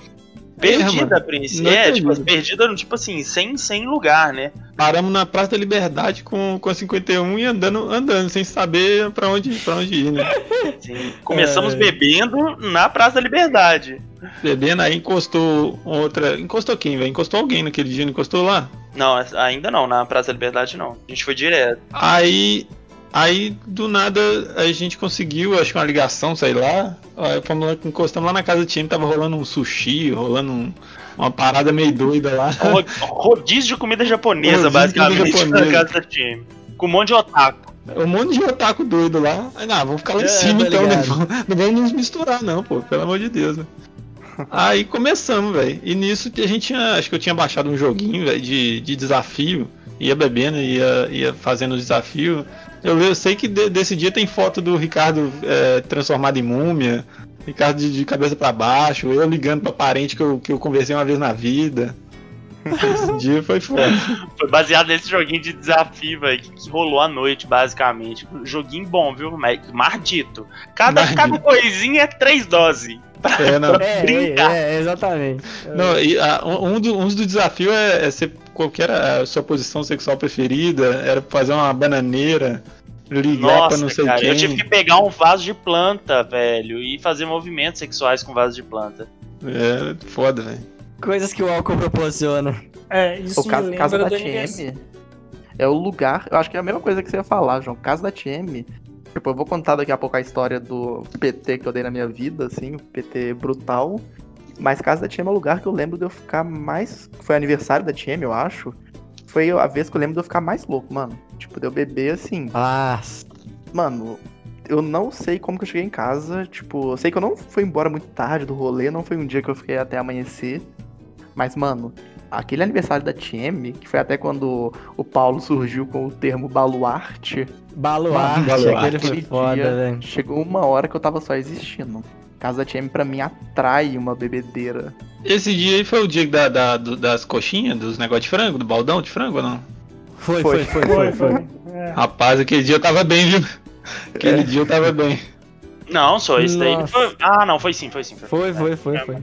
perdida, mano. Prince. Não É, tipo, perdida, tipo assim, sem, sem lugar, né? Paramos na Praça da Liberdade com, com a 51 e andando, andando, sem saber pra onde, pra onde ir, né? Assim, começamos É. bebendo na Praça da Liberdade. Bebendo, aí encostou outra. Encostou quem, velho? Encostou alguém naquele dia, não encostou lá? Não, ainda não, na Praça da Liberdade não. A gente foi direto. Aí, aí do nada a gente conseguiu, acho que uma ligação, sei lá. Aí fomos lá, encostamos lá na casa do time, tava rolando um sushi, rolando um- uma parada meio doida lá. Ro- Rodízio de comida japonesa, Rodízio de comida basicamente, japonesa. na casa do time. Com um monte de otaku. Um monte de otaku doido lá. Aí, não, vamos ficar lá em É, cima tá então, né? Não vamos nos misturar, não, pô, pelo amor de Deus. né? Aí começamos, velho. E nisso que a gente tinha. Acho que eu tinha baixado um joguinho, velho, de, de desafio. Ia bebendo, ia, ia fazendo o desafio. Eu, eu sei que de- desse dia tem foto do Ricardo é, transformado em múmia. Ricardo de, de cabeça pra baixo, eu ligando pra parente que eu, que eu conversei uma vez na vida. Esse dia foi foda. Foi baseado nesse joguinho de desafio, velho, que, que rolou à noite, basicamente. Joguinho bom, viu? Mas Mardito. Cada, Mardito. cada coisinha é três doses. É, não. É, Brincar. é, é, exatamente. Não, e, ah, um, um do- uns do desafio é, é ser qualquer a sua posição sexual preferida, era fazer uma bananeira, ligar pra não Nossa, sei cara, quem. eu tive que pegar um vaso de planta, velho, e fazer movimentos sexuais com vaso de planta. É foda, velho. Coisas que o álcool proporciona. É, isso O caso, me casa da. TM é o lugar. Eu acho que é a mesma coisa que você ia falar, João. Casa da TM. Tipo, eu vou contar daqui a pouco a história do PT que eu dei na minha vida, assim, o PT brutal. Mas casa da TM é o lugar que eu lembro de eu ficar mais. Foi aniversário da TM, eu acho. Foi a vez que eu lembro de eu ficar mais louco, mano. Tipo, de eu beber assim. Ah, Mano, eu não sei como que eu cheguei em casa. Tipo, eu sei que eu não fui embora muito tarde do rolê, não foi um dia que eu fiquei até amanhecer. Mas, mano, aquele aniversário da TM, que foi até quando o Paulo surgiu com o termo baluarte, baluarte, Baluarte. aquele foi foda, dia velho. chegou uma hora que eu tava só existindo. Casa da TM pra mim atrai uma bebedeira. Esse dia aí foi o dia da, da- do- das coxinhas, dos negócios de frango, do baldão de frango ou não? Foi, Foi. foi, foi, foi, Foi, foi. foi. É. Rapaz, aquele dia eu tava bem, viu? Aquele dia eu tava bem. Não, só esse daí. Foi... Ah, não, foi sim, foi sim. Foi, foi, foi, foi.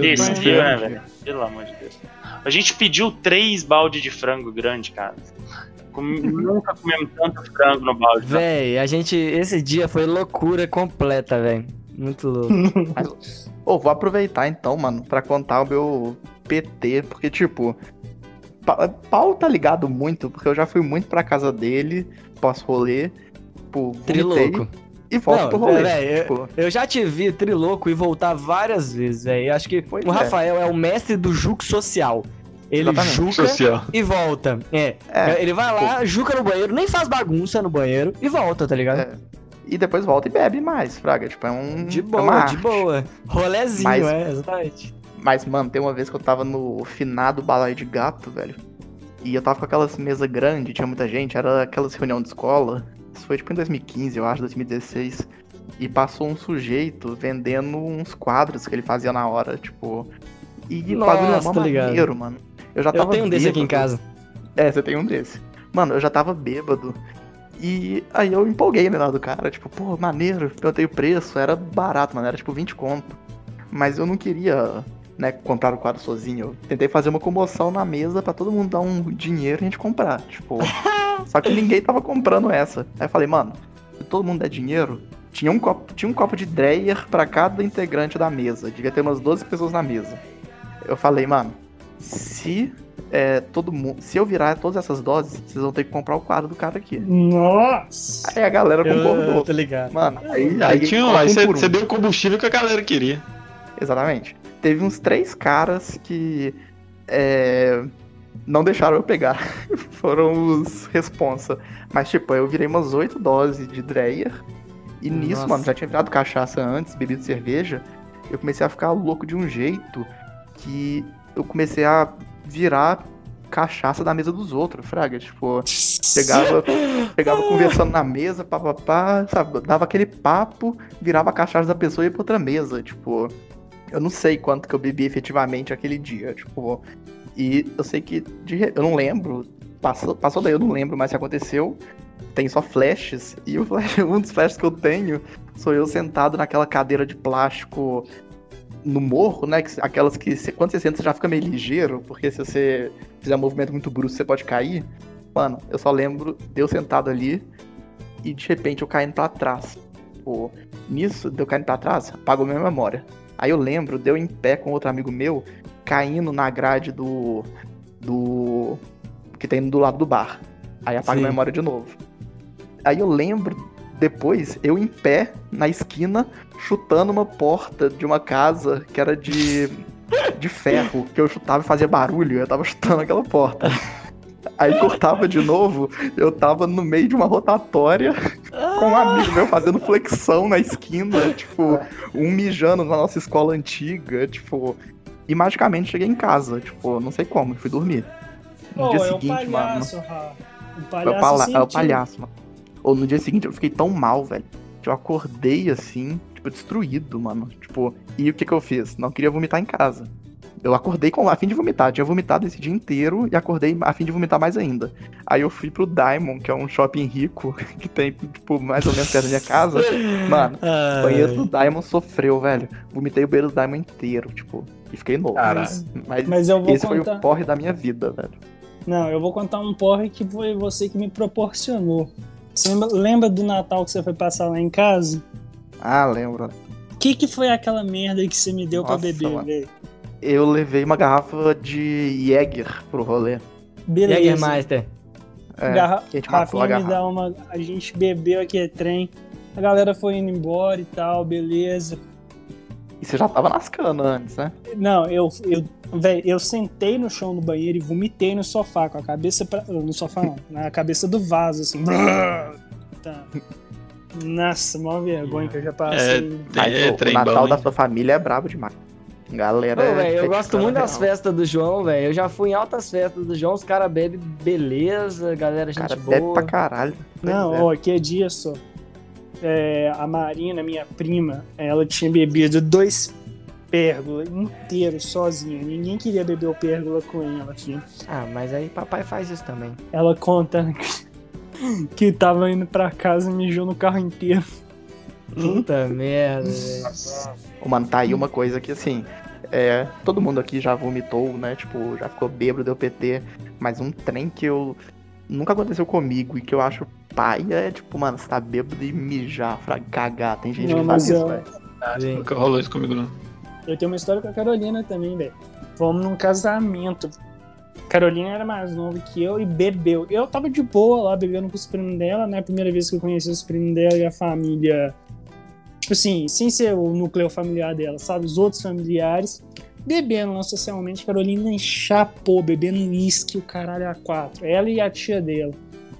Desse Deus. dia, né, velho? Pelo amor de Deus. A gente pediu três balde de frango grande, cara. Comi- Nunca comemos tanto frango no balde. Véi, a gente. Esse dia foi loucura completa, velho. Muito louco. Ô, vou aproveitar então, mano, pra contar o meu PT, porque, tipo, Pa- Paulo tá ligado muito, porque eu já fui muito pra casa dele, pós-rolê, tipo, vomitei Trilouco. E volto Não, pro rolê. véi, eu- tipo, Eu já te vi trilouco e voltar várias vezes, velho. Acho que Pois o é. Rafael é o mestre do juco social. Ele Exatamente. juca Social. e volta. É. É, ele vai lá, juca no banheiro, nem faz bagunça no banheiro e volta, tá ligado? É. e depois volta e bebe mais, fraga, tipo, é um... De é uma boa, de arte. boa. Rolezinho, Mas- é, exatamente. Mas, mano, tem uma vez que eu tava no finado balaio de gato, velho. E eu tava com aquelas mesas grandes, tinha muita gente, era aquelas reunião de escola. Isso foi tipo em 2015, eu acho, 2016. E passou um sujeito vendendo uns quadros que ele fazia na hora, tipo. E o bagulho era Nossa, mó maneiro, mano. Eu já Eu tava tenho um desse aqui em bêbado. casa. É, você tem um desse. Mano, eu já tava bêbado. E aí eu empolguei no lado do cara, tipo, pô, maneiro, perguntei o preço, era barato, mano, era tipo 20 conto. Mas eu não queria, né, comprar o quadro sozinho. Eu tentei fazer uma comoção na mesa pra todo mundo dar um dinheiro e a gente comprar, tipo. Só que ninguém tava comprando essa. Aí eu falei, mano, se todo mundo der dinheiro, tinha um copo, tinha um copo de Dreyer pra cada integrante da mesa. Devia ter umas 12 pessoas na mesa. Eu falei, mano, se é, todo mundo. Se eu virar todas essas doses, vocês vão ter que comprar o quadro do cara aqui. Nossa! Aí a galera concordou. eu tô ligado. Mano, aí, Aí, tinha, aí um. você deu o combustível que a galera queria. Exatamente. Teve uns três caras que é, não deixaram eu pegar. Foram os responsa. Mas, tipo, eu virei umas oito doses de Dreyer. E nisso, Nossa. mano, já tinha virado cachaça antes, bebido cerveja. Eu comecei a ficar louco de um jeito que eu comecei a virar cachaça da mesa dos outros, fraga. Tipo, chegava, chegava conversando na mesa, papapá, sabe? Dava aquele papo, virava a cachaça da pessoa e ia pra outra mesa. Tipo, eu não sei quanto que eu bebi efetivamente aquele dia, tipo. E eu sei que. de eu não lembro. Passou, passou daí, eu não lembro mais que aconteceu. Tem só flashes. E flash- um dos flashes que eu tenho sou eu sentado naquela cadeira de plástico no morro, né? que- aquelas que você- quando você senta você já fica meio ligeiro, porque se você fizer um movimento muito brusco você pode cair. Mano, eu só lembro de eu sentado ali e de repente eu caindo pra trás. Pô, nisso, de eu caindo pra trás, apagou minha memória. Aí eu lembro, deu em pé com outro amigo meu, caindo na grade do. do. que tem do lado do bar. Aí apaga Sim. a memória de novo. Aí eu lembro, depois, eu em pé, na esquina, chutando uma porta de uma casa que era de. de ferro, que eu chutava e fazia barulho, eu tava chutando aquela porta. Aí cortava de novo, eu tava no meio de uma rotatória com um amigo meu fazendo flexão na esquina, tipo, um mijando na nossa escola antiga, tipo. E magicamente cheguei em casa, tipo, não sei como, fui dormir. No Pô, dia é seguinte, mano. palhaço, Rafa. O É o, palhaço é o palhaço, mano. Ou no dia seguinte eu fiquei tão mal, velho. Que eu acordei assim, tipo, destruído, mano. Tipo, e o que que eu fiz? Não queria vomitar em casa. Eu acordei com a fim de vomitar. Tinha vomitado esse dia inteiro e acordei a fim de vomitar mais ainda. Aí eu fui pro Diamond, que é um shopping rico, que tem, tipo, mais ou menos perto da minha casa. Mano, o banheiro do Diamond sofreu, velho. Vomitei o banheiro do Diamond inteiro, tipo, e fiquei novo. Caralho. Mas Mas eu vou esse foi contar. o porre da minha vida, velho. Não, eu vou contar um porre que foi você que me proporcionou. Você lembra, lembra do Natal que você foi passar lá em casa? Ah, lembro. O que, que foi aquela merda que você me deu pra Nossa, beber, mano. velho? Eu levei uma garrafa de Jäger pro rolê. Beleza. Jägermeister. É, Garra... a gente matou a Rafinha me garrafa. dá uma. A gente bebeu aqui é trem. A galera foi indo embora e tal, beleza. E você já tava nas canas antes, né? Não, eu, eu, véi, eu sentei no chão do banheiro e vomitei no sofá, com a cabeça pra. No sofá não, na cabeça do vaso, assim. Tá. Nossa, maior vergonha que eu já passei. Tem- Mas é, o- o, Natal bom, da sua família é brabo demais. Galera. Pô, velho, eu é gosto muito das festas do João, velho. Eu já fui em altas festas do João, os caras bebem beleza, galera, gente cara boa. bebe pra caralho. Não, é. ó, que dia só. É, a Marina, minha prima, ela tinha bebido dois pérgola inteiros sozinha. Ninguém queria beber o pérgola com ela, filho. Ah, mas aí papai faz isso também. Ela conta que, que tava indo pra casa e mijou no carro inteiro. Puta merda, velho. Ô, Mano, tá aí uma coisa que assim. É, todo mundo aqui já vomitou, né? Tipo, já ficou bêbado, deu PT. Mas um trem que eu. Nunca aconteceu comigo e que eu acho paia é tipo, mano, você tá bêbado e mijar, fra- cagar. Tem gente Não, que faz isso, velho. Nunca rolou isso comigo, não. Eu tenho uma história com a Carolina também, velho. Fomos num casamento. Carolina era mais nova que eu e bebeu. Eu tava de boa lá bebendo com os primos dela, né? Primeira vez que eu conheci os primos dela e a família. Tipo assim, sem ser o núcleo familiar dela, sabe? Os outros familiares. Bebendo lá socialmente. Carolina chapou, bebendo uísque, o caralho a quatro. Ela e a tia dela.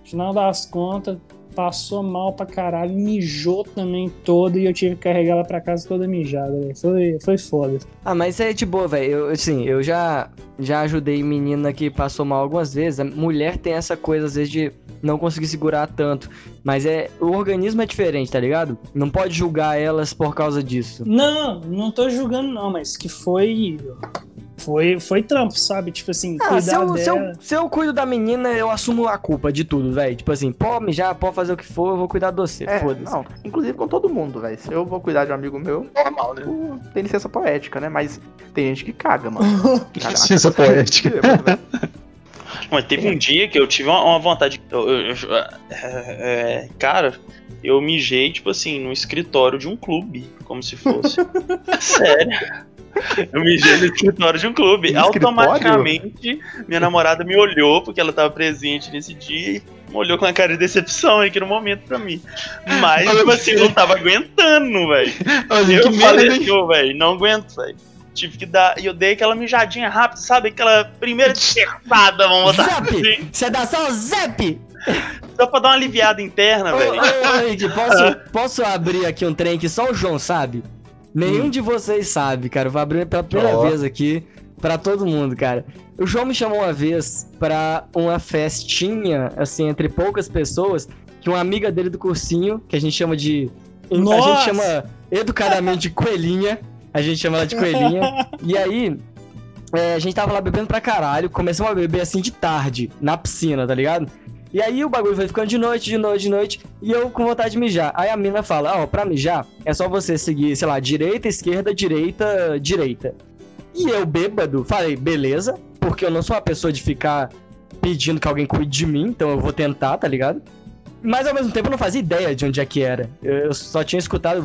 Final das contas, passou mal pra caralho, mijou também toda e eu tive que carregar ela pra casa toda mijada, velho. Foi, foi foda. Ah, mas é de boa, velho. Eu, assim, eu já, já ajudei menina que passou mal algumas vezes. A mulher tem essa coisa, às vezes, de não conseguir segurar tanto. Mas é o organismo é diferente, tá ligado? Não pode julgar elas por causa disso. Não, não tô julgando não, mas que foi. Foi, foi trampo, sabe? Tipo assim, Ah, se cuidar eu, se, eu, dela. se eu cuido da menina, eu assumo a culpa de tudo, velho. Tipo assim, pode mijar, pode fazer o que for, eu vou cuidar de você. É, Foda-se. não, inclusive com todo mundo, velho. Se eu vou cuidar de um amigo meu, Normal, né? tem licença poética, né? Mas tem gente que caga, mano. Caga Licença poética. velho. Mas teve um dia que eu tive uma, uma vontade. eu- eu- eu- é, é, cara, eu mijei, tipo assim, no escritório de um clube. Como se fosse. Sério. Eu mijei no escritório de um clube. No escritório? Automaticamente, minha namorada me olhou, porque ela tava presente nesse dia, e me olhou com uma cara de decepção aí que no momento pra mim. Mas, tipo assim, eu não tava aguentando, velho. Olha, Eu falei assim, velho, não aguento, velho. Tive que dar. E eu dei aquela mijadinha rápida, sabe? Aquela primeira dissertada, vamos botar Zap! assim. Você dá só o zap! Só pra dar uma aliviada interna, velho. posso, posso abrir aqui um trem que só o João sabe? Nenhum Hum. de vocês sabe, cara. Eu vou abrir pela primeira Ó. vez aqui pra todo mundo, cara. O João me chamou uma vez pra uma festinha, assim, entre poucas pessoas, que uma amiga dele do cursinho, que a gente chama de. A Nossa! gente chama educadamente de coelhinha. A gente chama ela de coelhinha. E aí, é, a gente tava lá bebendo pra caralho. Começamos a beber assim de tarde, na piscina, tá ligado? E aí o bagulho foi ficando de noite, de noite, de noite, e eu com vontade de mijar. Aí a mina fala, ó, pra mijar, é só você seguir, sei lá, direita, esquerda, direita, direita. E eu, bêbado, falei, beleza, porque eu não sou uma pessoa de ficar pedindo que alguém cuide de mim, então eu vou tentar, tá ligado? Mas ao mesmo tempo eu não fazia ideia de onde é que era. Eu só tinha escutado.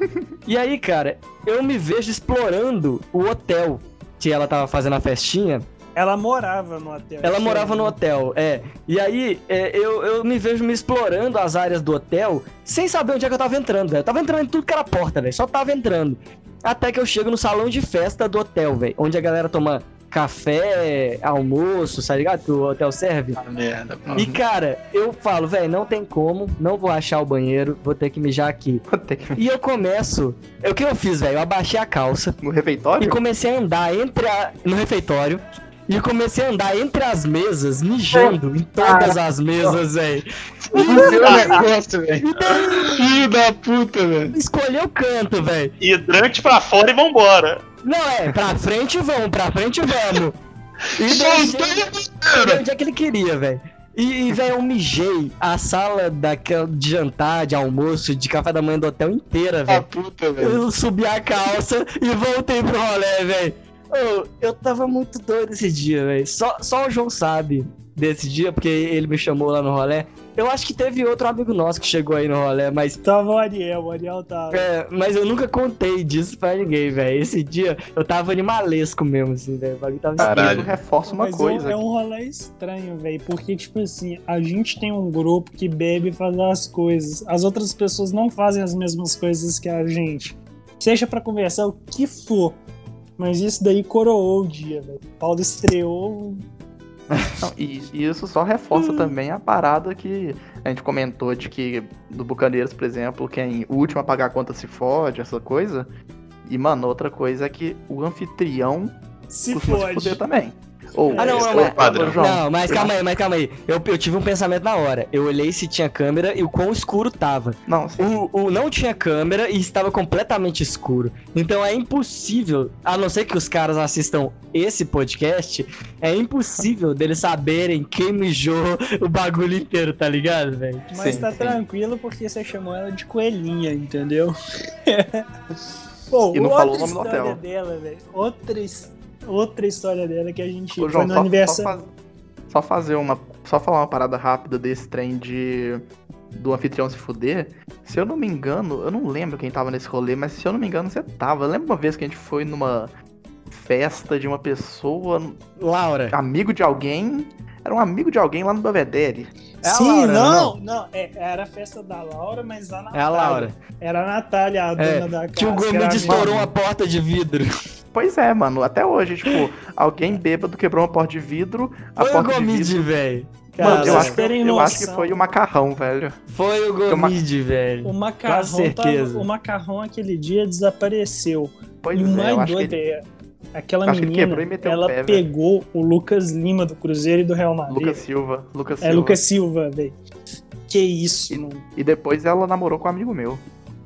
e aí, cara, eu me vejo explorando o hotel que ela tava fazendo a festinha. Ela morava no hotel. Ela morava no hotel, é. E aí, é, eu, eu me vejo me explorando as áreas do hotel sem saber onde é que eu tava entrando, velho. Eu tava entrando em tudo que era porta, velho. Só tava entrando. Até que eu chego no salão de festa do hotel, velho. Onde a galera toma café, almoço, tá ligado? Que o hotel serve. Ah, merda. E cara, eu falo, velho, não tem como, não vou achar o banheiro, vou ter que mijar aqui. Vou ter que- E eu começo. O que eu fiz, velho? Eu abaixei a calça No e refeitório? comecei a andar entre a, no refeitório. E comecei a andar entre as mesas, mijando em todas as mesas, velho. Negócio, velho. Filho da puta, velho. Escolhi o canto, velho. Hidrante pra fora e vambora. Não, é, pra frente vamos, pra frente vamos. E banheira. onde é que ele queria, velho. E, e, velho, eu mijei a sala daquela, de jantar, de almoço, de café da manhã do hotel inteira, Da velho. puta, velho. Eu subi a calça e voltei pro rolê, velho. Ô, eu tava muito doido esse dia, velho. Só, só o João sabe desse dia, porque ele me chamou lá no rolê. Eu acho que teve outro amigo nosso que chegou aí no rolê, mas. Tava o Ariel, o Ariel tava. é, mas eu nunca contei disso pra ninguém, velho. Esse dia eu tava animalesco mesmo, assim, velho. O bagulho tava Caralho. Reforça uma Mas é- coisa. é um rolê estranho, velho. Porque, tipo assim, a gente tem um grupo que bebe e faz as coisas. As outras pessoas não fazem as mesmas coisas que a gente. Seja pra conversar o que for. Mas isso daí coroou o dia, velho. Paulo estreou. Não, e, e isso só reforça também a parada que a gente comentou de que do Bucaneiros, por exemplo, quem o último a pagar a conta se fode, essa coisa. E, mano, outra coisa é que o anfitrião Se costuma se fode. fuder também. Ou, Ah, não, não, é o mas, não, mas calma aí, mas calma aí. Eu, eu tive um pensamento na hora. Eu olhei se tinha câmera e o quão escuro tava. Não. O, o não tinha câmera e estava completamente escuro. Então é impossível, a não ser que os caras assistam esse podcast, é impossível deles saberem quem mijou o bagulho inteiro, tá ligado, velho? Mas Sim, tá sim. tranquilo porque você chamou ela de coelhinha, entendeu? Pô, E não falou o nome do história hotel. dela, velho. Outra, his- outra história dela que a gente Ô, foi João, no só, só, aniversário. faz- só fazer uma. Só falar uma parada rápida desse trem de. Do anfitrião se fuder. Se eu não me engano, eu não lembro quem tava nesse rolê, mas se eu não me engano, você tava. Eu lembro uma vez que a gente foi numa festa de uma pessoa, Laura. amigo de alguém. Era um amigo de alguém lá no Belvedere. É Sim, Laura, não, não, é, era a festa da Laura, mas a Natália. É a Laura. Era a Natália, a É, dona da casa. O era Gomide estourou uma porta de vidro. Pois é, mano. Até hoje, tipo, alguém bêbado quebrou uma porta de vidro. A Foi o porta de Gomide, velho. Mano, eu, acho, eu acho que foi o macarrão, velho. Foi o uma- Gomide, velho. O macarrão, Com certeza. tava- o macarrão aquele dia desapareceu. Pois e o é, eu mais acho que doido ele... é. Aquela acho menina, quebrou e meteu ela pé, velho. pegou o Lucas Lima do Cruzeiro e do Real Madrid. Lucas Silva. Lucas é Silva. Lucas Silva, velho. Que isso, mano. E depois ela namorou com um amigo meu.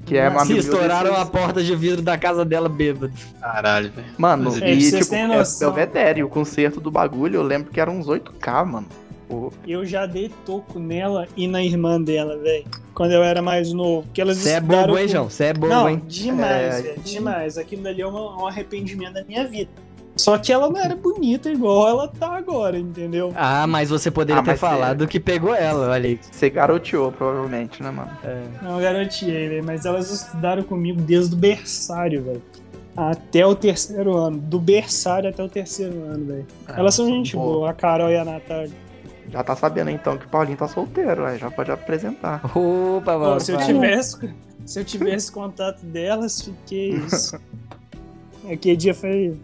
Que é um Nossa, Se estouraram a porta de vidro da casa dela bêbado. Caralho, velho. Mano, É, pra e vocês tipo, é noção. Belvedere, o concerto do bagulho, eu lembro que era uns 8k, mano. Eu já dei toco nela e na irmã dela, velho. Quando eu era mais novo. Porque elas Você é bobo, hein, João? Você é bobo, Não, hein? demais, É, velho, demais. Aquilo dali é uma- um arrependimento da minha vida. Só que ela não era bonita igual ela tá agora, entendeu? Ah, mas você poderia Ah, ter mas falado que pegou ela, olha aí. Você garoteou, provavelmente, né, mano? Não garantiei, velho. Mas elas estudaram comigo desde o berçário, velho. Até o terceiro ano. Do berçário até o terceiro ano, velho. Elas são gente pô. boa, a Carol e a Natália. Já tá sabendo então que o Paulinho tá solteiro, aí já pode apresentar. Opa, Pô, mano. se eu tivesse. Se eu tivesse contato delas, fiquei isso. Aquele dia foi.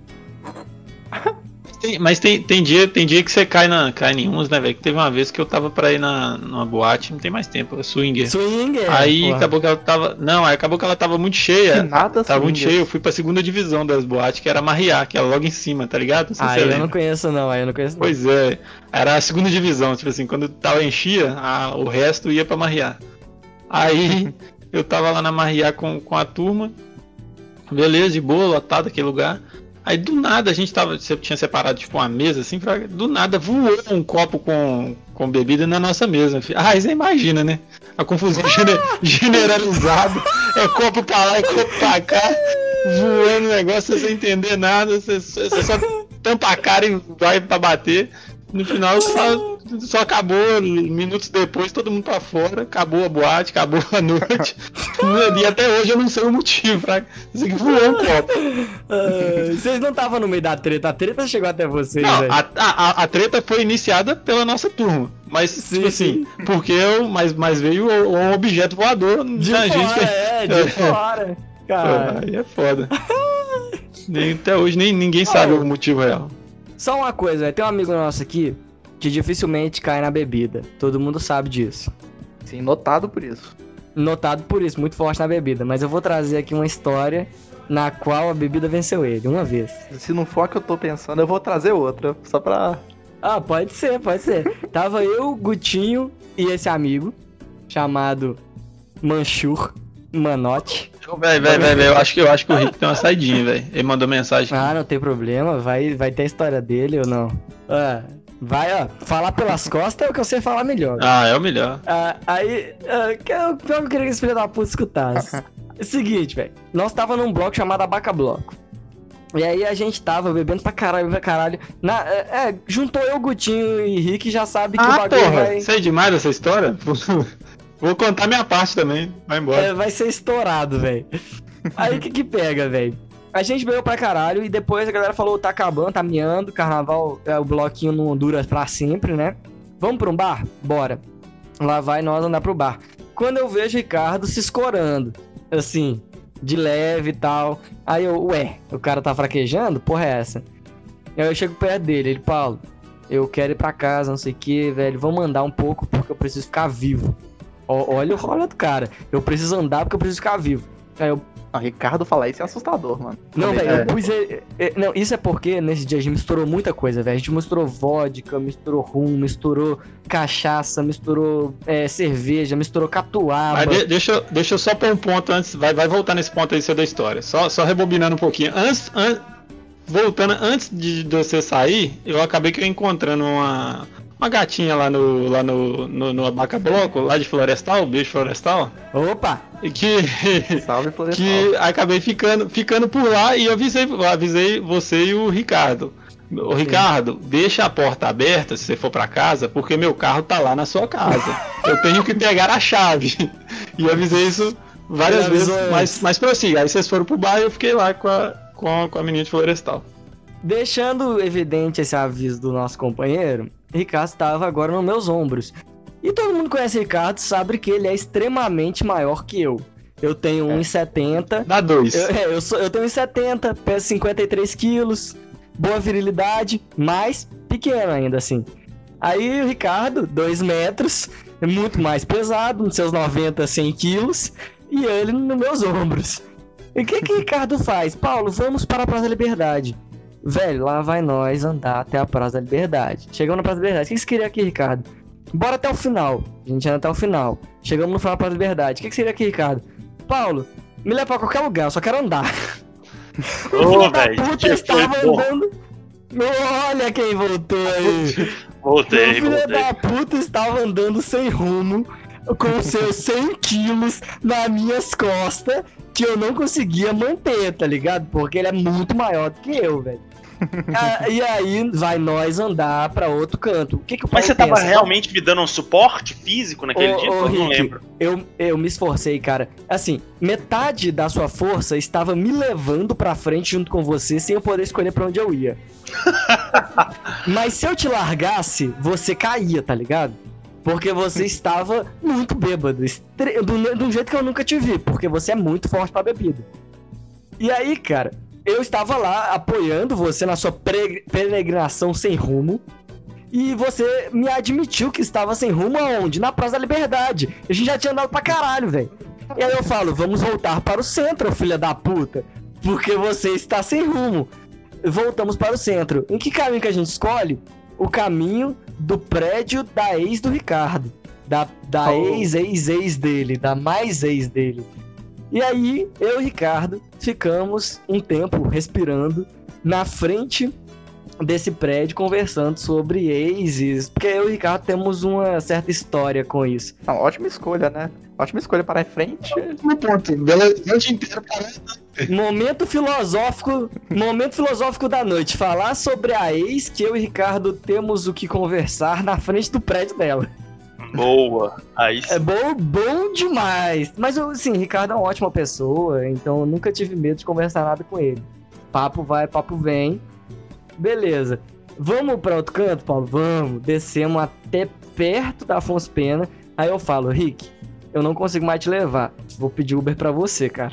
Tem- mas tem, tem, dia, tem dia que você cai, na, cai em uns, né, velho? Que teve uma vez que eu tava pra ir na, numa boate, não tem mais tempo, é swinger. Swinger. aí porra. acabou que ela tava. Não, aí acabou que ela tava muito cheia. nada Tava muito swinger. cheio, eu fui pra segunda divisão das boates, que era Marriá, que era logo em cima, tá ligado? Não Ah, eu lembra. não conheço não, aí eu não conheço não. Pois é, era a segunda divisão, tipo assim, quando tava enchia, a- o resto ia pra Marriá. Aí eu tava lá na Marriá com, com a turma, beleza, de boa, lotado aquele lugar. Aí do nada a gente tava, tinha separado tipo uma mesa assim, pra, do nada voou um copo com, com bebida na nossa mesa. Ah, você imagina, né? A confusão gene- generalizada, é copo pra lá, é copo pra cá, voando o negócio sem entender nada, você, você só tampa a cara e vai pra bater. No final só, só acabou, minutos depois, todo mundo pra fora, acabou a boate, acabou a noite. e até hoje eu não sei o motivo, fraga. Isso aqui voou um copo. Ah, vocês não estavam no meio da treta, a treta chegou até vocês, Não, a, a, a treta foi iniciada pela nossa turma. Mas, Sim, tipo assim, porque eu, mas, mas veio um objeto voador De fora, gente. é, de fora. Cara, Aí é foda. Nem, até hoje nem, ninguém sabe Oh. o motivo real. Só uma coisa, tem um amigo nosso aqui que dificilmente cai na bebida. Todo mundo sabe disso. Sim, notado por isso. Notado por isso, muito forte na bebida. Mas eu vou trazer aqui uma história na qual a bebida venceu ele, uma vez. Se não for a que eu tô pensando, eu vou trazer outra. Só pra. Ah, pode ser, pode ser. Tava eu, Gutinho e esse amigo, chamado Manchur Manote. Véi, véi, véi, véi, eu acho que eu acho que o Rick tem uma saidinha, velho. Ele mandou mensagem. Ah, não tem problema, vai, vai ter a história dele ou não. Ah, vai, ó, falar pelas costas é o que eu sei falar melhor. Ah, é o melhor. Ah, aí, ah, que eu, que eu queria que esse filho da puta escutasse. É o seguinte, velho. Nós tava num bloco chamado Abaca Bloco. E aí a gente tava bebendo pra caralho, pra caralho. Na, é, é, juntou eu, Gutinho e Rick já sabe que o Ah, bagulho porra, vai, sei demais essa história? Vou contar minha parte também. Vai embora. é, vai ser estourado, velho. Aí o que que pega, velho? A gente bebeu pra caralho e depois a galera falou, tá acabando, tá miando, carnaval, é, o bloquinho não dura pra sempre, né? Vamos pra um bar? Bora. Lá vai nós andar pro bar. Quando eu vejo o Ricardo se escorando, assim, de leve e tal. Aí eu, ué, o cara tá fraquejando? Porra é essa? Aí eu chego perto dele, ele, Paulo, eu quero ir pra casa, não sei o que, velho, vamos andar um pouco porque eu preciso ficar vivo. Olha o rolê do cara, eu preciso andar porque eu preciso ficar vivo. Aí eu, Não, Ricardo falar isso é assustador, mano. Não, velho, é. eu pus. é, é, não, isso é porque nesse dia a gente misturou muita coisa, velho. A gente misturou vodka, misturou rum, misturou cachaça, misturou é, cerveja, misturou catuaba. Mas de- deixa, eu- deixa eu só pôr um ponto antes, vai, vai voltar nesse ponto aí seu da história. Só, só rebobinando um pouquinho. Antes, an- voltando, antes de, de você sair, eu acabei que eu encontrando uma, uma gatinha lá no, lá no, no, no Abaca Bloco, lá de Florestal, beijo Florestal, Opa! e que, Salve Florestal. que acabei ficando, ficando por lá e eu avisei, avisei você e o Ricardo. Ô Ricardo, deixa a porta aberta se você for pra casa, porque meu carro tá lá na sua casa. Eu tenho que pegar a chave. E avisei isso várias vezes, mas, mas prossiga. Aí vocês foram pro bar e eu fiquei lá com a, com a, com a menina de florestal. Deixando evidente esse aviso do nosso companheiro, Ricardo estava agora nos meus ombros. E todo mundo conhece Ricardo, sabe que ele é extremamente maior que eu. Eu tenho 1,70. Dá dois. Eu, é, eu, sou, eu tenho 1,70, peso 53 quilos, boa virilidade, mas pequeno ainda assim. Aí o Ricardo, 2 metros, é muito mais pesado, nos seus 90, 100 quilos, e ele nos meus ombros. E o que que o Ricardo faz? Paulo, vamos para a Praça da Liberdade. Velho, lá vai nós andar até a Praça da Liberdade. Chegamos na Praça da Liberdade. O que você queria aqui, Ricardo? Bora até o final. A gente anda até o final. Chegamos no final da Praça da Liberdade. O que que seria aqui, Ricardo? Paulo, me leva pra qualquer lugar, eu só quero andar. O Ô, filho velho, puta estava andando. Olha quem voltou aí. o Voltei, filho voltei. da puta estava andando sem rumo, com seus 100 quilos nas minhas costas, que eu não conseguia manter, tá ligado? Porque ele é muito maior do que eu, velho. Ah, e aí vai nós andar pra outro canto. O que que o Mas você tava pensa? realmente me dando um suporte físico naquele Ô, dia? ô, eu não Rick, lembro. Eu, eu me esforcei, cara. Assim, metade da sua força estava me levando pra frente junto com você, sem eu poder escolher pra onde eu ia. Mas se eu te largasse, você caía, tá ligado? Porque você estava muito bêbado. Do, do jeito que eu nunca te vi, porque você é muito forte pra bebida. E aí, cara, eu estava lá apoiando você na sua peregrinação sem rumo. E você me admitiu que estava sem rumo aonde? Na Praça da Liberdade. A gente já tinha andado pra caralho, velho. E aí eu falo, vamos voltar para o centro, filha da puta. Porque você está sem rumo. Voltamos para o centro. Em que caminho que a gente escolhe? O caminho do prédio da ex do Ricardo. Da, da Oh. ex-ex-ex dele. Da mais ex dele. E aí, eu e o Ricardo ficamos um tempo respirando na frente desse prédio conversando sobre exes, porque eu e o Ricardo temos uma certa história com isso. Não, ótima escolha, né? Ótima escolha para em frente. No ponto, bela noite inteira parando. Momento filosófico, momento filosófico da noite, falar sobre a ex que eu e o Ricardo temos o que conversar na frente do prédio dela. Boa. Aí sim. É bom, bom demais. Mas assim, Ricardo é uma ótima pessoa, então eu nunca tive medo de conversar nada com ele. Papo vai, papo vem. Beleza. Vamos pra outro canto, Paulo? Vamos. Descemos até perto da Afonso Pena. Aí eu falo, Rick, eu não consigo mais te levar. Vou pedir Uber pra você, cara.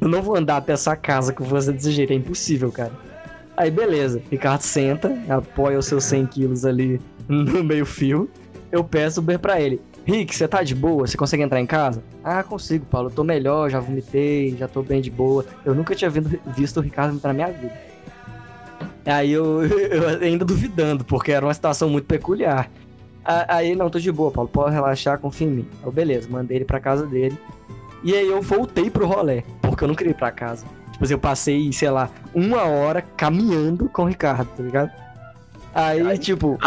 Eu não vou andar até essa casa com você desse jeito, é impossível, cara. Aí beleza, Ricardo senta, apoia os seus 100 quilos ali no meio fio. Eu peço Uber pra ele. Rick, você tá de boa? Você consegue entrar em casa? Ah, consigo, Paulo. Eu tô melhor, já vomitei, já tô bem de boa. Eu nunca tinha visto o Ricardo entrar na minha vida. Aí eu, eu ainda duvidando, porque era uma situação muito peculiar. A- Aí, não, tô de boa, Paulo. Pode relaxar, confia em mim. Eu, beleza, mandei ele pra casa dele. E aí eu voltei pro rolê, porque eu não queria ir pra casa. Tipo assim, eu passei, sei lá, uma hora caminhando com o Ricardo, tá ligado? Aí, tipo,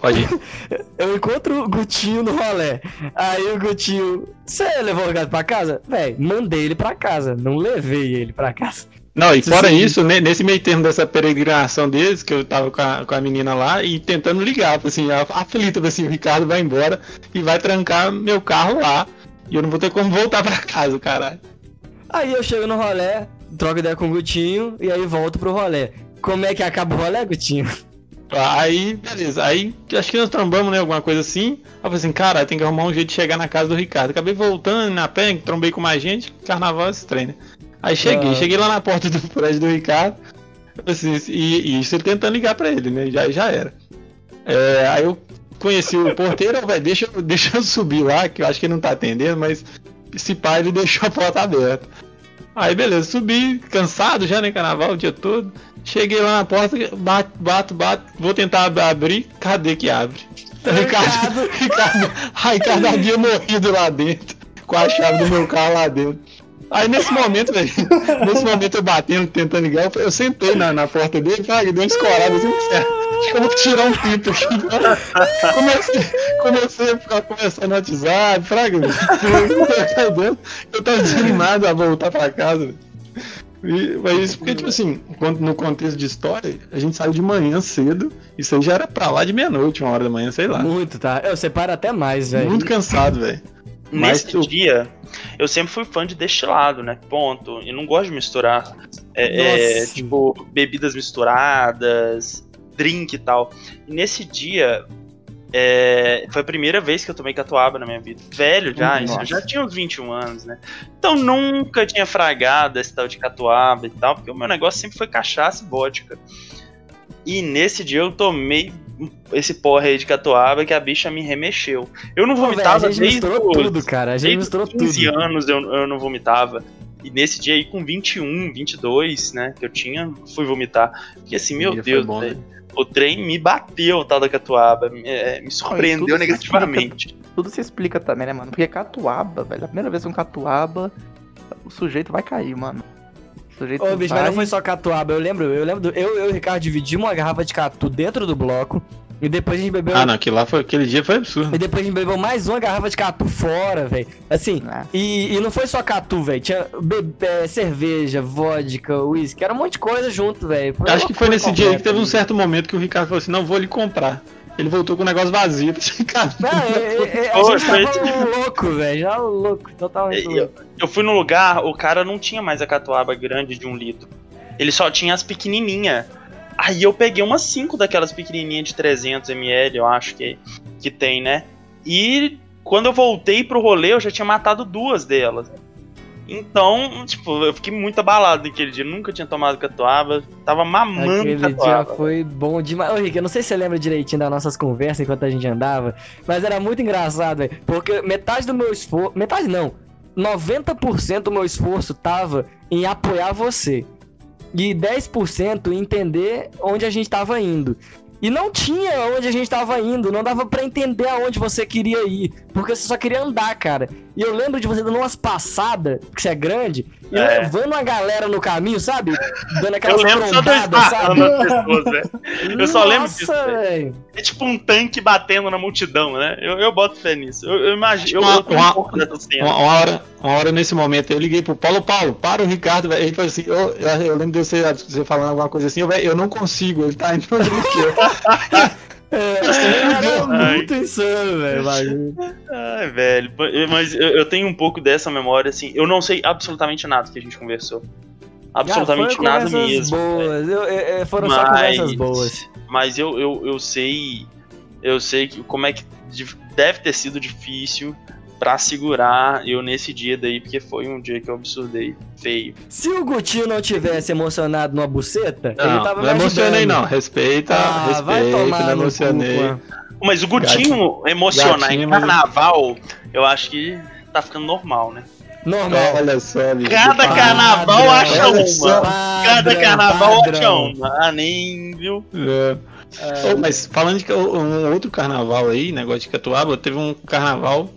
Pode ir. eu encontro o Gutinho no rolê. Aí o Gutinho, você levou o Ricardo pra casa? Véi, mandei ele pra casa, não levei ele pra casa. Não, e fora Sim. isso, ne- nesse meio termo dessa peregrinação deles, que eu tava com a, com a menina lá e tentando ligar, assim, aflita, assim, o Ricardo vai embora e vai trancar meu carro lá. E eu não vou ter como voltar pra casa, caralho. Aí eu chego no rolê, troco ideia com o Gutinho e aí volto pro rolê. Como é que acaba o rolê, Gutinho? Aí, beleza. Aí, acho que nós trombamos, né? Alguma coisa assim. Aí eu falei assim, cara, tem que arrumar um jeito de chegar na casa do Ricardo. Acabei voltando na pé, trombei com mais gente. Carnaval é esse trem, né? Aí cheguei, Ah. cheguei lá na porta do prédio do Ricardo. Assim, e, e isso ele tentando ligar pra ele, né? Já, já era. É, aí eu conheci o porteiro, velho, deixa, deixa eu subir lá, que eu acho que ele não tá atendendo, mas esse pai ele deixou a porta aberta. Aí beleza, subi, cansado já, né? Carnaval o dia todo. Cheguei lá na porta, bato, bato, bato, vou tentar ab- abrir, cadê que abre? Ricardo, Ricardo, a Ricardo havia morrido lá dentro, com a chave do meu carro lá dentro. Aí nesse momento, velho, nesse momento eu batendo, tentando ligar, eu, eu sentei na, na porta dele, fraga, deu uma escorada assim. Acho que eu vou tirar um tempo aqui. Comecei, comecei a ficar conversando no WhatsApp, fraga, eu tava desanimado a voltar pra casa, velho. E, mas isso porque, tipo assim, quando- no contexto de história, a gente saiu de manhã cedo, isso aí já era pra lá de meia-noite, uma hora da manhã, sei lá. Muito, tá? Eu separo até mais, velho. Muito cansado, velho. Mas Nesse tu- dia, eu sempre fui fã de destilado, né? Ponto. Eu não gosto de misturar, é, é, tipo, bebidas misturadas, drink e tal. E nesse dia, é, foi a primeira vez que eu tomei catuaba na minha vida. Velho já, isso, eu já tinha uns 21 anos, né? Então nunca tinha fragado esse tal de catuaba e tal, porque o meu negócio sempre foi cachaça e vodka. E nesse dia eu tomei esse porra aí de catuaba que a bicha me remexeu. Eu não Pô, vomitava gente desde misturou os- tudo, cara. A gente misturou os 15 tudo. anos eu, eu não vomitava. E nesse dia aí, com 21, 22, né, que eu tinha, fui vomitar. E assim, meu Deus, bom, velho, né? O trem me bateu, o tal da catuaba. Me, é, me surpreendeu tudo se negativamente. Tudo se explica também, né, mano? Porque catuaba, velho. A primeira vez que um catuaba, o sujeito vai cair, mano. O sujeito Ô, bicho, mas não foi só catuaba. Eu lembro, eu lembro, do- eu, eu e o Ricardo dividimos uma garrafa de catu dentro do bloco. E depois a gente bebeu. Ah, não, aquele, lá foi, aquele dia foi absurdo. E depois a gente bebeu mais uma garrafa de catu fora, velho. Assim, Ah, e, e não foi só catu, velho. Tinha be- é, cerveja, vodka, uísque, era um monte de coisa junto, velho. Foi Acho que foi nesse dia aí que teve um certo momento que o Ricardo falou assim: não, vou lhe comprar. Ele voltou com o negócio vazio. Eu cara, Não, é, é, é, a gente tava louco, velho. Já louco, totalmente Eu, louco. eu fui no lugar, o cara não tinha mais a catuaba grande de um litro. Ele só tinha as pequenininhas. Aí eu peguei umas 5 daquelas pequenininhas de 300ml, eu acho que, que tem, né? E quando eu voltei pro rolê, eu já tinha matado duas delas. Então, tipo, eu fiquei muito abalado naquele dia. Nunca tinha tomado catuaba. Tava mamando Aquele dia catuaba. foi bom demais. Ô, Rick, eu não sei se você lembra direitinho das nossas conversas enquanto a gente andava, mas era muito engraçado, velho. Porque metade do meu esforço. Metade não. 90% do meu esforço tava em apoiar você. E 10% em entender onde a gente tava indo. E não tinha onde a gente tava indo, não dava pra entender aonde você queria ir, porque você só queria andar, cara. E eu lembro de você dando umas passadas, que você é grande, e É. levando a galera no caminho, sabe? Dando Eu aquelas lembro só do esbarrando as pessoas, velho. Eu só lembro disso, Nossa, velho. velho. É tipo um tanque batendo na multidão, né? Eu, eu boto fé nisso. Eu, eu imagino. Eu, Uma- eu tenho uma- um pouco dessa cena. Uma, uma hora, uma hora nesse momento eu liguei pro Paulo, Paulo, para o Ricardo, velho. Ele falou assim, eu, eu, eu lembro de você, você falando alguma coisa assim, eu, velho, eu não consigo, ele tá indo no eu. É, era muito insano, velho. Ai, velho. Mas eu, eu tenho um pouco dessa memória, assim. Eu não sei absolutamente nada que a gente conversou. Absolutamente Ah, nada mesmo. boas. Eu- eu- foram só Mas- conversas boas. Mas eu, eu, eu sei. Eu sei que como é que deve ter sido difícil pra segurar eu nesse dia daí, porque foi um dia que eu absurdei feio. Se o Gutinho não tivesse emocionado numa buceta, ele Não, tava não me emocionei não, respeita, Ah, vai respeita, tomar não cu, emocionei. Juan. Mas o Gutinho emocionar gatinho, em mas- carnaval, eu acho que tá ficando normal, né? Normal. Olha só, bicho. Cada Padrão. carnaval acha uma. só. Cada Padrão, carnaval acha padrão. uma. Ah, nem, viu? É. Ô, mas falando de um outro carnaval aí, negócio de Catuaba, teve um carnaval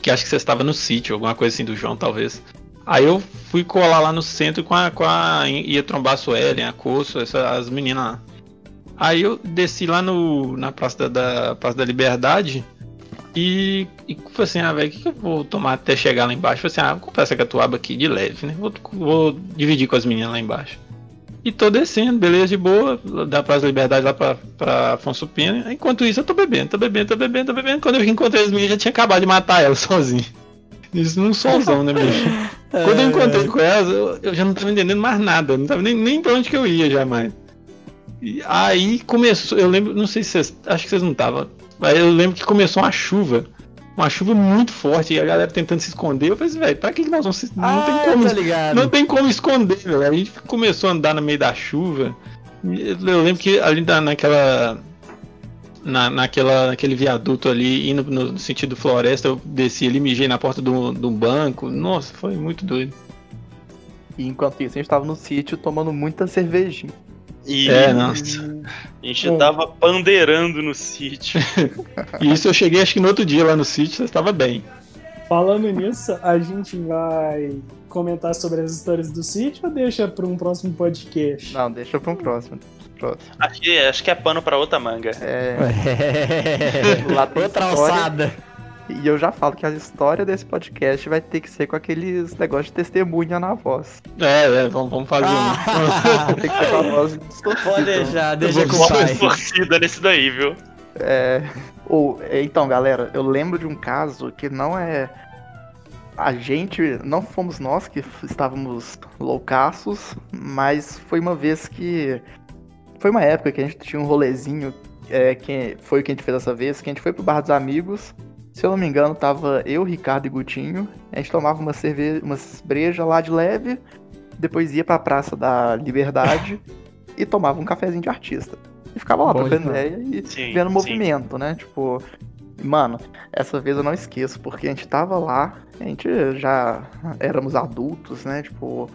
que acho que você estava no sítio, alguma coisa assim do João, talvez. Aí eu fui colar lá no centro com a. Com a ia trombar a Suelen, a Coço, as meninas lá. Aí eu desci lá no, na Praça da, da, Praça da Liberdade e, e falei assim, ah, velho, o que, que eu vou tomar até chegar lá embaixo? Falei assim, ah, vou comprar essa catuaba aqui de leve, né? Vou, vou dividir com as meninas lá embaixo. E tô descendo, beleza, de boa, da Praça da Liberdade lá pra, pra Afonso Pena. Enquanto isso, eu tô bebendo, tô bebendo, tô bebendo, tô bebendo. Quando eu encontrei as meninas, já tinha acabado de matar elas sozinho. Isso num solzão, né, bicho? Quando eu encontrei com elas, eu, eu já não tava entendendo mais nada, não tava nem, nem pra onde que eu ia jamais. E aí começou, eu lembro, não sei se vocês, acho que vocês não estavam, mas eu lembro que começou uma chuva, uma chuva muito forte, e a galera tentando se esconder. Eu falei assim, velho, pra que nós vamos se. Não ah, tem como tá ligado. não tem como esconder, velho. A gente começou a andar no meio da chuva. Eu lembro que ali na, naquela. Na, naquela, naquele viaduto ali, indo no, sentido floresta, eu desci ali, mijei na porta do, do banco. Nossa, foi muito doido. E enquanto isso, a gente tava no sítio tomando muita cervejinha. E É, nossa. a gente tava pandeirando no sítio. E isso eu cheguei acho que no outro dia lá no sítio, você estava bem. Falando nisso, a gente vai comentar sobre as histórias do sítio ou deixa para um próximo podcast? Não, deixa pra um próximo. próximo. Acho que, acho que é pano pra outra manga. É, É. lá tem Outra história. alçada. E eu já falo que a história desse podcast vai ter que ser com aqueles negócios de testemunha na voz. É, é, vamos, vamos fazer um. Tem que ser com a voz distorcida. Pode deixar, deixa com o Bota pai. torcida nesse daí, viu? É, ou, então, galera, eu lembro de um caso que não é. A gente, não fomos nós que estávamos loucaços, mas foi uma vez que. Foi uma época que a gente tinha um rolezinho, é, que foi o que a gente fez dessa vez, que a gente foi pro Bar dos Amigos. Se eu não me engano, tava eu, Ricardo e Gutinho. A gente tomava uma cerveja, uma breja lá de leve, depois ia pra Praça da Liberdade e tomava um cafezinho de artista. E ficava lá Bom trocando ideia e Sim, vendo sim. movimento, né? Tipo, mano, essa vez eu não esqueço, porque a gente tava lá, a gente já éramos adultos, né? Tipo,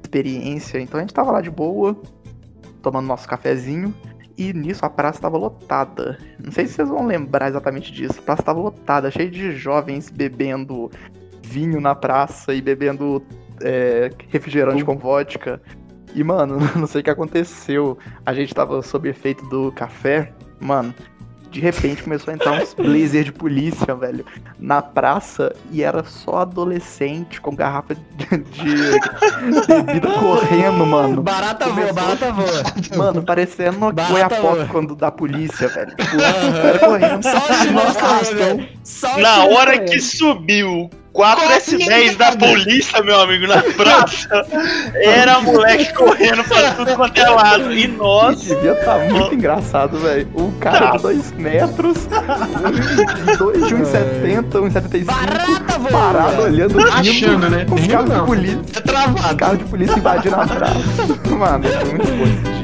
experiência, então a gente tava lá de boa, tomando nosso cafezinho, e nisso a praça tava lotada. Não sei se vocês vão lembrar exatamente disso, a praça tava lotada, cheia de jovens bebendo vinho na praça e bebendo é, refrigerante com vodka. E, mano, não sei o que aconteceu. A gente tava sob efeito do café. Mano, de repente começou a entrar uns blazer de polícia, velho, na praça e era só adolescente com garrafa de, de bebida correndo, mano. Barata voa, Começou- barata voa. Mano, parecendo o Barata Oiapoque voa. quando da polícia, velho. Tipo, cara correndo. Só. Só o Na hora correndo. que subiu 4 S10 da polícia, meu amigo, na praça, era moleque correndo pra tudo quanto é lado. E nós, devia tá muito engraçado, velho. O cara de 2 metros, um, dois de 1,70, 1,75, Barata voa. parado olhando Achando, né? Os caras de polícia. É travado. Os caras de polícia invadindo a praça. Mano, foi muito bom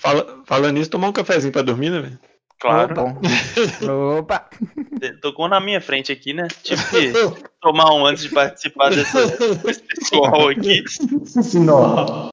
Fala, falando nisso, tomar um cafezinho pra dormir, né, velho? claro, Bom, Opa. tocou na minha frente aqui, né? Tive que tomar um antes de participar desse desse pessoal aqui. Não.